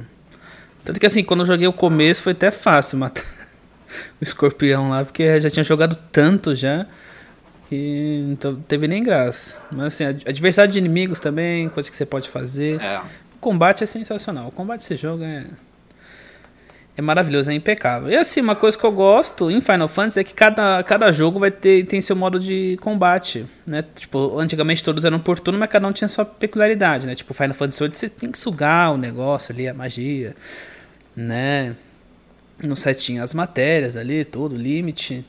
Tanto que, assim, quando eu joguei o começo, foi até fácil matar o escorpião lá. Porque já tinha jogado tanto já. E então teve nem graça. Mas assim, a, a diversidade de inimigos também, coisa que você pode fazer. É. O combate é sensacional. O combate desse jogo é. É maravilhoso, é impecável. E assim, uma coisa que eu gosto em Final Fantasy é que cada, cada jogo vai ter tem seu modo de combate, né? Tipo, antigamente todos eram por turno, mas cada um tinha sua peculiaridade, né? Tipo, Final Fantasy VIII você tem que sugar o negócio ali, a magia, né? No set tinha as matérias ali, todo, limite.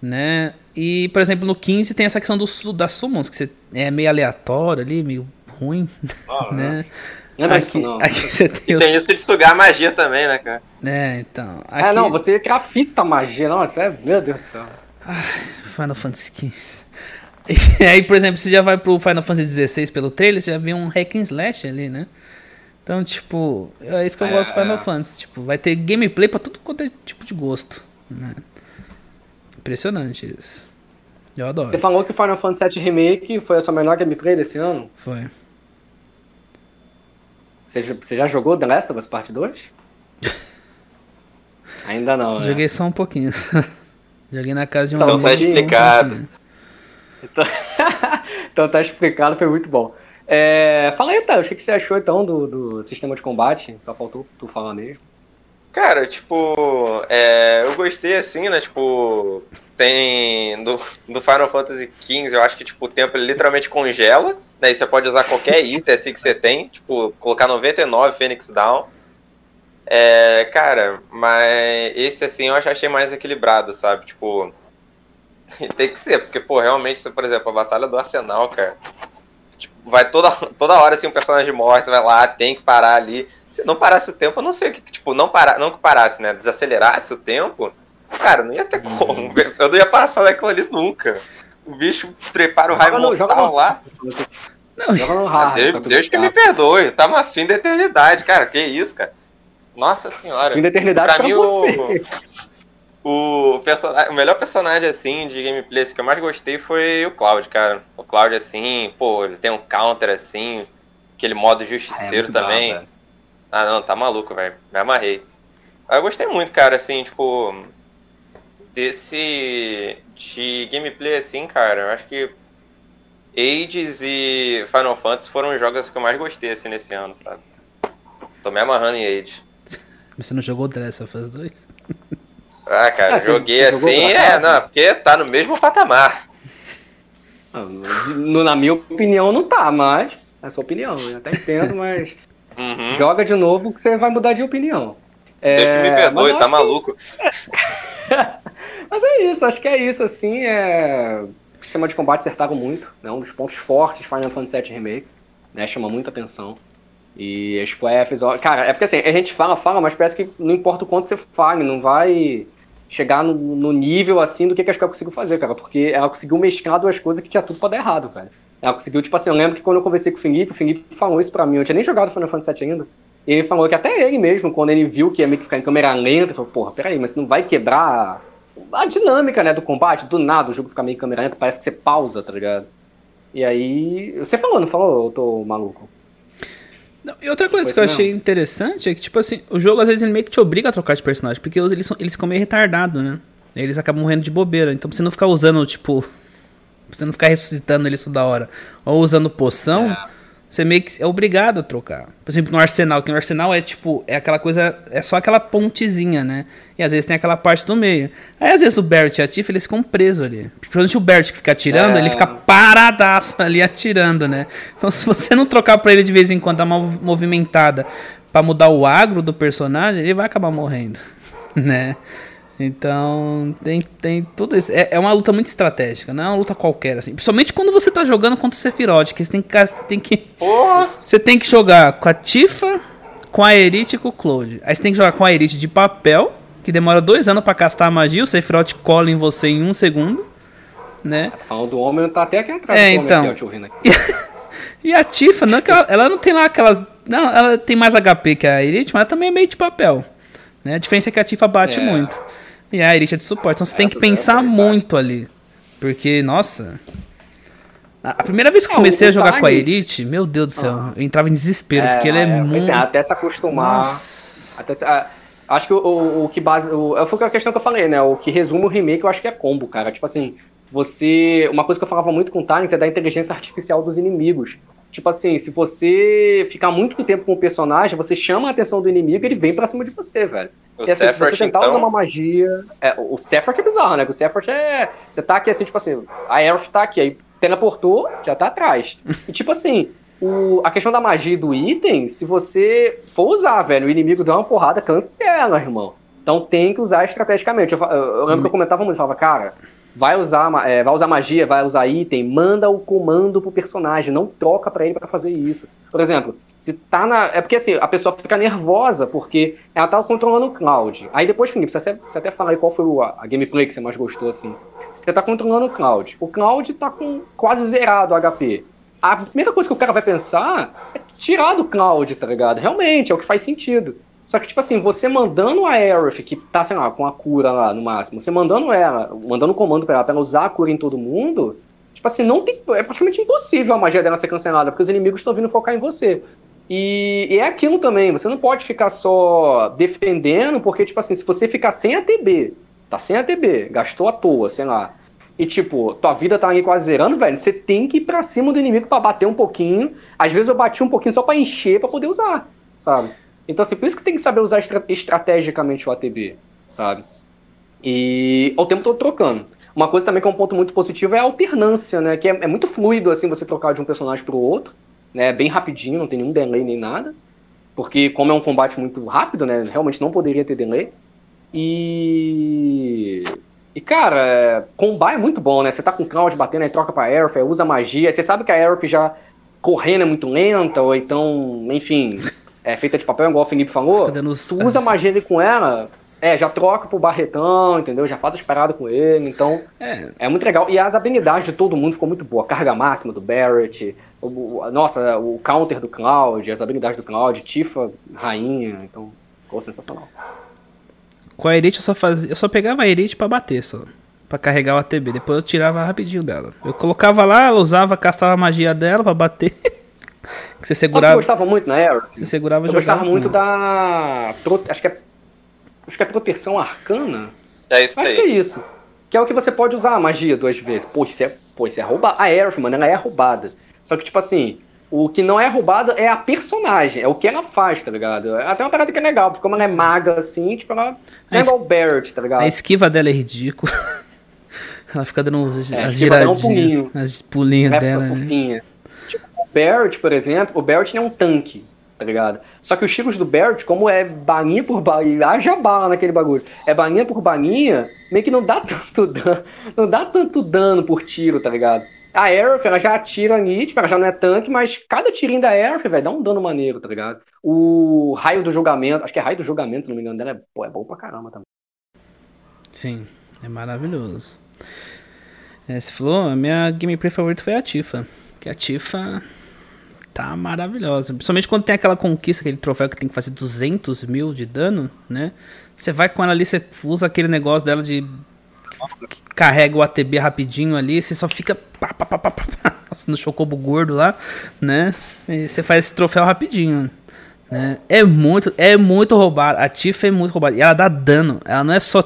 Né? E, por exemplo, no 15 tem essa questão do, das summons, que você é meio aleatório ali, meio ruim, Ah, né? Não é aqui, isso, não. aqui você tem, os... tem isso de sugar magia também, né, cara? É, então. É, Aqui, não, você grafita magia, não, isso é. Meu Deus do céu. Final Fantasy XV. E aí, por exemplo, você já vai pro Final Fantasy XVI pelo trailer, você já vê um hack and slash ali, né? Então, tipo, é isso que eu É, gosto do Final é. Fantasy. Tipo, vai ter gameplay pra tudo quanto é tipo de gosto, né? Impressionante isso. Eu adoro. Você falou que o Final Fantasy VII Remake foi a sua melhor gameplay desse ano? Foi. Você, já- você já jogou The Last of Us Part 2? Ainda não, né? Joguei só um pouquinho. Joguei na casa de um Então tá só um explicado. Então, então tá explicado, foi muito bom. É, fala aí, Thanos, o que que você achou então do, do sistema de combate? Só faltou tu falar mesmo. Cara, tipo, é, eu gostei assim, né? Tipo, tem. No, no Final Fantasy XV, eu acho que tipo, o tempo ele literalmente congela, né? E você pode usar qualquer item assim que você tem, tipo, colocar 99 Phoenix Down. É, cara, mas esse assim eu acho- achei mais equilibrado, sabe? Tipo, tem que ser, porque, pô, realmente, por exemplo, a Batalha do Arsenal, cara. Vai toda, toda hora assim um personagem morre, você vai lá, tem que parar ali. Se não parasse o tempo, eu não sei o que, tipo, não, para, não que parasse, né? Desacelerasse o tempo, cara, não ia ter como. Eu não ia passar daquilo ali nunca. O bicho trepar o raio Joga joga mortal no- lá. Não, joga no hard. Deus, Deus que me perdoe, tá uma fim da eternidade, cara. Que isso, cara. Nossa senhora. Fim da eternidade Pra pra, mim, você. O, perso- o melhor personagem, assim, de gameplay assim, que eu mais gostei foi o Cloud, cara. O Cloud, assim, pô, ele tem um counter, assim, aquele modo É, justiceiro muito também. bravo, velho. ah, não, tá maluco, velho. Me amarrei. Eu gostei muito, cara, assim, tipo, desse, de gameplay, assim, cara, eu acho que Ages e Final Fantasy foram os jogos que eu mais gostei, assim, nesse ano, sabe? Tô me amarrando em Age. Você não jogou The Last of Us 2? Ah, cara, Ah, joguei assim, é, não, porque tá no mesmo patamar. Ah, no- Na minha opinião, não tá, mas é sua opinião. Eu até entendo, mas Uhum. joga de novo que você vai mudar de opinião. É, Deus que me mas perdoe, tá acho que- maluco. Mas é isso, acho que é isso, assim, é... O sistema de combate acertaram muito, né? Um dos pontos fortes de Final Fantasy VII Remake, né? Chama muita atenção. E a Square fez... ó- Cara, é porque assim, a gente fala, fala, mas parece que não importa o quanto você fale, não vai chegar no, no nível, assim, do que que a Square conseguiu fazer, cara. Porque ela conseguiu mesclar duas coisas que tinha tudo pra dar errado, cara. Ela conseguiu, tipo assim, eu lembro que quando eu conversei com o Felipe, o Felipe falou isso pra mim, eu tinha nem jogado Final Fantasy VII ainda. Ele falou que até ele mesmo, quando ele viu que ia meio que ficar em câmera lenta, ele falou, porra, peraí, mas não vai quebrar a dinâmica, né, do combate, do nada o jogo fica meio em câmera lenta, parece que você pausa, tá ligado? E aí. Você falou, não falou? Eu tô maluco. Não, e outra coisa Pois que eu não. achei interessante é que, tipo assim, o jogo às vezes ele meio que te obriga a trocar de personagem, porque eles, são, eles ficam meio retardados, né? Eles acabam morrendo de bobeira. Então, pra você não ficar usando, tipo. Pra você não ficar ressuscitando eles toda hora, ou usando poção, você meio que é obrigado a trocar. Por exemplo, no arsenal, que no arsenal é tipo, é aquela coisa, é só aquela pontezinha, né? E às vezes tem aquela parte do meio. Aí às vezes o Barrett e a Tiff, eles ficam presos ali. Principalmente o Barrett que fica atirando, É. ele fica paradaço ali atirando, né? Então se você não trocar pra ele de vez em quando, dar uma mov- movimentada pra mudar o agro do personagem, ele vai acabar morrendo, né? Então, tem, tem tudo isso. É, é uma luta muito estratégica, não é uma luta qualquer, assim. Principalmente quando você tá jogando contra o Sephiroth, que você tem que, tem que Porra! você tem que jogar com a Tifa, com a Erite e com o Cloud. Aí você tem que jogar com a Erite de papel, que demora dois anos pra castar a magia, o Sephiroth cola em você em um segundo, né? Falando do homem, tá até aqui atrás É, então. aqui. E a Tifa, não é que ela, ela não tem lá aquelas. Não, ela tem mais HP que a Erite, mas ela também é meio de papel. Né? A diferença é que a Tifa bate É. muito. E a Erite é de suporte. Então você tem que é pensar muito ali. Porque, nossa. A a primeira vez que eu É, comecei a jogar com a Erite, meu Deus do céu, eu entrava em desespero, porque ele é, muito. até se acostumar. Até ah, acho que o, o, que base. O, foi a questão que eu falei, né? O que resume o remake, eu acho que é combo, cara. Tipo assim, você. Uma coisa que eu falava muito com o Tyrants é da inteligência artificial dos inimigos. Tipo assim, se você ficar muito tempo com o personagem, você chama a atenção do inimigo e ele vem pra cima de você, velho. O E assim, se Sephiroth, você tentar usar uma então, magia. É, o Sephiroth é bizarro, né? O Sephiroth é. Você tá aqui assim, tipo assim, a Aerith tá aqui, aí teleportou, já tá atrás. E tipo assim, o, a questão da magia e do item, se você for usar, velho, o inimigo dá uma porrada, cancela, irmão. Então tem que usar estrategicamente. Eu, eu- lembro que eu comentava muito, eu falava, cara, vai usar, é, vai usar magia, vai usar item, manda o comando pro personagem, não troca para ele para fazer isso. Por exemplo, se tá na. É porque assim, a pessoa fica nervosa porque ela tá controlando o Cloud. Aí depois, Felipe, você, você até fala aí qual foi a, a gameplay que você mais gostou, assim. Você tá controlando o Cloud. O Cloud tá com quase zerado o HP. A primeira coisa que o cara vai pensar é tirar do Cloud, tá ligado? Realmente, é o que faz sentido. Só que, tipo assim, você mandando a Aerith, que tá, sei lá, com a cura lá no máximo, você mandando ela, mandando o comando pra ela, pra ela usar a cura em todo mundo, tipo assim, não tem. É praticamente impossível a magia dela ser cancelada, porque os inimigos estão vindo focar em você. E, e, é aquilo também, você não pode ficar só defendendo, porque, tipo assim, se você ficar sem ATB, tá sem ATB, gastou à toa, sei lá, e, tipo, tua vida tá aí quase zerando, velho, você tem que ir pra cima do inimigo para bater um pouquinho. Às vezes eu bati um pouquinho só para encher, para poder usar, sabe? Então, assim, por isso que tem que saber usar estra estrategicamente o ATB, sabe? E ao tempo todo trocando. Uma coisa também que é um ponto muito positivo é a alternância, né? Que é, é muito fluido, assim, você trocar de um personagem pro outro, né? Bem rapidinho, não tem nenhum delay nem nada. Porque como é um combate muito rápido, né? Realmente não poderia ter delay. E... E, cara, é, combar é muito bom, né? Você tá com o Cloud batendo, aí troca pra Aerith, usa magia. Você sabe que a Aerith já correndo é muito lenta, ou então, enfim, é feita de papel, igual o Felipe falou, tu usa magia ali com ela, é, já troca pro Barretão, entendeu? Já faz as paradas com ele, então é. é. muito legal. E as habilidades de todo mundo ficou muito boa. Carga máxima do Barrett, o, nossa, o counter do Cloud, as habilidades do Cloud, Tifa, rainha, então ficou sensacional. Com a Elite eu só fazia, eu só pegava a Elite para bater só. Pra carregar o ATB. Depois eu tirava rapidinho dela. Eu colocava lá, ela usava, castava a magia dela pra bater. Que você segurava. Eu gostava muito na Arrow. Você segurava Eu gostava muito da. Acho que é. Acho que é proteção arcana. É isso acho aí. que é isso. Que é o que você pode usar a magia duas vezes. Pô, isso é, pô, isso é roubado. A Aerith, mano, ela é roubada. Só que, tipo assim, o que não é roubado é a personagem, é o que ela faz, tá ligado? É até uma parada que é legal, porque como ela é maga assim, tipo, ela não é igual Barrett, tá ligado? A esquiva dela é ridícula. ela fica dando é, as giradinhas, um as pulinhas dela. Né? Barrett, por exemplo, o Barrett é um tanque, tá ligado? Só que os tiros do Barrett, como é baninha por baninha, haja bala naquele bagulho, é baninha por baninha, meio que não dá tanto dano, não dá tanto dano por tiro, tá ligado? A Aerith, ela já atira ali, tipo, ela já não é tanque, mas cada tirinho da Aerith, velho, dá um dano maneiro, tá ligado? O raio do julgamento, acho que é raio do julgamento, se não me engano, dela é, pô, é bom pra caramba também. Sim, é maravilhoso. É, você falou, a minha gameplay favorita foi a Tifa. Que a Tifa tá maravilhosa. Principalmente quando tem aquela conquista, aquele troféu que tem que fazer 200 mil de dano, né? Você vai com ela ali, você usa aquele negócio dela de. Carrega o ATB rapidinho ali, você só fica. Pá, pá, pá, pá, pá, no chocobo gordo lá, né? E você faz esse troféu rapidinho. Né? É muito, é muito roubado. A Tifa é muito roubada. E ela dá dano. Ela não é só.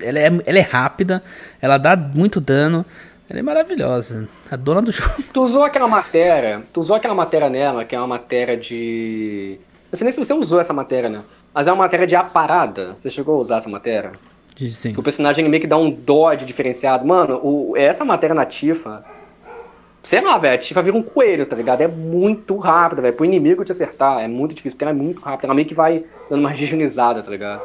Ela é, ela é rápida, ela dá muito dano. Ela é maravilhosa. A dona do jogo. Tu usou aquela matéria. Tu usou aquela matéria nela, que é uma matéria de. Não sei nem se você usou essa matéria, né? Mas é uma matéria de aparada. Você chegou a usar essa matéria? Sim. Que o personagem meio que dá um dodge diferenciado. Mano, o, essa matéria na Tifa. Sei lá, velho, a Tifa vira um coelho, tá ligado? É muito rápida, velho. Pro inimigo te acertar, é muito difícil, porque ela é muito rápida. Ela meio que vai dando uma regijonizada, tá ligado?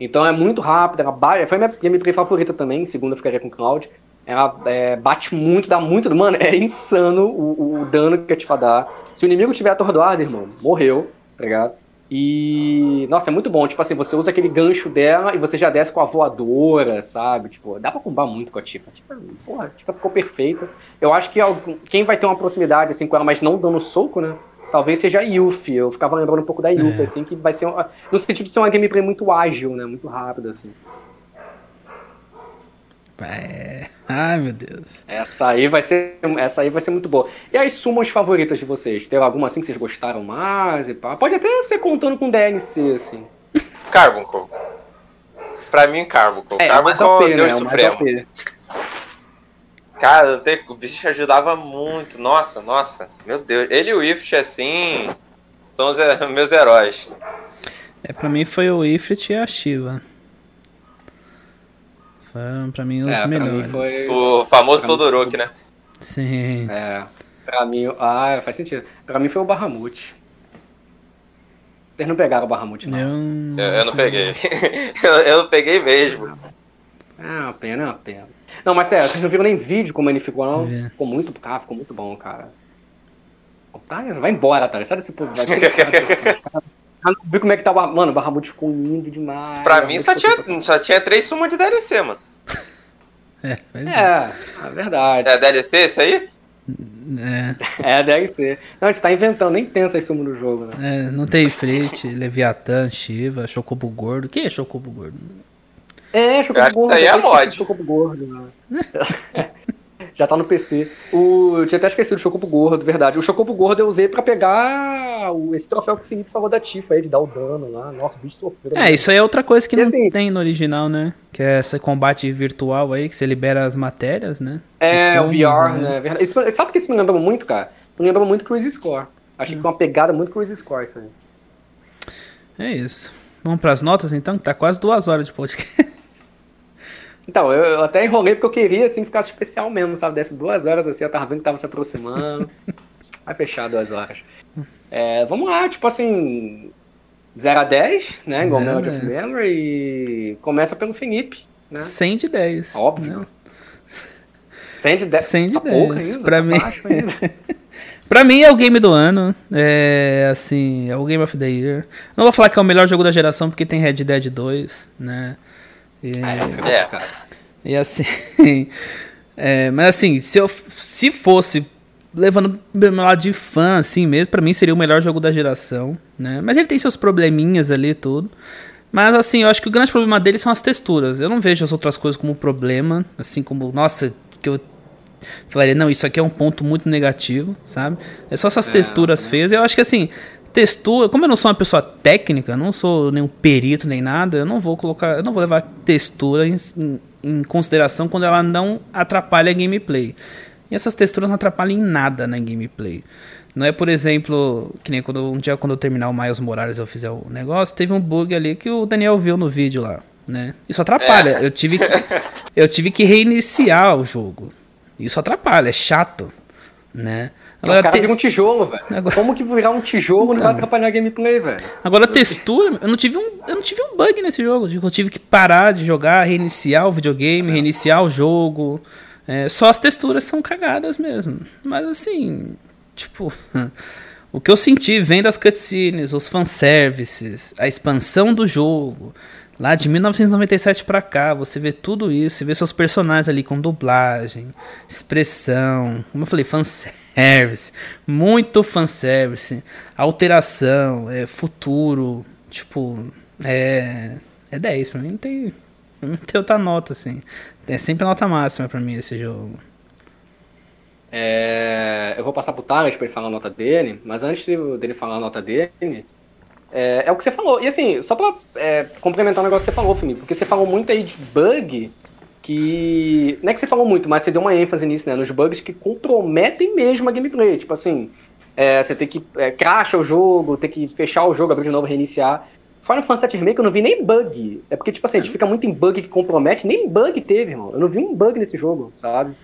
Então é muito rápida, ela bate. Foi minha gameplay favorita também, segunda ficaria com Cloud. Ela é, bate muito, dá muito. Mano, é insano o, o dano que a Tifa dá. Se o inimigo tiver atordoado, irmão, morreu, tá ligado? E. Nossa, é muito bom. Tipo assim, você usa aquele gancho dela e você já desce com a voadora, sabe? Tipo, dá pra combar muito com a Tifa. Tipo, porra, a Tifa ficou perfeita. Eu acho que quem vai ter uma proximidade assim com ela, mas não dando soco, né? Talvez seja a Yuffie. Eu ficava lembrando um pouco da Yuffie, é. assim, que vai ser. Uma, no sentido de ser uma gameplay muito ágil, né? Muito rápida, assim. É. Ai, meu Deus. Essa aí vai ser, essa aí vai ser muito boa. E as sumas favoritas de vocês? Tem alguma assim que vocês gostaram mais e pá? Pode até ser contando com DLC, assim. Carbuncle. Pra mim, Carbuncle. É, Carbuncle é o Deus né? Supremo. Cara, o bicho ajudava muito. Nossa, nossa. Meu Deus. Ele e o Ifrit, assim, são os meus heróis. É, pra mim foi o Ifrit e a Shiva. Foram pra mim os é, melhores. Mim foi... O famoso pra Todoroki, né? Sim. É. Pra mim. Ah, faz sentido. Pra mim foi o Bahamut. Vocês não pegaram o Bahamut, não? Eu, eu, eu não peguei. eu, eu, não peguei mesmo. É uma pena, é uma pena. Não, mas sério, vocês não viram nem vídeo como ele ficou, não? É. Ficou muito, cara, ficou muito bom, cara. Tá, vai embora, tá? Sai desse povo. Vai, Viu como é que tava. Mano, o Bahamut ficou lindo demais. Pra mim só tinha, só tinha três sumas de DLC, mano. É, é, é, verdade. É DLC esse aí? É. É, deve ser. Não, a gente tá inventando, nem pensa isso no jogo, né? É, não tem frente, Leviatã, Shiva, Chocobo Gordo. Quem é Chocobo Gordo? É, Chocobo Gordo. Aí é mod. Chocobo Gordo, né? Já tá no PC. O, eu tinha até esquecido o Chocobo Gordo, verdade. O Chocobo Gordo eu usei pra pegar o, esse troféu que o Felipe falou da Tifa aí, de dar o dano lá. Nossa, o bicho sofreu. É, isso aí é outra coisa que e não assim, tem no original, né? Que é esse combate virtual aí, que você libera as matérias, né? É, o VR, né? né? Isso, sabe o que isso me lembra muito, cara? Me lembra muito Cruise Score. Achei hum. que é uma pegada muito Cruise Score isso aí. É isso. Vamos pras notas então, que tá quase duas horas de podcast. Então, eu, eu, até enrolei porque eu queria, assim, que ficasse especial mesmo, sabe? Desse duas horas, assim, eu tava vendo que tava se aproximando. Vai fechar duas horas. É, vamos lá, tipo assim, 0 a 10, né? Igual Melody of Memory. E começa pelo Felipe, né? 100 de 10. Óbvio. Né? 100 de 10. 100 de 10. Ainda, pra tá mim... pra mim é o game do ano. É assim, é o Game of the Year. Não vou falar que é o melhor jogo da geração porque tem Red Dead 2, né? E, é, é. E assim. é, mas assim, se, eu, se fosse levando meu lado de fã, assim mesmo, para mim seria o melhor jogo da geração, né? Mas ele tem seus probleminhas ali e tudo. Mas assim, eu acho que o grande problema dele são as texturas. Eu não vejo as outras coisas como problema, assim como, nossa, que eu falaria, não, isso aqui é um ponto muito negativo, sabe? É só essas é, texturas é. feias. Eu acho que assim, textura, como eu não sou uma pessoa técnica, não sou nenhum perito nem nada, eu não vou colocar, eu não vou levar textura em, em, em consideração quando ela não atrapalha a gameplay. E essas texturas não atrapalham em nada na gameplay. Não é, por exemplo, que nem quando um dia quando eu terminar o Miles Morales eu fizer o negócio, teve um bug ali que o Daniel viu no vídeo lá, né? Isso atrapalha. É. Eu tive que eu tive que reiniciar o jogo. Isso atrapalha, é chato, né? Agora, o cara te... vira um tijolo, velho. Agora... Como que virar um tijolo não, não vai atrapalhar a gameplay, velho? Agora, textura, eu não tive um, eu não tive um bug nesse jogo. Eu tive que parar de jogar, reiniciar o videogame, reiniciar o jogo. É, só as texturas são cagadas mesmo. Mas assim, tipo. O que eu senti vendo as cutscenes, os fanservices, a expansão do jogo, lá de 1997 para cá, você vê tudo isso, você vê seus personagens ali com dublagem, expressão, como eu falei, fanservice fanservice, muito fanservice, alteração, é, futuro, tipo, é, é 10 pra mim, não tem, não tem outra nota, assim, é sempre a nota máxima pra mim esse jogo. É, eu vou passar pro Thales pra ele falar a nota dele, mas antes dele falar a nota dele, é, é o que você falou, e assim, só pra é, complementar o negócio que você falou, Felipe, porque você falou muito aí de bug, que. Não é que você falou muito, mas você deu uma ênfase nisso, né? Nos bugs que comprometem mesmo a gameplay. Tipo assim, é, você tem que. É, cracha o jogo, tem que fechar o jogo, abrir de novo, reiniciar. Final Fantasy VII Remake eu não vi nem bug. É porque, tipo assim, a gente fica muito em bug que compromete, nem bug teve, irmão. Eu não vi um bug nesse jogo, sabe?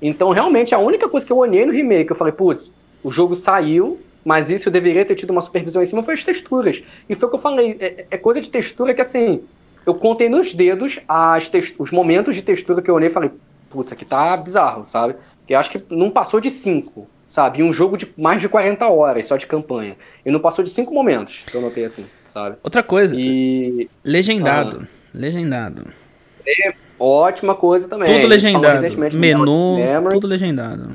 Então, realmente, a única coisa que eu olhei no remake, eu falei, putz, o jogo saiu, mas isso eu deveria ter tido uma supervisão em cima, foi as texturas. E foi o que eu falei, é, é coisa de textura que, assim, eu contei nos dedos as os momentos de textura que eu olhei e falei, putz, aqui tá bizarro, sabe? Eu acho que não passou de 5, sabe? E um jogo de mais de 40 horas só de campanha. E não passou de 5 momentos que eu notei assim, sabe? Outra coisa, e... legendado. Ah. Legendado. É, ótima coisa também. Tudo legendado. Menu, tudo legendado.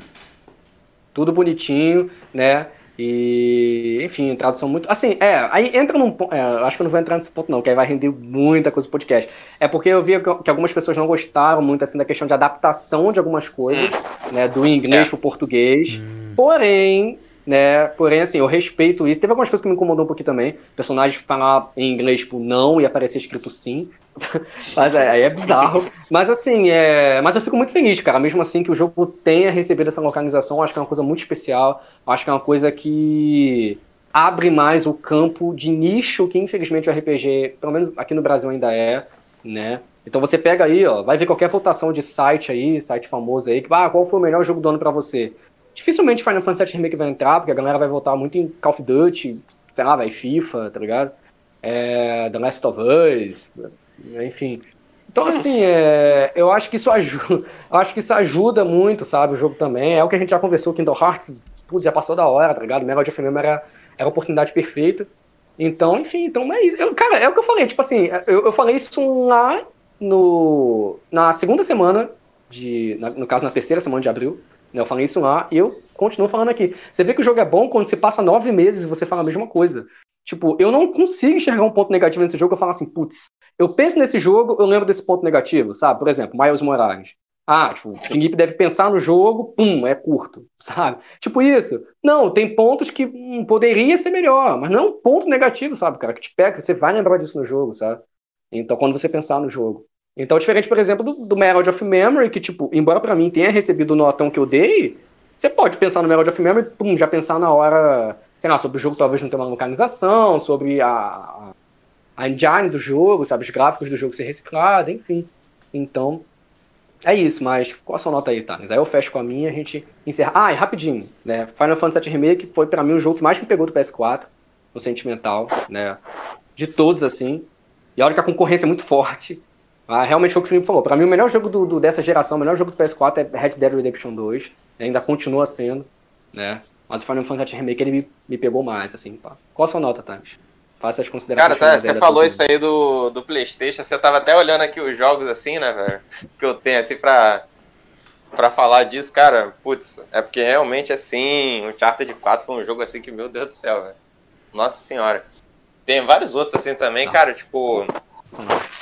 Tudo bonitinho, né? E, enfim, tradução muito. Assim, é, aí entra num ponto. É, acho que eu não vou entrar nesse ponto, não, que aí vai render muita coisa no podcast. É porque eu vi que algumas pessoas não gostaram muito assim da questão de adaptação de algumas coisas, né? Do inglês é. pro português. Hum. Porém, né? Porém, assim, eu respeito isso. Teve algumas coisas que me incomodou um pouquinho também. Personagens falar em inglês, tipo, não, e aparecer escrito sim. mas é, aí é bizarro. Mas assim, é... mas eu fico muito feliz, cara. Mesmo assim que o jogo tenha recebido essa localização, acho que é uma coisa muito especial. Acho que é uma coisa que abre mais o campo de nicho que infelizmente o RPG, pelo menos aqui no Brasil ainda é, né? Então você pega aí, ó, vai ver qualquer votação de site aí, site famoso aí, que ah, qual foi o melhor jogo do ano para você? Dificilmente Final Fantasy VII Remake vai entrar, porque a galera vai votar muito em Call of Duty, sei lá, vai FIFA, tá ligado? É, The Last of Us, enfim. Então, assim, é, eu acho que isso ajuda. acho que isso ajuda muito, sabe? O jogo também. É o que a gente já conversou, Kingdom Hearts, putz, já passou da hora, tá ligado? Mega of era, era a oportunidade perfeita. Então, enfim, então é isso. Eu, cara, é o que eu falei, tipo assim, eu, eu falei isso lá no, na segunda semana, de, na, no caso, na terceira semana de abril, eu falei isso lá, e eu continuo falando aqui. Você vê que o jogo é bom quando você passa nove meses e você fala a mesma coisa. Tipo, eu não consigo enxergar um ponto negativo nesse jogo, eu falo assim, putz, eu penso nesse jogo, eu lembro desse ponto negativo, sabe? Por exemplo, Miles Morales. Ah, tipo, o Felipe deve pensar no jogo, pum, é curto, sabe? Tipo isso. Não, tem pontos que hum, poderia ser melhor, mas não é um ponto negativo, sabe, cara? Que te pega, você vai lembrar disso no jogo, sabe? Então, quando você pensar no jogo. Então, diferente, por exemplo, do, do Melody of Memory, que, tipo, embora para mim tenha recebido o notão que eu dei, você pode pensar no Melody of Memory, pum, já pensar na hora, sei lá, sobre o jogo talvez não ter uma localização, sobre a, a engine do jogo, sabe, os gráficos do jogo ser reciclado, enfim. Então, é isso, mas qual a sua nota aí, Thales? Aí eu fecho com a minha, a gente encerra. Ah, e rapidinho, né? Final Fantasy VII Remake foi para mim o jogo que mais me pegou do PS4, no sentimental, né? De todos, assim. E olha que a concorrência é muito forte. Ah, realmente foi o que o Felipe falou. Pra mim, o melhor jogo do, do, dessa geração, o melhor jogo do PS4 é Red Dead Redemption 2. Ainda continua sendo, né? Mas o Final Fantasy Remake ele me, me pegou mais, assim. Pá. Qual a sua nota, Thales? Faça as considerações. Cara, tá, você falou isso aí do, do PlayStation. Você tava até olhando aqui os jogos assim, né, velho? Que eu tenho assim pra, pra falar disso, cara. Putz, é porque realmente assim, o Charter 4 foi um jogo assim que, meu Deus do céu, velho. Nossa senhora. Tem vários outros assim também, ah. cara, tipo.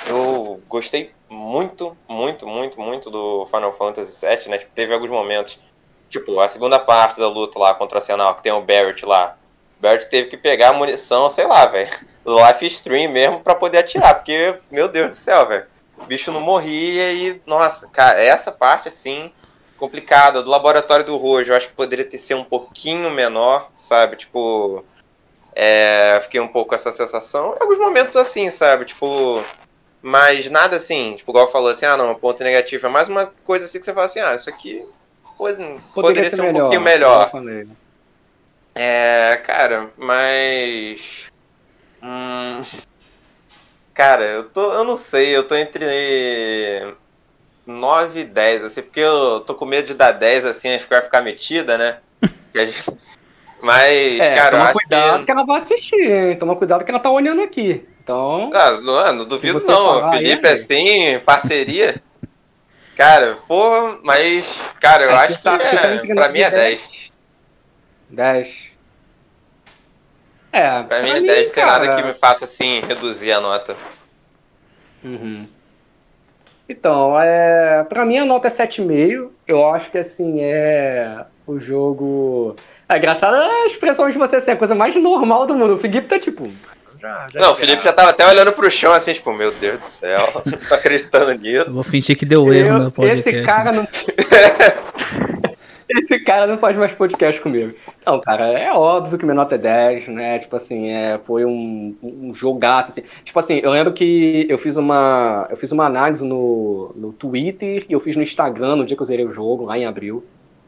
Eu gostei muito, muito, muito, muito do Final Fantasy VII, né? Tipo, teve alguns momentos. Tipo, a segunda parte da luta lá contra o Arsenal, que tem o Barrett lá. O Barrett teve que pegar a munição, sei lá, velho. Life Stream mesmo pra poder atirar, porque, meu Deus do céu, velho. O bicho não morria e, nossa, cara, essa parte assim, complicada. Do laboratório do Rojo, eu acho que poderia ter sido um pouquinho menor, sabe? Tipo, é, fiquei um pouco com essa sensação. Em alguns momentos assim, sabe? Tipo. Mas nada assim, tipo, igual falou assim, ah não, ponto negativo. É mais uma coisa assim que você fala assim, ah, isso aqui poderia, poderia ser, ser, um melhor, pouquinho melhor. É, cara, mas. Hum, cara, eu tô. Eu não sei, eu tô entre 9 e 10, assim, porque eu tô com medo de dar 10 assim, acho que vai ficar metida, né? Que a gente, mas, é, cara, toma cuidado que... que... ela vai assistir, hein? Toma cuidado que ela tá olhando aqui. Então. Ah, não, não duvido não. Felipe, aí, assim, parceria. cara, pô, mas. Cara, eu acho tá, que. É, tá pra mim é 10. 10. É, pra, pra mim é 10, não tem nada que me faça assim reduzir a nota. Uhum. Então, é, pra mim a nota é 7,5. Eu acho que assim, é. O jogo. É engraçado a expressão de você assim, a coisa mais normal do mundo. O Felipe tá tipo. Já, já não, o Felipe já tava até olhando pro chão assim, tipo, meu Deus do céu, não tô acreditando nisso. Eu vou fingir que deu erro eu, no podcast. Esse cara não. esse cara não faz mais podcast comigo. Não, cara, é óbvio que minha nota é 10, né? Tipo assim, é, foi um, um jogaço, assim. Tipo assim, eu lembro que eu fiz uma, eu fiz uma análise no, no Twitter e eu fiz no Instagram no dia que eu zerei o jogo, lá em abril.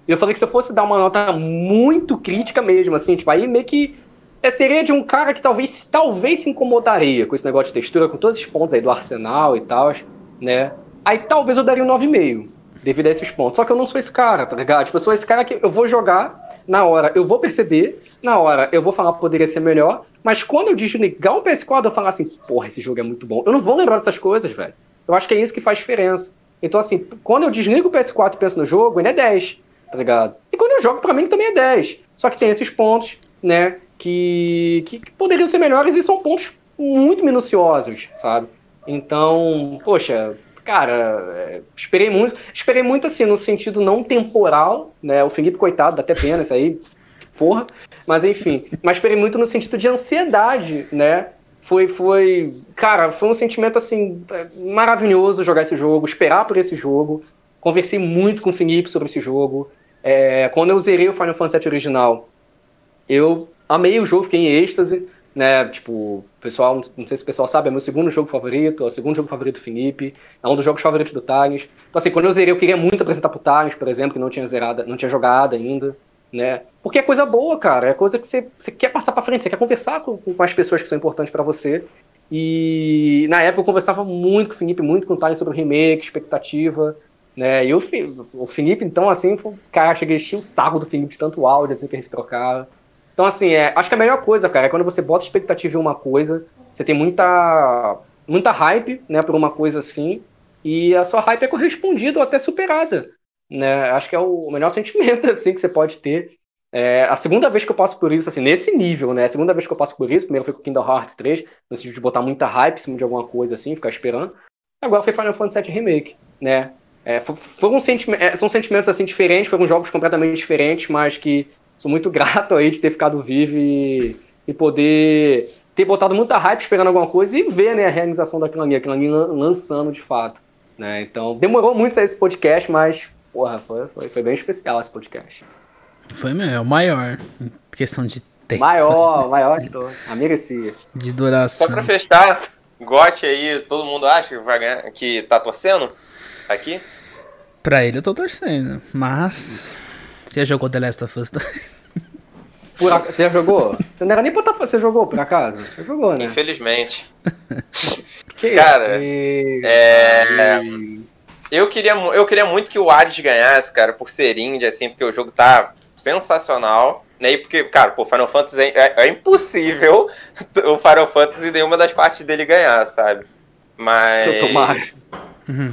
Eu falei que se eu fosse dar uma nota muito crítica mesmo, assim, tipo, aí meio que é, seria de um cara que talvez, talvez se incomodaria com esse negócio de textura, com todos esses pontos aí do Arsenal e tal, né? Aí talvez eu daria um 9,5 devido a esses pontos. Só que eu não sou esse cara, tá ligado? Tipo, eu sou esse cara que eu vou jogar, na hora eu vou perceber, na hora eu vou falar que poderia ser melhor, mas quando eu desligar o PS4, eu falar assim, porra, esse jogo é muito bom. Eu não vou lembrar dessas coisas, velho. Eu acho que é isso que faz diferença. Então, assim, quando eu desligo o PS4 e penso no jogo, ele é 10 tá ligado? E quando eu jogo, para mim também é 10. Só que tem esses pontos, né, que, que, que poderiam ser melhores e são pontos muito minuciosos, sabe? Então, poxa, cara, é, esperei muito, esperei muito assim, no sentido não temporal, né? O Felipe, coitado, dá até pena isso aí, porra. Mas enfim, mas esperei muito no sentido de ansiedade, né? Foi, foi, cara, foi um sentimento assim maravilhoso jogar esse jogo, esperar por esse jogo. Conversei muito com o Felipe sobre esse jogo. É, quando eu zerei o Final Fantasy VII original, eu amei o jogo, fiquei em êxtase, né? Tipo, pessoal, não sei se o pessoal sabe, é meu segundo jogo favorito, é o segundo jogo favorito do Felipe, é um dos jogos favoritos do Thales. Então, assim, quando eu zerei, eu queria muito apresentar pro Thales, por exemplo, que não tinha zerado, não tinha jogado ainda, né? Porque é coisa boa, cara, é coisa que você, você quer passar para frente, você quer conversar com, com as pessoas que são importantes para você. E na época eu conversava muito com o Felipe, muito com o Thales sobre o remake, expectativa. Né? E o, o Felipe, então, assim, cara, cheguei a o saco do Felipe de tanto áudio assim, que a gente trocava. Então, assim, é, acho que a melhor coisa, cara, é quando você bota expectativa em uma coisa, você tem muita, muita hype, né, por uma coisa assim, e a sua hype é correspondida ou até superada. Né? Acho que é o melhor sentimento, assim, que você pode ter. É, a segunda vez que eu passo por isso, assim, nesse nível, né? A segunda vez que eu passo por isso, primeiro foi com Kingdom Hearts 3, no sentido de botar muita hype em cima de alguma coisa, assim, ficar esperando. Agora foi Final Fantasy VII Remake, né? É, foram sentime é, são sentimentos, assim, diferentes, foram jogos completamente diferentes, mas que sou muito grato aí de ter ficado vivo e, e poder ter botado muita hype esperando alguma coisa e ver, né, a realização daquilo ali, aquilo ali lançando de fato, né? Então, demorou muito sair esse podcast, mas, porra, foi, foi, foi bem especial esse podcast. Foi mesmo, é o maior. Em questão de tempo. Maior, assim, maior de. A merecia. De duração. Só pra fechar, Gote aí, todo mundo acha que vai ganhar, que tá torcendo? Aqui? Pra ele eu tô torcendo, mas. Você já jogou The Last of Us 2? Por ac... Você já jogou? Você não era nem pra Você jogou por acaso? Você jogou, né? Infelizmente. que cara, e... é. Eu queria, eu queria muito que o Hades ganhasse, cara, por ser indie, assim, porque o jogo tá sensacional. Né? Porque, cara, pô, Final Fantasy é, é, é impossível o Final Fantasy nenhuma das partes dele ganhar, sabe? Mas.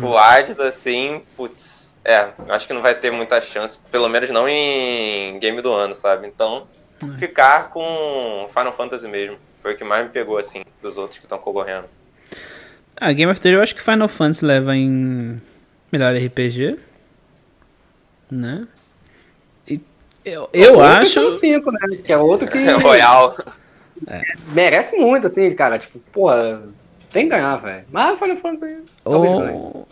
O Hades, assim, putz. É, acho que não vai ter muita chance, pelo menos não em game do ano, sabe? Então, é. ficar com Final Fantasy mesmo. Foi o que mais me pegou, assim, dos outros que estão concorrendo. Ah, Game of the Year eu acho que Final Fantasy leva em melhor RPG. Né? Eu, eu acho. 5, né? Que é outro que. Royal. É. Merece muito, assim, cara. Tipo, porra, tem que ganhar, velho. Mas Final Fantasy. Ou...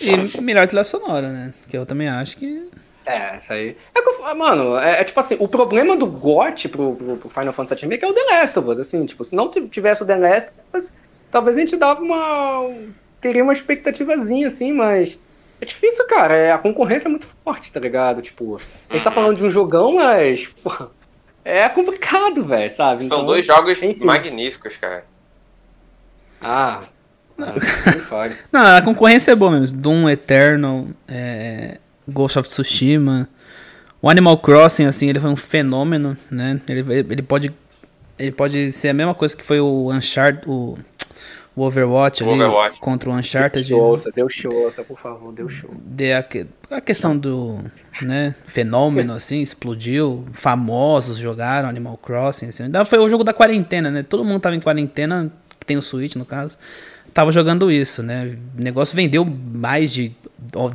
E melhor trilha sonora, né? Que eu também acho que. É, isso aí. É, mano, é, é, tipo assim, o problema do GOT pro, pro, pro, Final Fantasy VII Remake é o The Last of Us, assim, tipo, se não tivesse o The Last of Us, talvez a gente dava uma... teria uma expectativazinha, assim, mas é difícil, cara. É, a concorrência é muito forte, tá ligado? Tipo, a gente tá uhum. falando de um jogão, mas. Pô, é complicado, velho, sabe? São então, dois jogos enfim. magníficos, cara. Ah. ah não, a concorrência é boa mesmo. Doom Eternal, é, Ghost of Tsushima. O Animal Crossing, assim, ele foi um fenômeno, né? Ele, ele pode. Ele pode ser a mesma coisa que foi o Uncharted. O, o Overwatch o ali Overwatch. contra o Uncharted. Deu show, deu show, por favor, deu show. De a, a questão do né, fenômeno, assim, explodiu. Famosos jogaram Animal Crossing. Assim. Foi o jogo da quarentena, né? Todo mundo tava em quarentena, que tem o Switch no caso, tava jogando isso, né? O negócio vendeu mais de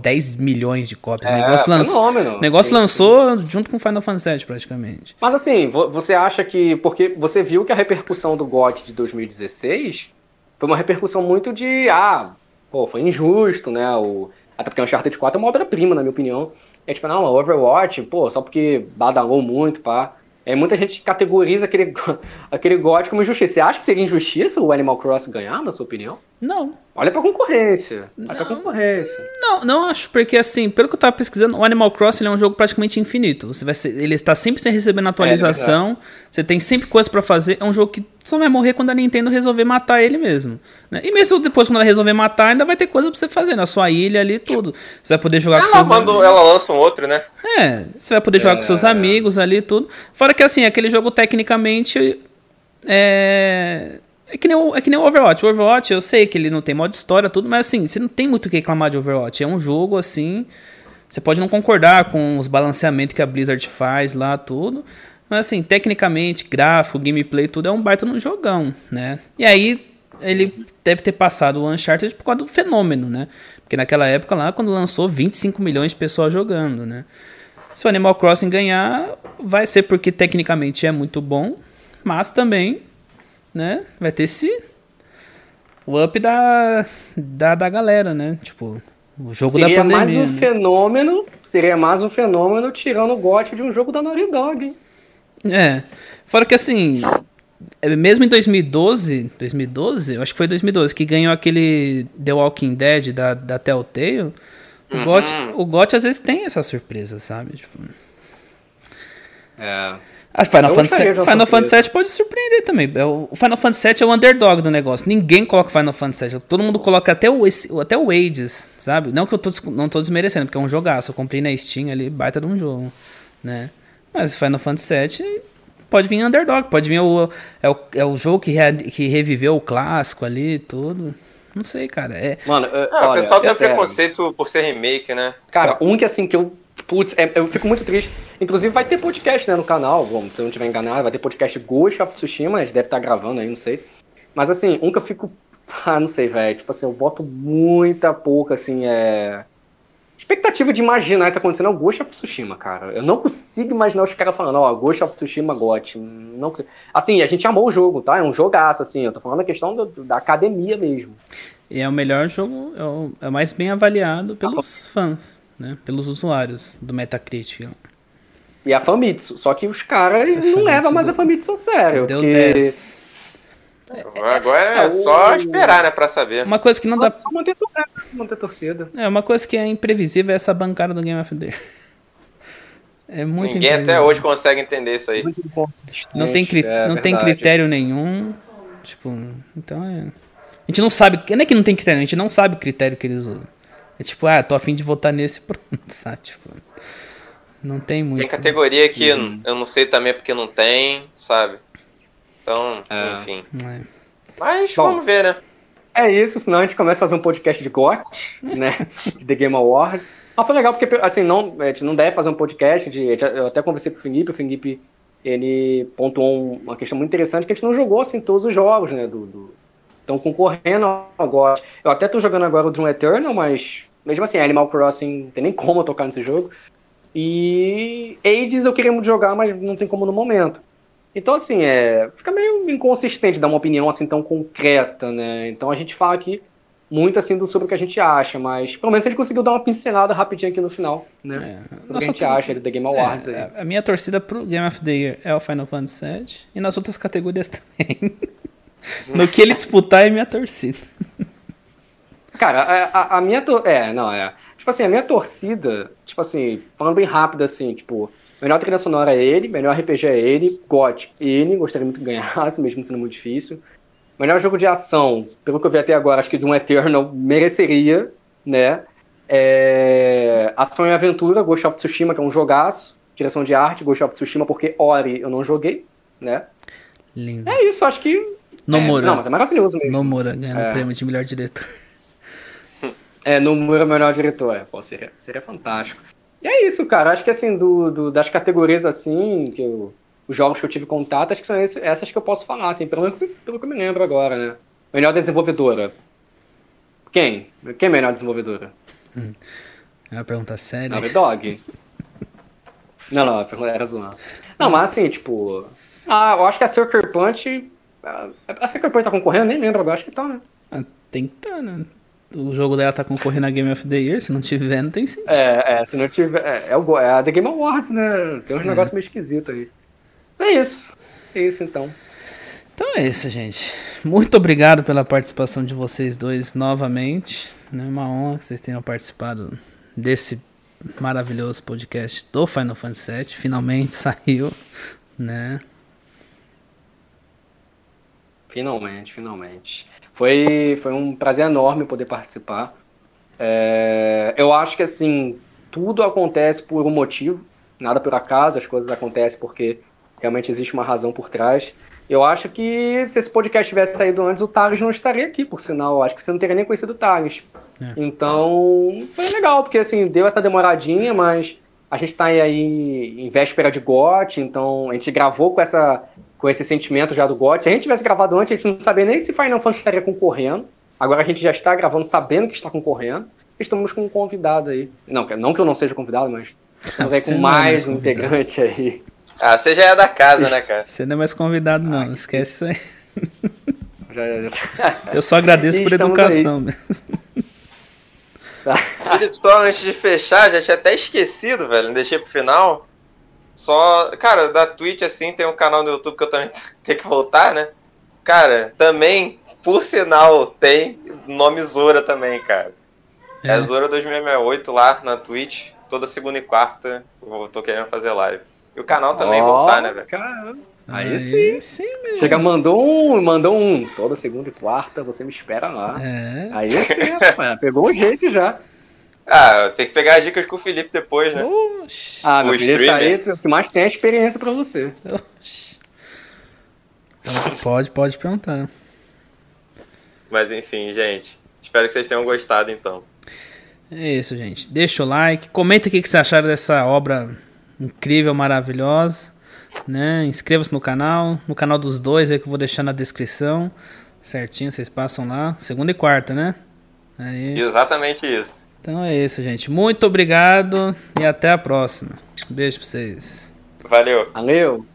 10 milhões de cópias. É, o negócio, lançou, negócio lançou junto com Final Fantasy VII, praticamente. Mas assim, você acha que. Porque você viu que a repercussão do GOT de 2016 foi uma repercussão muito de, ah, pô, foi injusto, né? O, até porque o Uncharted 4 é uma obra-prima, na minha opinião. É tipo, não, Overwatch, pô, só porque badalou muito, pá. É, muita gente categoriza aquele, aquele God como injustiça. Você acha que seria injustiça o Animal Crossing ganhar, na sua opinião? Não. Olha pra concorrência. Olha pra concorrência. Não, não acho, porque assim, pelo que eu tava pesquisando, o Animal Crossing é um jogo praticamente infinito. Você vai ser, ele está sempre recebendo é, atualização, é, você tem sempre coisa para fazer. É um jogo que só vai morrer quando a Nintendo resolver matar ele mesmo. Né? E mesmo depois, quando ela resolver matar, ainda vai ter coisa pra você fazer na sua ilha ali tudo. Você vai poder jogar ela com seus manda, amigos. Ela lança um outro, né? É, você vai poder jogar com seus é. amigos ali tudo. Fora que assim, aquele jogo tecnicamente. É é que, nem o, é que nem o Overwatch. O Overwatch, eu sei que ele não tem modo história, tudo, mas assim, você não tem muito o que reclamar de Overwatch. É um jogo assim. Você pode não concordar com os balanceamentos que a Blizzard faz lá, tudo. Mas assim, tecnicamente, gráfico, gameplay, tudo é um baita no jogão, né? E aí ele deve ter passado o Uncharted por causa do fenômeno, né? Porque naquela época lá, quando lançou 25 milhões de pessoas jogando, né? Se o Animal Crossing ganhar, vai ser porque tecnicamente é muito bom, mas também né? Vai ter esse o up da, da, da galera, né? Tipo, o jogo seria da pandemia. Seria mais um né? fenômeno, seria mais um fenômeno tirando o gote de um jogo da Naughty Dog. É. Fora que assim, é, mesmo em 2012, 2012, eu acho que foi 2012, que ganhou aquele The Walking Dead da, da Telltale, uhum. o, GOT, o GOT às vezes tem essa surpresa, sabe? Tipo... É. A Final Fantasy, VII, Final Fantasy VII pode surpreender também. É o Final Fantasy VII é o underdog do negócio. Ninguém coloca Final Fantasy VII. Todo mundo coloca até o, até o Ages, sabe? Não que eu tô, não tô desmerecendo, porque é um jogaço. Eu comprei na Steam ali, baita de um jogo, né? Mas Final Fantasy VII pode vir underdog. Pode vir o... É o, é o jogo que, re, que reviveu o clássico ali tudo. Não sei, cara. É... Mano, uh, olha, o pessoal tem é preconceito por ser remake, né? Cara, um que assim que eu Putz, é, eu fico muito triste. Inclusive vai ter podcast né, no canal, se eu não estiver enganado, vai ter podcast Ghost of Tsushima, a gente deve estar tá gravando aí, não sei. Mas assim, um que eu fico. Ah, não sei, velho. Tipo assim, eu boto muita pouca, assim, é. Expectativa de imaginar isso acontecendo é o Ghost of Tsushima, cara. Eu não consigo imaginar os caras falando, ó, oh, Ghost of Tsushima GOT. Não consigo. Assim, a gente amou o jogo, tá? É um jogaço, assim. Eu tô falando a questão do, da academia mesmo. E é o melhor jogo, é o, é o mais bem avaliado pelos ah, fãs né? Pelos usuários do Metacritic. E a Famitsu. Só que os caras não levam mais a Famitsu a sério. Deu porque... 10. Agora é, é só o... esperar, né, pra saber. Uma coisa que não só, dá. Só manter, manter torcida. É, uma coisa que é imprevisível é essa bancada do Game of the Year. É muito Ninguém até hoje consegue entender isso aí. Não tem, cri... é, não tem critério nenhum. Tipo, então é. A gente não sabe. Não é que não tem critério, a gente não sabe o critério que eles usam. É tipo, ah, tô afim de votar nesse pronto, sabe? Tipo, não tem muito. Tem categoria que uhum. eu não sei também porque não tem, sabe? Então, é. enfim. É. Mas Bom, vamos ver, né? É isso, senão a gente começa a fazer um podcast de GOT, né? de The Game Awards. Mas foi legal porque, assim, não, a gente não deve fazer um podcast de. Eu até conversei com o Felipe, o Felipe ele pontuou uma questão muito interessante que a gente não jogou assim todos os jogos, né? Do, do... Estão concorrendo ao GOT. Eu até tô jogando agora o Doom Eternal, mas mesmo assim, Animal Crossing não tem nem como eu tocar nesse jogo. E Ages eu queria muito jogar, mas não tem como no momento. Então, assim, é, fica meio inconsistente dar uma opinião assim tão concreta, né? Então a gente fala aqui muito assim do, sobre o que a gente acha, mas pelo menos a gente conseguiu dar uma pincelada rapidinho aqui no final, né? É, que a gente acha do The Game Awards é, aí. A minha torcida pro Game of the Year é o Final Fantasy VII e nas outras categorias também. no que ele disputar é minha torcida. Cara, a, a, minha. É, não, é. Tipo assim, a minha torcida, tipo assim, falando bem rápido assim, tipo, melhor trilha sonora é ele, melhor RPG é ele, GOT, ele, gostaria muito que ganhasse, mesmo sendo muito difícil. Melhor jogo de ação, pelo que eu vi até agora, acho que de um Eternal mereceria, né? É... Ação e Aventura, Ghost of Tsushima, que é um jogaço. Direção de arte, Ghost of Tsushima, porque Ori eu não joguei, né? Lindo. É isso, acho que. Nomura. É, não, mas é maravilhoso mesmo. Nomura ganhando é. o prêmio de melhor diretor. É, no Muro melhor diretor, é. Pô, seria, seria fantástico. E é isso, cara. Acho que assim, do, do das categorias assim, que eu, os jogos que eu tive contato, acho que são esse, essas que eu posso falar, assim, pelo, pelo que eu me lembro agora, né? Melhor desenvolvedora. Quem? Quem é melhor desenvolvedora? Hum. É uma pergunta séria. Naughty Dog. não, não, a pergunta era zoando. Não, mas assim, tipo. Ah, eu acho que a Sucker Punch. A Sucker Punch tá concorrendo, nem lembro agora, acho que tá, né? Ah, tem que tá, né? O jogo dela tá concorrendo a Game of the Year, se não tiver, não tem sentido. É, é se não tiver. É, é, o, é a The Game Awards, né? Tem uns é. negócios meio esquisitos aí. Mas é isso. É isso então. Então é isso, gente. Muito obrigado pela participação de vocês dois novamente. É uma honra que vocês tenham participado desse maravilhoso podcast do Final Fantasy VII. Finalmente saiu, né? Finalmente, finalmente. Foi, foi um prazer enorme poder participar. É, eu acho que assim, tudo acontece por um motivo, nada por acaso, as coisas acontecem porque realmente existe uma razão por trás. Eu acho que se esse podcast tivesse saído antes, o Thales não estaria aqui, por sinal. Eu acho que você não teria nem conhecido o Thales. É. Então, foi legal, porque assim, deu essa demoradinha, mas a gente está aí em véspera de GOT, então a gente gravou com essa com esse sentimento já do GOT. Se a gente tivesse gravado antes, a gente não sabia nem se Final Fantasy estaria concorrendo. Agora a gente já está gravando sabendo que está concorrendo. Estamos com um convidado aí. Não, não que eu não seja convidado, mas estamos aí com é mais um integrante aí. Ah, você já é da casa, né, cara? Você não é mais convidado, não. Ah, Esquece isso aí. Já, já. Eu só agradeço por educação aí. mesmo. Felipe, só antes de fechar, já tinha até esquecido, velho. Deixei pro final. Só, cara, da Twitch, assim, tem um canal no YouTube que eu também tenho que voltar, né? Cara, também, por sinal, tem nome Zora também, cara. É, é Zora 2068 lá na Twitch. Toda segunda e quarta eu tô querendo fazer live. E o canal também voltar, né, velho? Caramba. Aí, Aí sim. sim, mesmo. Chega, mandou um, mandou um. Toda segunda e quarta, você me espera lá. É. Aí sim, rapaz, pegou um jeito já. Ah, tem que pegar as dicas com o Felipe depois, né? Oxi. Ah, meu O filho, streamer. aí é o que mais tem é experiência pra você. Oxi. Pode, pode, pode perguntar. Mas enfim, gente. Espero que vocês tenham gostado, então. É isso, gente. Deixa o like. Comenta o que que vocês acharam dessa obra incrível, maravilhosa. Né? Inscreva-se no canal. No canal dos dois aí que eu vou deixar na descrição. Certinho, vocês passam lá. Segunda e quarta, né? Aí. Exatamente isso. Então é isso, gente. Muito obrigado e até a próxima. Beijo pra vocês. Valeu. Valeu.